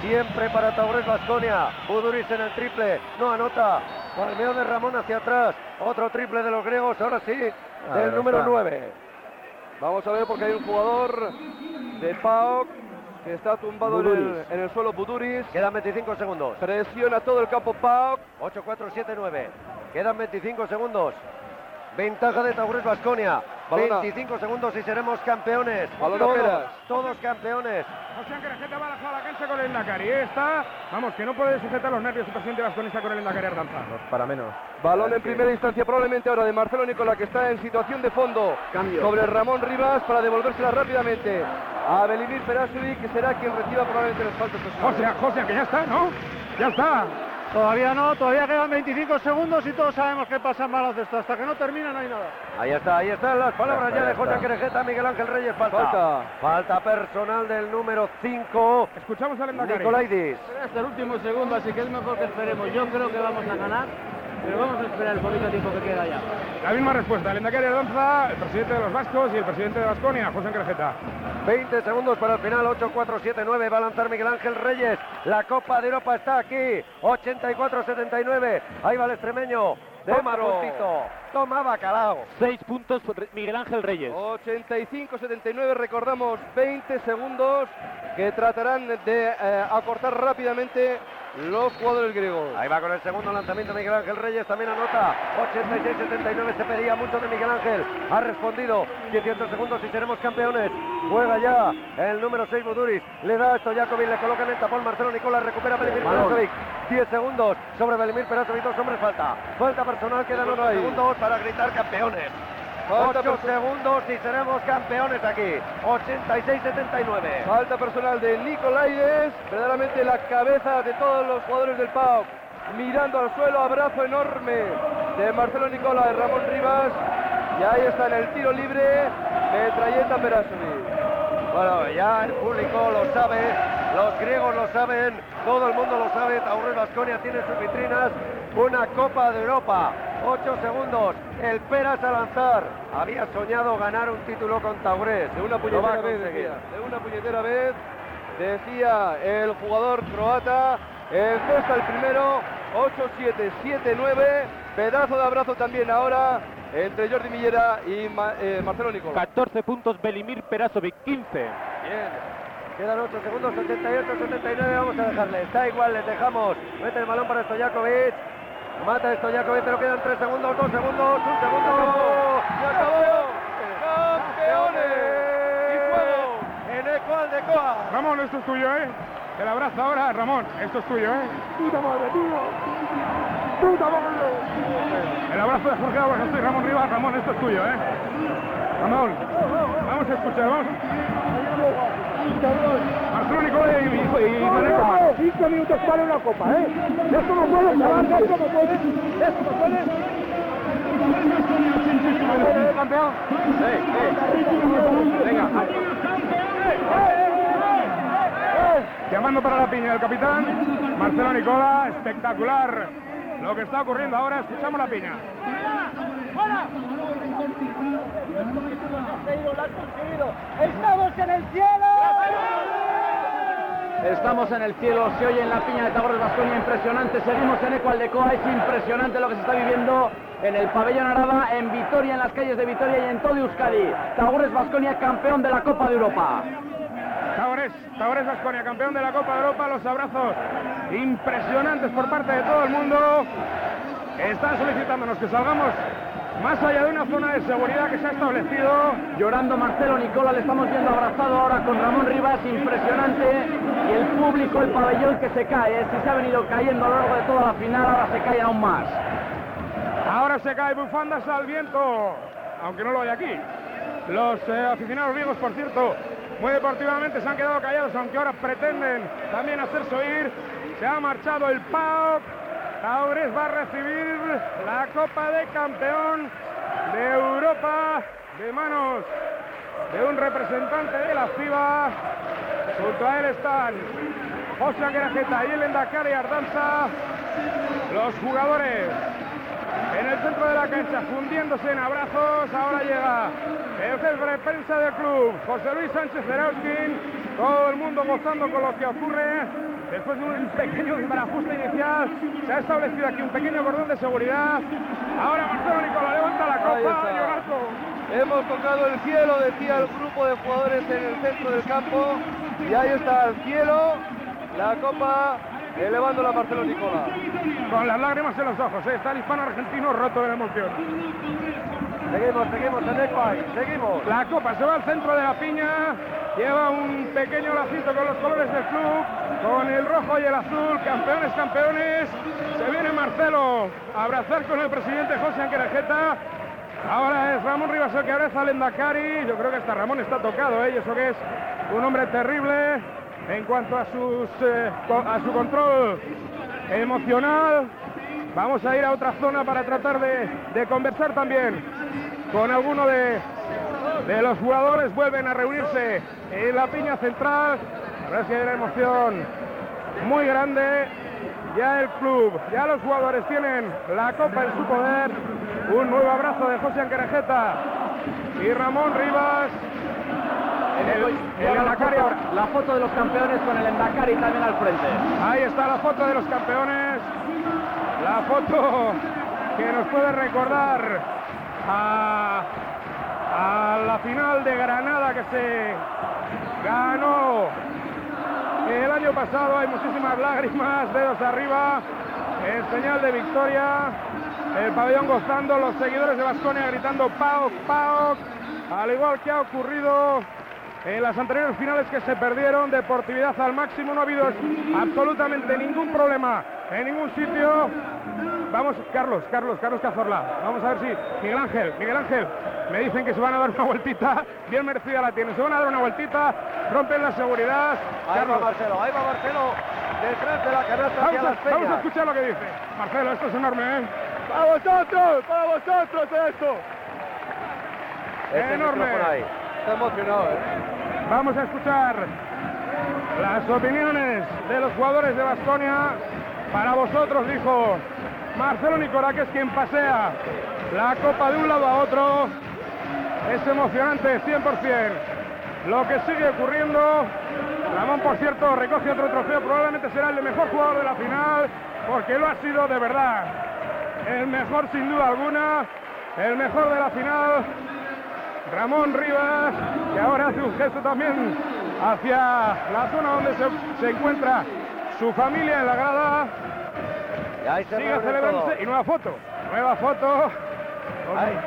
Siempre para Taurés Vasconia. Buduris en el triple. No anota. Palmeo de Ramón hacia atrás. Otro triple de los griegos. Ahora sí, del número está. 9. Vamos a ver porque hay un jugador de PAOK que está tumbado en el, en el suelo Buduris. Quedan 25 segundos. Presiona todo el campo PAOK. 8-4-7-9. Quedan 25 segundos. Ventaja de Taurés Vasconia. Balona. 25 segundos y seremos campeones. Todos, todos campeones. José Ángel Ejeta va a la cancha con el Endacari. Está, vamos, que no puede sujetar los nervios el presidente vasconista con el Endacari Ardanza. Para menos. Balón en primera instancia probablemente ahora de Marcelo Nicola que está en situación de fondo Cambio. sobre Ramón Rivas para devolvérsela rápidamente a Belimir Perasovic que será quien reciba probablemente los faltos. José, José, que ya está, ¿no? Ya está. Todavía no, todavía quedan 25 segundos y todos sabemos qué pasa en baloncesto. Hasta que no termina no hay nada. Ahí está, ahí están las palabras Ya ya de está. Querejeta, Miguel Ángel Reyes. Falta. Falta. Falta personal del número 5, Escuchamos al Endacari. Nicolaidis. Hasta el último segundo, así que es mejor que esperemos. Yo creo que vamos a ganar, pero vamos a esperar el poquito tiempo que queda ya. La misma respuesta, el Endacari Ardanza, el presidente de los vascos y el presidente de Vasconia, José Ángel Ejeta. 20 segundos para el final, 8-4-7-9, va a lanzar Miguel Ángel Reyes. La Copa de Europa está aquí, 84-79. Ahí va el extremeño. Toma puntito, toma bacalao. 6 puntos Miguel Ángel Reyes. 85-79, recordamos 20 segundos que tratarán de eh, acortar rápidamente los jugadores griegos. Ahí va con el segundo lanzamiento Miguel Ángel Reyes, también anota 86-79, se pedía mucho de Miguel Ángel, ha respondido 18 segundos y seremos campeones. Juega ya el número 6 Buduris, le da a Stojakovic, le coloca en el tapón Marcelo Nicola, recupera Belimir Perasovic, 10 segundos sobre Belimir Perasovic, dos hombres falta, falta personal, quedan 8 ahí. segundos para gritar campeones. Falta 8 perso- segundos y seremos campeones aquí, 86-79. Falta personal de Nicolaides, verdaderamente la cabeza de todos los jugadores del PAOK. Mirando al suelo, abrazo enorme de Marcelo Nicola, de Ramón Rivas. Y ahí está en el tiro libre, metralleta Perasovic. Bueno, ya el público lo sabe, los griegos lo saben, todo el mundo lo sabe. Taurus Vasconia tiene sus vitrinas una Copa de Europa. 8 segundos, el Peras a lanzar. Había soñado ganar un título con Taurés. De una puñetera vez, decía. De una puñetera vez, decía el jugador croata. El Costa el primero, 8-7, 7-9. Pedazo de abrazo también ahora entre Jordi Millera y Ma- eh, Marcelo Nicola. 14 puntos Belimir Perasovic, 15. Bien. Quedan 8 segundos, 78, 79, vamos a dejarles. Da igual, les dejamos. Mete el balón para Stojakovic. Mata Stojakovic, pero quedan 3 segundos, 2 segundos, 1 segundo. ¡Se acabó! ¡Campeones! ¡Y fuego! En Eco Aldecoa. Ramón, esto es tuyo, ¿eh? El abrazo ahora, Ramón, esto es tuyo, ¿eh? ¡Puta madre, tío! ¡Puta madre! El abrazo de Jorge Ábalos, soy Ramón Rivas. Ramón, esto es tuyo, ¿eh? Ramón, vamos a escuchar, vamos. Marcelo Nicolás y, y, y. Cinco minutos para una copa, ¿eh? Esto no puede acabar, esto no puede, esto no puede. campeón? Venga. Llamando para la piña del capitán, Marcelo Nicola, espectacular lo que está ocurriendo ahora, escuchamos la piña. ¡Estamos en el cielo! Estamos en el cielo, se oye en la piña de Tagores Vasconia impresionante, seguimos en Eco Aldecoa, es impresionante lo que se está viviendo en el pabellón Araba, en Vitoria, en las calles de Vitoria y en todo Euskadi. Tagores Vasconia campeón de la Copa de Europa. Tagores, Tagores Vasconia, campeón de la Copa de Europa, los abrazos impresionantes por parte de todo el mundo. Están solicitándonos que salgamos más allá de una zona de seguridad que se ha establecido. Llorando Marcelo Nicola, le estamos viendo abrazado ahora con Ramón Rivas, impresionante. Y el público, el pabellón que se cae, si se ha venido cayendo a lo largo de toda la final, ahora se cae aún más. Ahora se cae bufandas al viento, aunque no lo hay aquí. Los eh, aficionados griegos, por cierto, muy deportivamente se han quedado callados, aunque ahora pretenden también hacerse oír. Se ha marchado el PAOK. Taures va a recibir la Copa de Campeón de Europa de manos de un representante de la FIBA. Junto a él están José Anguerajeta y el Endacari Ardanza. Los jugadores en el centro de la cancha, fundiéndose en abrazos. Ahora llega el jefe de prensa del club, José Luis Sánchez Zerauskin. Todo el mundo gozando con lo que ocurre. Después de un pequeño desbarajuste inicial, se ha establecido aquí un pequeño cordón de seguridad. Ahora Marcelo Nicola levanta la copa. Hemos tocado el cielo, decía el grupo de jugadores en el centro del campo. Y ahí está el cielo, la copa elevándola Marcelo Nicola. Con las lágrimas en los ojos, ¿eh? está el hispano argentino roto de la emoción. Seguimos, seguimos en Ecuador, seguimos. La copa se va al centro de la piña, lleva un pequeño lacito con los colores del club, con el rojo y el azul, campeones, campeones. Se viene Marcelo a abrazar con el presidente José Anquerajeta. Ahora es Ramón Rivas el que abraza al Endacari. Yo creo que hasta Ramón está tocado, ¿eh? Y eso que es un hombre terrible en cuanto a, sus, eh, a su control emocional. Vamos a ir a otra zona para tratar de, de conversar también con alguno de, de los jugadores. Vuelven a reunirse en la piña central. La verdad hay una emoción muy grande. Ya el club, ya los jugadores tienen la copa en su poder. Un nuevo abrazo de José Anquerejeta y Ramón Rivas. La, foto, de los campeones con el Endacari también al frente. Ahí está la foto de los campeones. La foto que nos puede recordar a, a la final de Granada que se ganó el año pasado. Hay muchísimas lágrimas, dedos arriba, en señal de victoria. El pabellón gozando, los seguidores de Vasconia gritando PAOK, PAOK, al igual que ha ocurrido en las anteriores finales que se perdieron, deportividad al máximo, no ha habido absolutamente ningún problema en ningún sitio. Vamos, Carlos, Carlos, Carlos Cazorla, vamos a ver si Miguel Ángel, Miguel Ángel, me dicen que se van a dar una vueltita, bien merecida la tiene, se van a dar una vueltita, rompen la seguridad. Ahí Carlos, va Marcelo, ahí va Marcelo, detrás de la canasta hacia Vamos las a, vamos a peñas. escuchar lo que dice. Marcelo, esto es enorme, ¿eh? ¡Para vosotros! ¡Para vosotros esto! Ese enorme. micrófono ahí. Está emocionado, ¿eh? Vamos a escuchar las opiniones de los jugadores de Basconia. Para vosotros, dijo Marcelo Nicolá, que es quien pasea la copa de un lado a otro. Es emocionante, 100%. Lo que sigue ocurriendo. Ramón, por cierto, recoge otro trofeo. Probablemente será el mejor jugador de la final, porque lo ha sido de verdad. El mejor, sin duda alguna. El mejor de la final. Ramón Rivas, que ahora hace un gesto también hacia la zona donde se, se encuentra su familia en la grada. Y ahí se Sigue celebrándose y nueva foto, nueva foto. Ahí,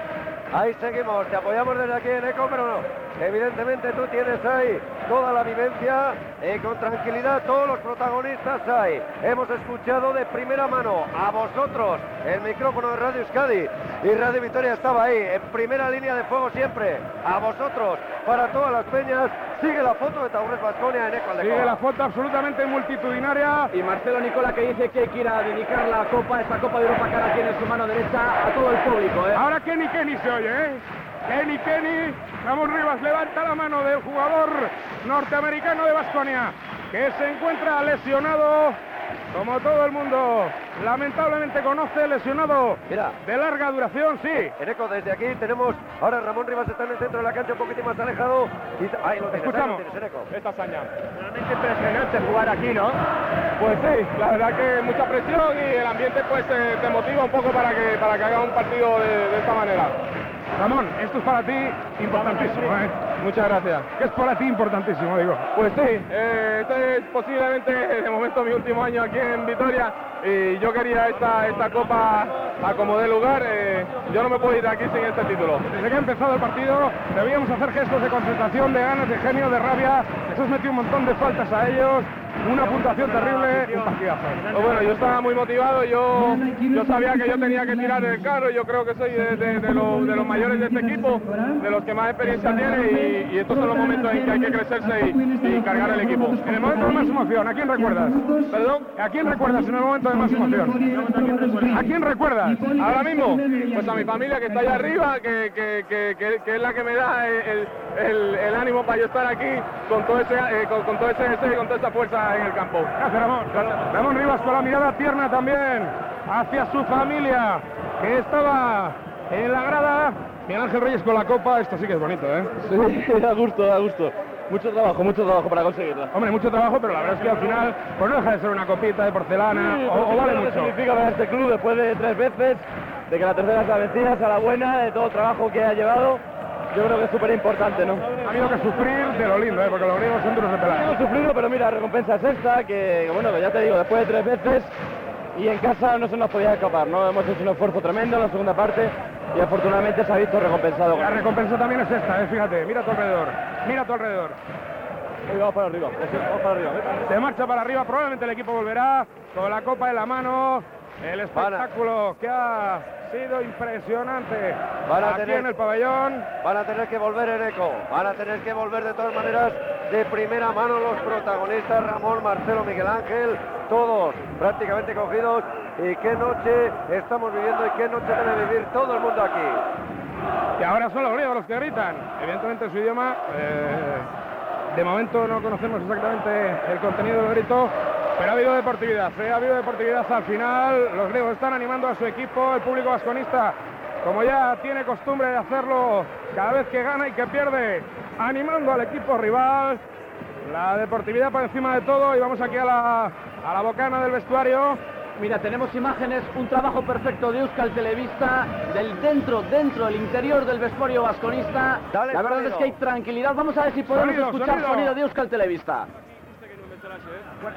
ahí seguimos, te apoyamos desde aquí en ECO, pero no. Evidentemente tú tienes ahí toda la vivencia y con tranquilidad todos los protagonistas hay. Hemos escuchado de primera mano a vosotros el micrófono de Radio Euskadi y Radio Victoria estaba ahí en primera línea de fuego siempre. A vosotros, para todas las peñas, sigue la foto de Taurus Basconia en ECO. Aldecoa. Sigue la foto absolutamente multitudinaria. Y Marcelo Nicola que dice que quiere dedicar la copa, esta Copa de Europa que ahora tiene en su mano derecha, a todo el público. ¿eh? Ahora Kenny Kenny se oye, ¿eh? Kenny Kenny. Ramón Rivas levanta la mano del jugador norteamericano de Basconia que se encuentra lesionado como todo el mundo lamentablemente conoce, lesionado Mira. de larga duración, sí. Eneco, desde aquí tenemos ahora Ramón Rivas está en el centro de la cancha, un poquitín más alejado. Y, ahí lo tienes, ahí lo Escuchamos tienes, esta hazaña. Realmente impresionante jugar aquí, ¿no? Pues sí, la verdad que mucha presión y el ambiente pues te, te motiva un poco para que, para que haga un partido de, de esta manera. Ramón, esto es para ti importantísimo, ¿eh? Muchas gracias. Que es para ti importantísimo, digo. Pues sí, eh, este es posiblemente de momento mi último año aquí en Vitoria y yo quería esta, esta copa a como dé lugar. eh, yo no me puedo ir de aquí sin este título. Desde que ha empezado el partido debíamos hacer gestos de concentración, de ganas, de genio, de rabia. Jesús metió un montón de faltas a ellos, una puntuación terrible. Pues bueno, yo estaba muy motivado, yo, yo sabía que yo tenía que tirar el carro, yo creo que soy de, los, mayores de este equipo, de los que más experiencia tiene y, estos son los momentos en que hay que crecerse y, cargar el equipo. En el momento de más emoción, ¿a quién recuerdas? ¿Perdón? ¿A quién recuerdas en el momento de más emoción? ¿A quién recuerdas? Ahora mismo, pues a mi familia que está allá arriba, que, que- que- que- es la que me da el, el- ánimo para yo estar aquí con todo ese, eh, con, todo ese y con toda esa fuerza en el campo. Gracias, Ramón. Ramón Rivas con la mirada tierna también hacia su familia, que estaba en la grada. Miguel Ángel Reyes con la copa, esto sí que es bonito, ¿eh? Sí, [laughs] da gusto, da gusto. Mucho trabajo, mucho trabajo para conseguirla. Hombre, mucho trabajo, pero la verdad es que al final, pues no deja de ser una copita de porcelana, o, o vale mucho. significa para este club después de tres veces, de que la tercera sea vencida, sea la buena, de todo el trabajo que ha llevado. Yo creo que es súper importante, ¿no? Ha habido que sufrir de lo lindo, ¿eh? porque los griegos son duros de pelar. Hemos sufrido, pero mira, recompensa es esta, que que bueno, que ya te digo, después de tres veces y en casa no se nos podía escapar, ¿no? Hemos hecho un esfuerzo tremendo en la segunda parte y afortunadamente se ha visto recompensado. La recompensa también es esta, ¿eh? fíjate, mira a tu alrededor, mira a tu alrededor. Vamos para arriba, vamos para arriba. Se marcha para arriba, probablemente el equipo volverá con la copa en la mano. El espectáculo que ha sido impresionante Van a aquí tener- en el pabellón. Van a tener que volver en eco, van a tener que volver de todas maneras de primera mano los protagonistas, Ramón, Marcelo, Miguel Ángel, todos prácticamente cogidos. Y qué noche estamos viviendo y qué noche debe vivir todo el mundo aquí. Y ahora son los griegos los que gritan. Evidentemente en su idioma, eh, de momento no conocemos exactamente el contenido del grito, pero ha habido deportividad. ¿eh? Ha habido deportividad al final. Los griegos están animando a su equipo, el público vasconista, como ya tiene costumbre de hacerlo cada vez que gana y que pierde, animando al equipo rival. La deportividad por encima de todo y vamos aquí a la, a la bocana del vestuario. Mira, tenemos imágenes, un trabajo perfecto de Euskal Televista, del dentro, dentro, del interior del vestuario vasconista. Dale, La verdad sonido. es que hay tranquilidad. Vamos a ver si podemos Sonido, escuchar sonido. sonido de Euskal Televista.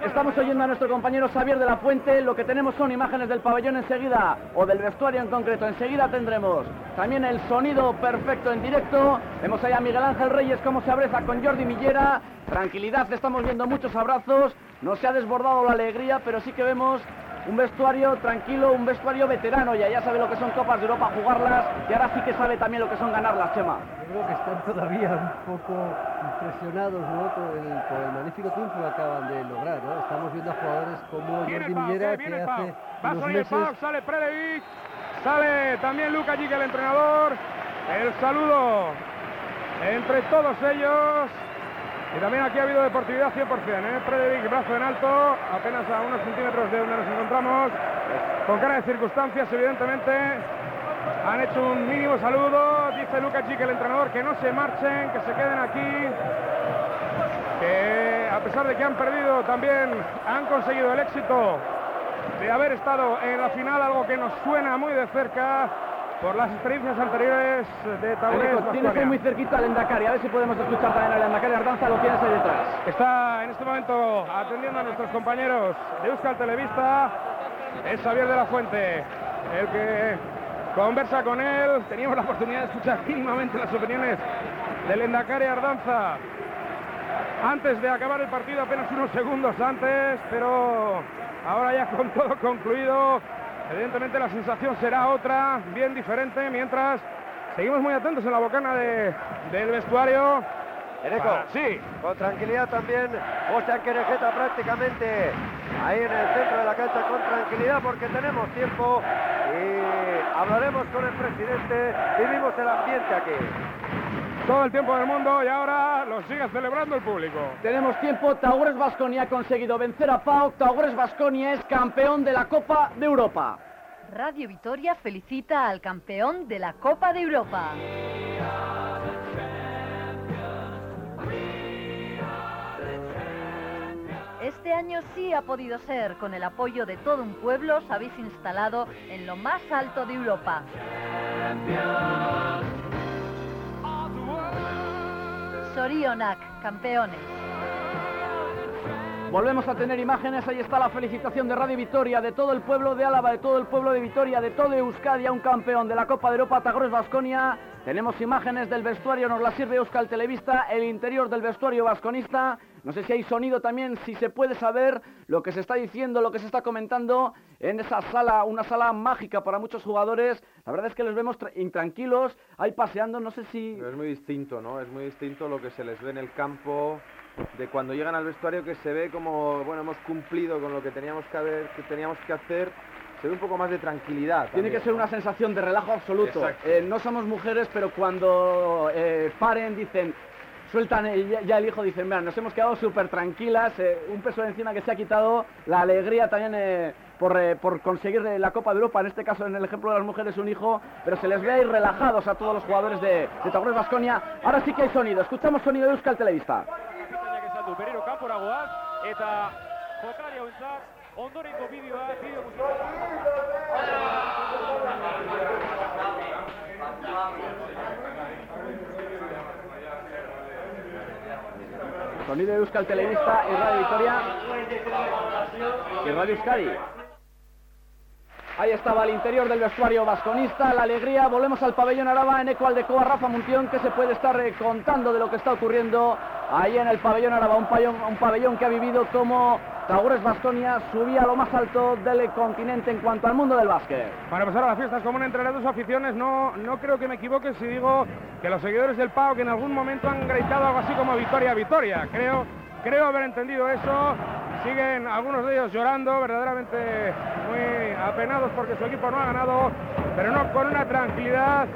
Estamos oyendo a nuestro compañero Xavier de la Fuente. Lo que tenemos son imágenes del pabellón enseguida, o del vestuario en concreto. Enseguida tendremos también el sonido perfecto en directo. Vemos ahí a Miguel Ángel Reyes cómo se abraza con Jordi Millera. Tranquilidad, estamos viendo muchos abrazos. No se ha desbordado la alegría, pero sí que vemos un vestuario tranquilo, un vestuario veterano. Ya, ya sabe lo que son Copas de Europa, jugarlas. Y ahora sí que sabe también lo que son ganarlas, Chema. Yo creo que están todavía un poco impresionados ¿no? por, el, por el magnífico triunfo que acaban de lograr. ¿no? Estamos viendo a jugadores como Jordi Millera que hace Pau. Va a unos salir el meses Pau, sale Predevic, sale también Luca Giga, el entrenador. El saludo entre todos ellos. Y también aquí ha habido deportividad 100%. ¿eh? Predevic, brazo en alto, apenas a unos centímetros de donde nos encontramos. Con cara de circunstancias, evidentemente. Han hecho un mínimo saludo. Dice Luca Giga, el entrenador, que no se marchen, que se queden aquí que a pesar de que han perdido también han conseguido el éxito de haber estado en la final, algo que nos suena muy de cerca por las experiencias anteriores de Taurés. Alejo, tienes ahí Baskonia. muy cerquita al Endacari. A ver si podemos escuchar también al Endacari Ardanza. Lo tienes ahí detrás. Está en este momento atendiendo a nuestros compañeros de Euskal Televista. Es Xavier de la Fuente, el que conversa con él. Teníamos la oportunidad de escuchar mínimamente las opiniones del Endacari Ardanza antes de acabar el partido, apenas unos segundos antes, pero ahora ya con todo concluido. Evidentemente la sensación será otra, bien diferente, mientras seguimos muy atentos en la bocana de- del vestuario. Eneco, sí, con tranquilidad también, José Anquerejeta prácticamente ahí en el centro de la cancha con tranquilidad porque tenemos tiempo y hablaremos con el presidente, vivimos el ambiente aquí. Todo el tiempo del mundo y ahora lo sigue celebrando el público. Tenemos tiempo, Taures Basconia ha conseguido vencer a Pau, Taures Basconia es campeón de la Copa de Europa. Radio Vitoria felicita al campeón de la Copa de Europa. Este año sí ha podido ser, con el apoyo de todo un pueblo, os habéis instalado en lo más alto de Europa. Sorionak, campeones. Volvemos a tener imágenes, ahí está la felicitación de Radio Vitoria, de todo el pueblo de Álava, de todo el pueblo de Vitoria, de todo Euskadi, a un campeón de la Copa de Europa, Tagores Vasconia. Tenemos imágenes del vestuario, nos la sirve Euskal Televista, el interior del vestuario vasconista. No sé si hay sonido también, si se puede saber lo que se está diciendo, lo que se está comentando en esa sala, una sala mágica para muchos jugadores. La verdad es que los vemos tra- intranquilos, ahí paseando, no sé si... Pero es muy distinto, ¿no? Es muy distinto lo que se les ve en el campo, de cuando llegan al vestuario que se ve como, bueno, hemos cumplido con lo que teníamos que, haber, que, teníamos que hacer. Se ve un poco más de tranquilidad. Tiene también, que ser ¿no? una sensación de relajo absoluto. Eh, no somos mujeres, pero cuando eh, paren dicen, sueltan ya, el hijo, dicen, mira, nos hemos quedado súper tranquilas, eh, un peso de encima que se ha quitado, la alegría también eh, por, eh, por conseguir la Copa de Europa, en este caso en el ejemplo de las mujeres un hijo, pero se les ve ahí relajados a todos los jugadores de, de Taurus Basconia. Ahora sí que hay sonido, escuchamos sonido de Euskal Televista. Sonido de Euskal Televista y Radio Victoria y Radio Euskadi. Ahí estaba el interior del vestuario vasconista, la alegría. Volvemos al pabellón Araba en eco al de Coa Rafa Muntión, que se puede estar eh, contando de lo que está ocurriendo ahí en el pabellón Araba. Un pabellón, que ha vivido como Taures Vasconia subía a lo más alto del continente en cuanto al mundo del básquet. Para pasar a las fiestas como entre las dos aficiones, no, no creo que me equivoque si digo que los seguidores del PAO que en algún momento han gritado algo así como victoria, victoria. Creo, creo haber entendido eso. Siguen algunos de ellos llorando, verdaderamente muy apenados porque su equipo no ha ganado, pero no con una tranquilidad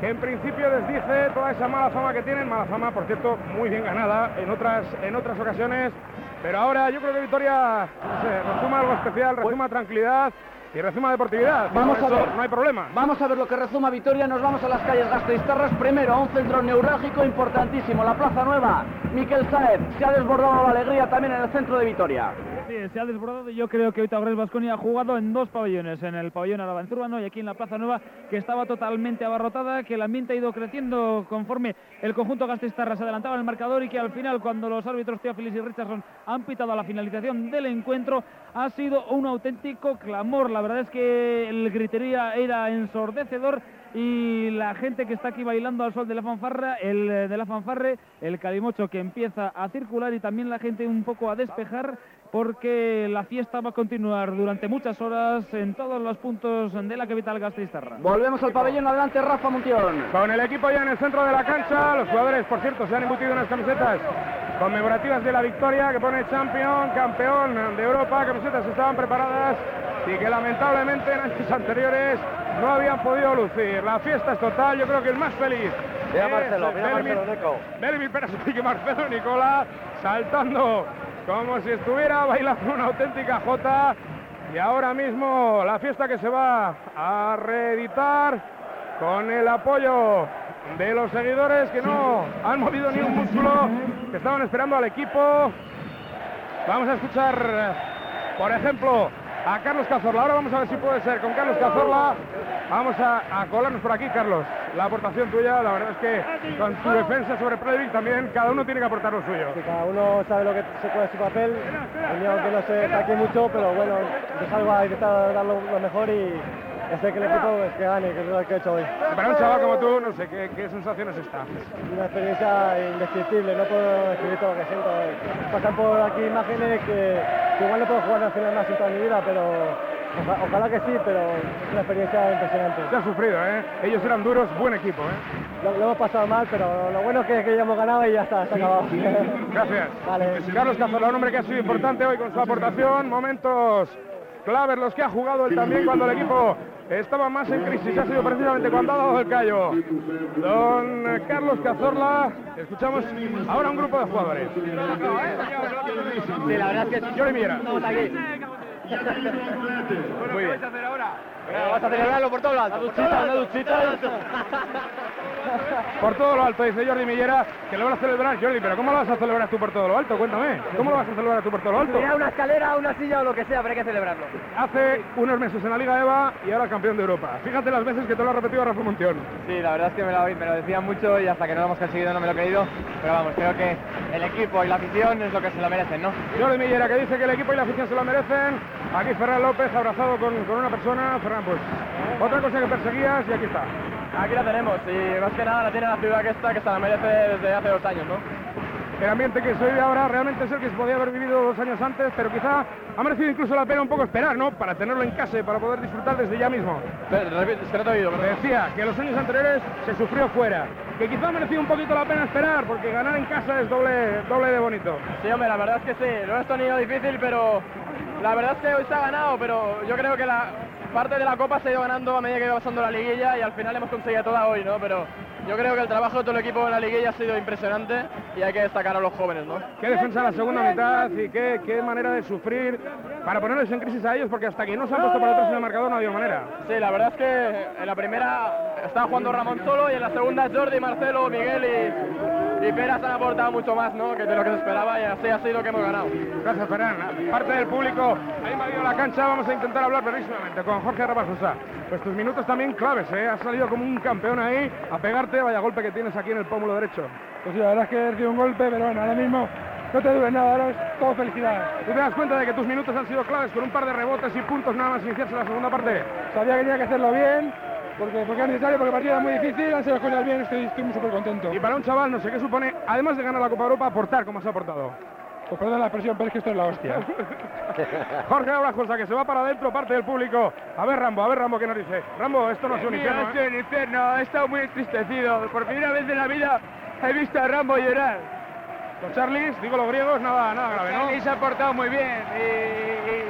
que en principio les dice toda esa mala fama que tienen, mala fama, por cierto, muy bien ganada en otras, en otras ocasiones, pero ahora yo creo que Victoria, no sé, resuma algo especial, resuma tranquilidad y resuma deportividad. Vamos a ver. No hay problema. Vamos a ver lo que rezuma Vitoria, nos vamos a las calles Gasteiztarras, primero a un centro neurálgico importantísimo, la Plaza Nueva. Miquel Saez, se ha desbordado la alegría también en el centro de Vitoria. Sí, se ha desbordado y yo creo que hoy Taurés Vasconia ha jugado en dos pabellones, en el pabellón Araba en Zurbano y aquí en la Plaza Nueva, que estaba totalmente abarrotada, que el ambiente ha ido creciendo conforme el conjunto Gasteiztarra se adelantaba en el marcador y que al final, cuando los árbitros Teófilis y Richardson han pitado a la finalización del encuentro, ha sido un auténtico clamor. La verdad es que el gritería era ensordecedor y la gente que está aquí bailando al sol de la fanfarra, el de la fanfarre, el calimocho que empieza a circular y también la gente un poco a despejar porque la fiesta va a continuar durante muchas horas en todos los puntos de la capital gasteiztarra. Volvemos al pabellón, adelante Rafa Muntión. Con el equipo ya en el centro de la cancha, los jugadores, por cierto, se han embutido unas camisetas conmemorativas de la victoria que pone champion, campeón de Europa, camisetas que estaban preparadas y que lamentablemente en años anteriores no habían podido lucir. La fiesta es total, yo creo que el más feliz. Mira es Marcelo, mira Marcelo, Neco. Belmir Perasovic y [laughs] Marcelo Nicola saltando como si estuviera bailando una auténtica jota. Y ahora mismo la fiesta que se va a reeditar con el apoyo de los seguidores que no han movido ni un músculo, que estaban esperando al equipo. Vamos a escuchar, por ejemplo, a Carlos Cazorla. Ahora vamos a ver si puede ser con Carlos Cazorla. Vamos a, a colarnos por aquí, Carlos. La aportación tuya, la verdad es que con tu defensa sobre Previc también, cada uno tiene que aportar lo suyo. cada uno sabe lo que se puede su papel. El mío no mucho, pero bueno, yo salgo a intentar dar lo mejor y sé que el equipo pues, que gane, que es lo que he hecho hoy. Para un chaval como tú, no sé, ¿qué, qué sensación es esta? Una experiencia indescriptible, no puedo describir todo lo que siento. Pasan por aquí imágenes que, que igual no puedo jugar al final más en toda mi vida, pero oja- ojalá que sí, pero es una experiencia impresionante. Se ha sufrido, ¿eh? Ellos eran duros, buen equipo, ¿eh? Lo, lo hemos pasado mal, pero lo bueno es que, que ya hemos ganado y ya está, ha acabado. Gracias. [laughs] Vale. Carlos Cazorla, un hombre que ha sido importante hoy con su aportación. Momentos claves los que ha jugado él también cuando el equipo estaba más en crisis. Ha sido precisamente cuando ha dado el callo. Don Carlos Cazorla, escuchamos ahora un grupo de jugadores. Sí, la verdad es que. Muy bien. hacer ahora? Vamos a celebrarlo por todo lo alto. Una duchita, una duchita. [laughs] Por todo lo alto, dice Jordi Millera, que lo vas a celebrar, Jordi, pero ¿cómo lo vas a celebrar tú por todo lo alto? Cuéntame, ¿cómo lo vas a celebrar tú por todo lo alto? Una escalera, una silla o lo que sea, pero hay que celebrarlo. Hace unos meses en la Liga EVA y ahora campeón de Europa. Fíjate las veces que te lo ha repetido Rafa Montión. Sí, la verdad es que me lo, me lo decían mucho y hasta que no lo hemos conseguido no me lo he creído. Pero vamos, creo que el equipo y la afición es lo que se lo merecen, ¿no? Jordi Millera que dice que el equipo y la afición se lo merecen. Aquí Ferran López abrazado con, con una persona. Ferran, pues otra cosa que perseguías y aquí está. Aquí la tenemos y más que nada la tiene la ciudad que está, que se la merece desde hace dos años, ¿no? El ambiente que se vive ahora realmente es el que se podía haber vivido dos años antes, pero quizá ha merecido incluso la pena un poco esperar, ¿no? Para tenerlo en casa y para poder disfrutar desde ya mismo. Es no te oído. Decía que los años anteriores se sufrió fuera, que quizá ha merecido un poquito la pena esperar, porque ganar en casa es doble, doble de bonito. Sí, hombre, la verdad es que sí, lo hemos tenido difícil, pero la verdad es que hoy se ha ganado, pero yo creo que la parte de la Copa se ha ido ganando a medida que iba pasando la liguilla y al final hemos conseguido toda hoy, ¿no? Pero yo creo que el trabajo de todo el equipo en la liguilla ha sido impresionante y hay que destacar a los jóvenes, ¿no? Qué defensa en la segunda mitad y qué, qué manera de sufrir para ponerles en crisis a ellos, porque hasta que no se han puesto para atrás en el marcador no ha habido manera. Sí, la verdad es que en la primera estaba jugando Ramón solo y en la segunda Jordi, Marcelo, Miguel y, y Peras han aportado mucho más, ¿no? Que de lo que se esperaba y así ha sido que hemos ganado. Gracias, Ferran. Parte del público ha invadido la cancha. Vamos a intentar hablar brevísimamente con Jorge Rabajosa. Pues tus minutos también claves, ¿eh? Has salido como un campeón ahí a pegarte. Vaya golpe que tienes aquí en el pómulo derecho. Pues sí, la verdad es que he recibido un golpe, pero bueno, ahora mismo no te duele nada, ahora es todo felicidad. ¿Tú te das cuenta de que tus minutos han sido claves con un par de rebotes y puntos nada más iniciarse la segunda parte? Sabía que tenía que hacerlo bien, porque, porque era necesario, porque el partido era muy difícil, han sido las cosas bien, estoy, estoy muy súper contento. Y para un chaval, no sé qué supone, además de ganar la Copa Europa, aportar como has aportado. Pues perdón la expresión, pero es que esto es la hostia. [laughs] Jorge Abrajosa, que se va para adentro, parte del público. A ver, Rambo, a ver, Rambo, ¿qué nos dice? Rambo, esto no es un infierno, no ¿eh? es un infierno, he estado muy entristecido. Por primera vez en la vida he visto a Rambo llorar. Los Charlies, digo los griegos, nada, nada grave, ¿no? Charlie se ha portado muy bien y,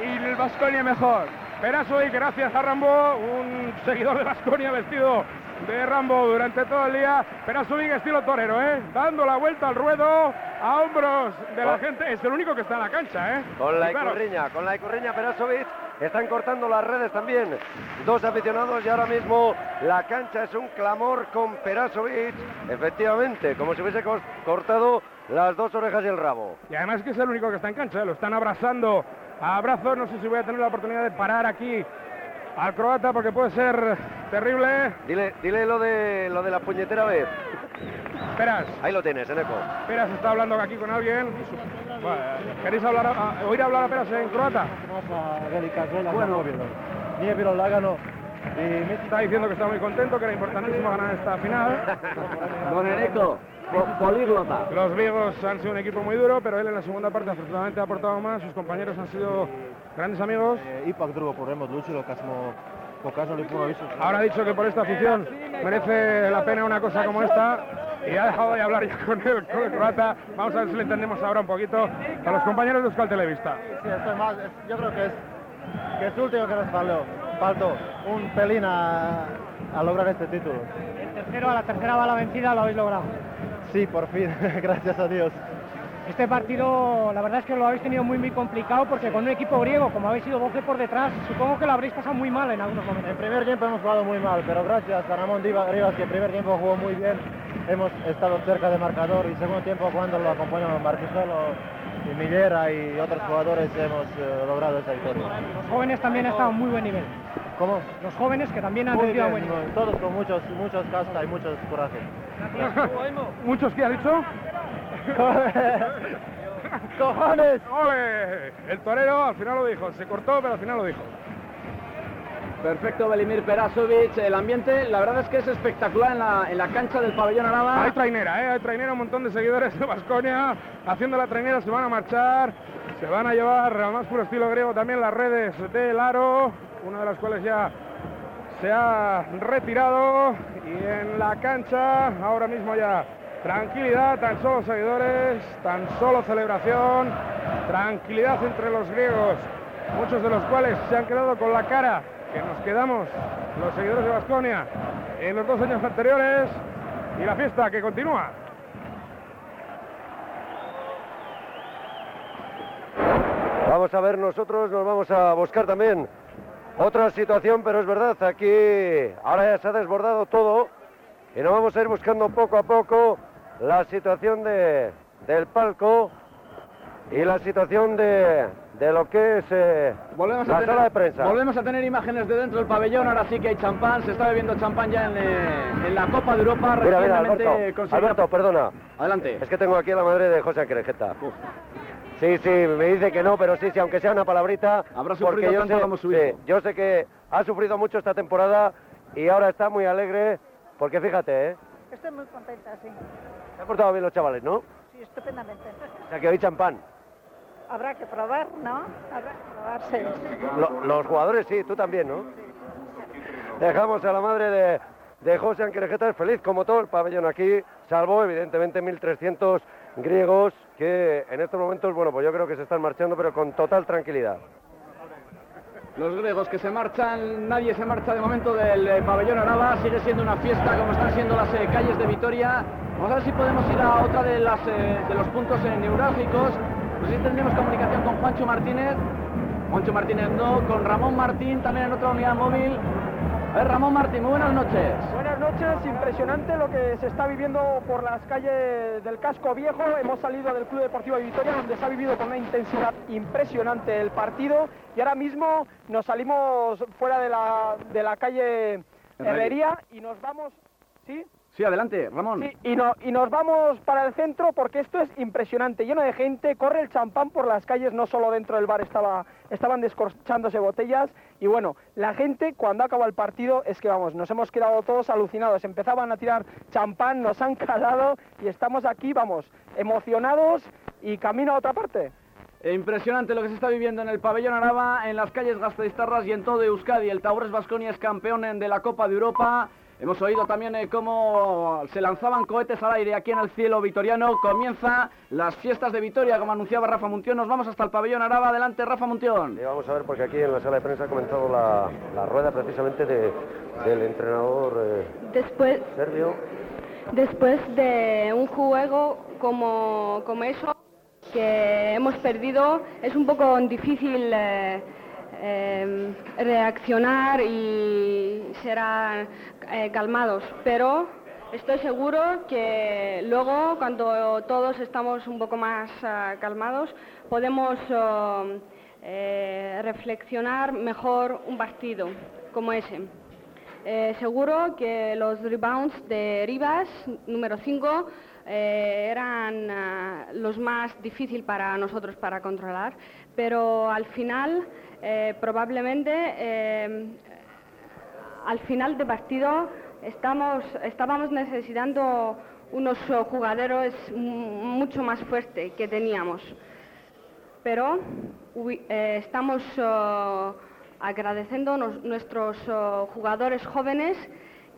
y- y el Vasconia mejor. Perazo y gracias a Rambo, un seguidor de Vasconia vestido de Rambo durante todo el día. Perazovic estilo torero, ¿eh? Dando la vuelta al ruedo a hombros de la Con- gente. Es el único que está en la cancha, ¿eh? Con la claro, Icurriña, con la Icurriña Perasovic. Están cortando las redes también. Dos aficionados y ahora mismo la cancha es un clamor con Perasovic. Efectivamente, como si hubiese cortado las dos orejas y el rabo. Y además que es el único que está en cancha, ¿eh? lo están abrazando a abrazos. No sé si voy a tener la oportunidad de parar aquí al croata porque puede ser terrible. Dile, dile lo de lo de la puñetera vez. Peras. Ahí lo tienes, Eneco. Peras está hablando aquí con alguien. Bueno, ¿Queréis hablar a- a- oír hablar a Peras en croata? Bueno, nije bilo lagano Y está diciendo que está muy contento, que era importantísimo ganar esta final. [laughs] Don Eneco, po- políglota. Los griegos han sido un equipo muy duro, pero él en la segunda parte afortunadamente ha aportado más. Sus compañeros han sido grandes amigos. Ipak drugo podremo odlučilo kad smo pokazali puno više. Ahora ha dicho que por esta afición merece la pena una cosa como esta y ha dejado de hablar ya con el, con el croata. Vamos a ver si le entendemos ahora un poquito a los compañeros de Euskal Televista. Sí, estoy más, es- yo creo que es, que es último que nos faltó, faltó un pelín a, a lograr este título. El tercero a la tercera bala vencida lo habéis logrado. Sí, por fin, [laughs] gracias a Dios. Este partido, la verdad es que lo habéis tenido muy, muy complicado porque con un equipo griego, como habéis sido 12 por detrás, supongo que lo habréis pasado muy mal en algunos momentos. En primer tiempo hemos jugado muy mal, pero gracias a Ramón Diva- Rivas, que en primer tiempo jugó muy bien, hemos estado cerca de marcador y segundo tiempo cuando lo acompañó Marquisolo y Millera y otros jugadores hemos eh, logrado esta victoria. Los jóvenes también han estado a muy buen nivel. ¿Cómo? Los jóvenes que también han bien, buen nivel. todos con muchos, muchos casta y muchos coraje. [laughs] ¿Muchos qué ha dicho? [laughs] ¡Cojones! ¡Ole! El torero al final lo dijo, se cortó, pero al final lo dijo. Perfecto, Belimir Perasovic. El ambiente, la verdad es que es espectacular en la, en la cancha del pabellón Araba. Hay trainera, ¿eh? Hay trainera, un montón de seguidores de Vasconia haciendo la trainera, se van a marchar, se van a llevar al más puro estilo griego también las redes del aro, una de las cuales ya se ha retirado y en la cancha ahora mismo ya tranquilidad, tan solo seguidores, tan solo celebración, tranquilidad entre los griegos muchos de los cuales se han quedado con la cara que nos quedamos los seguidores de Basconia en los dos años anteriores y la fiesta que continúa. Vamos a ver, nosotros nos vamos a buscar también otra situación, pero es verdad, aquí ahora ya se ha desbordado todo y nos vamos a ir buscando poco a poco la situación de, del palco y la situación de, de lo que es eh, Volvemos la a tener, sala de prensa. Volvemos a tener imágenes de dentro del pabellón, ahora sí que hay champán, se está bebiendo champán ya en, eh, en la Copa de Europa Mira, mira, recientemente Alberto, conseguida- Alberto, perdona. Adelante. Es que tengo aquí a la madre de José Querejeta. Sí, sí, me dice que no, pero sí, sí, aunque sea una palabrita. Habrá porque sufrido yo tanto sé, como su sí, hijo. yo sé que ha sufrido mucho esta temporada y ahora está muy alegre, porque fíjate, ¿eh? Estoy muy contenta, sí. Se han portado bien los chavales, ¿no? Sí, estupendamente. O sea que hoy champán. Habrá que probar, ¿no? Habrá que probarse. Lo- los jugadores sí, tú también, ¿no? Dejamos a la madre de, de José Anquerejeta feliz como todo el pabellón aquí, salvo evidentemente 1.300 griegos que en estos momentos, bueno, pues yo creo que se están marchando, pero con total tranquilidad. Los griegos que se marchan, nadie se marcha de momento del eh, pabellón Araba, sigue siendo una fiesta como están siendo las eh, calles de Vitoria. Vamos a ver si podemos ir a otra de, las, eh, de los puntos eh, neurálgicos. No sé si tendremos comunicación con Juancho Martínez. Juancho Martínez no, con Ramón Martín también en otra unidad móvil. A ver, Ramón Martín, muy buenas noches. Buenas noches, impresionante lo que se está viviendo por las calles del casco viejo. Hemos salido del Club Deportivo de Vitoria donde se ha vivido con una intensidad impresionante el partido y ahora mismo nos salimos fuera de la, de la calle Herrería y nos vamos... ¿Sí? Sí, adelante, Ramón. Sí, y, no- y nos vamos para el centro porque esto es impresionante, lleno de gente, corre el champán por las calles, no solo dentro del bar estaba, estaban descorchándose botellas y bueno, la gente cuando acaba el partido es que vamos, nos hemos quedado todos alucinados, empezaban a tirar champán, nos han calado y estamos aquí, vamos, emocionados y camino a otra parte. Eh, Impresionante lo que se está viviendo en el pabellón Araba, en las calles Gasteiztarras y en todo Euskadi. El Taurus Basconia es campeón de la Copa de Europa. Hemos oído también eh, cómo se lanzaban cohetes al aire aquí en el cielo vitoriano. Comienza las fiestas de Vitoria, como anunciaba Rafa Muntión. Nos vamos hasta el pabellón Araba. Adelante, Rafa Muntión. Y vamos a ver porque aquí en la sala de prensa ha comenzado la, la rueda precisamente de- del entrenador eh, Después, serbio. después de un juego como, como eso que hemos perdido, es un poco difícil eh, eh, reaccionar y ser ah, eh, calmados, pero estoy seguro que luego, cuando todos estamos un poco más ah, calmados, podemos ah, eh, reflexionar mejor un partido como ese. Eh, seguro que los rebounds de Rivas, número 5, eran ah, los más difíciles para nosotros para controlar, pero al final, probablemente, al final del partido, estábamos necesitando unos jugadores mucho más fuertes que teníamos. Pero eh, estamos eh, agradeciendo nos- nuestros eh, jugadores jóvenes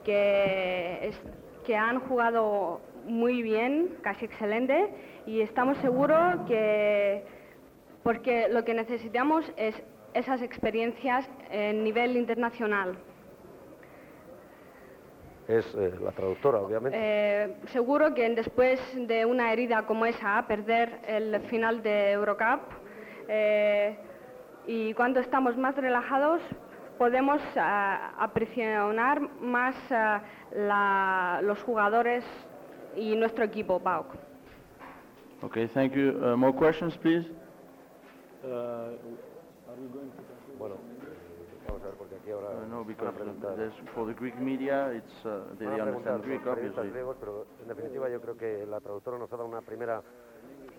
que, que han jugado muy bien, casi excelente, y estamos seguros que porque lo que necesitamos es esas experiencias en nivel internacional. Es eh, la traductora, obviamente. Eh, seguro que después de una herida como esa, perder el final de Eurocup, eh, y cuando estamos más relajados, podemos apreciar más la- los jugadores y nuestro equipo, PAOK. Okay, thank you. Uh, more questions, please? Bueno, vamos a ver aquí ahora Uh, no, because there's, for the Greek media, it's uh, they, they understand Greek, obviously. griegos, pero en definitiva yo creo que la traductora nos ha dado una primera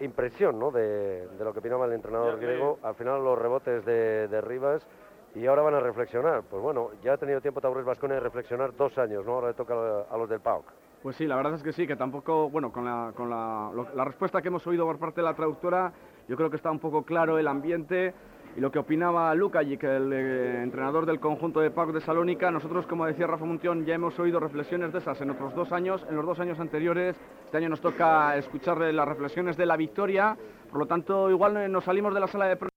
impresión ¿no? de, de lo que opinaba el entrenador griego. Al final los rebotes de, de Rivas y ahora van a reflexionar. Pues bueno, ya ha tenido tiempo Taurus Vasconia de reflexionar dos años, ¿no? Ahora le toca a, a los del PAOK. Pues sí, la verdad es que sí, que tampoco, bueno, con la, con la, lo- la respuesta que hemos oído por parte de la traductora, yo creo que está un poco claro el ambiente y lo que opinaba Lukajic, el eh, entrenador del conjunto de PAOK de Salónica. Nosotros, como decía Rafa Muntión, ya hemos oído reflexiones de esas en otros dos años, en los dos años anteriores. Este año nos toca escuchar las reflexiones de la victoria, por lo tanto, igual eh, nos salimos de la sala de...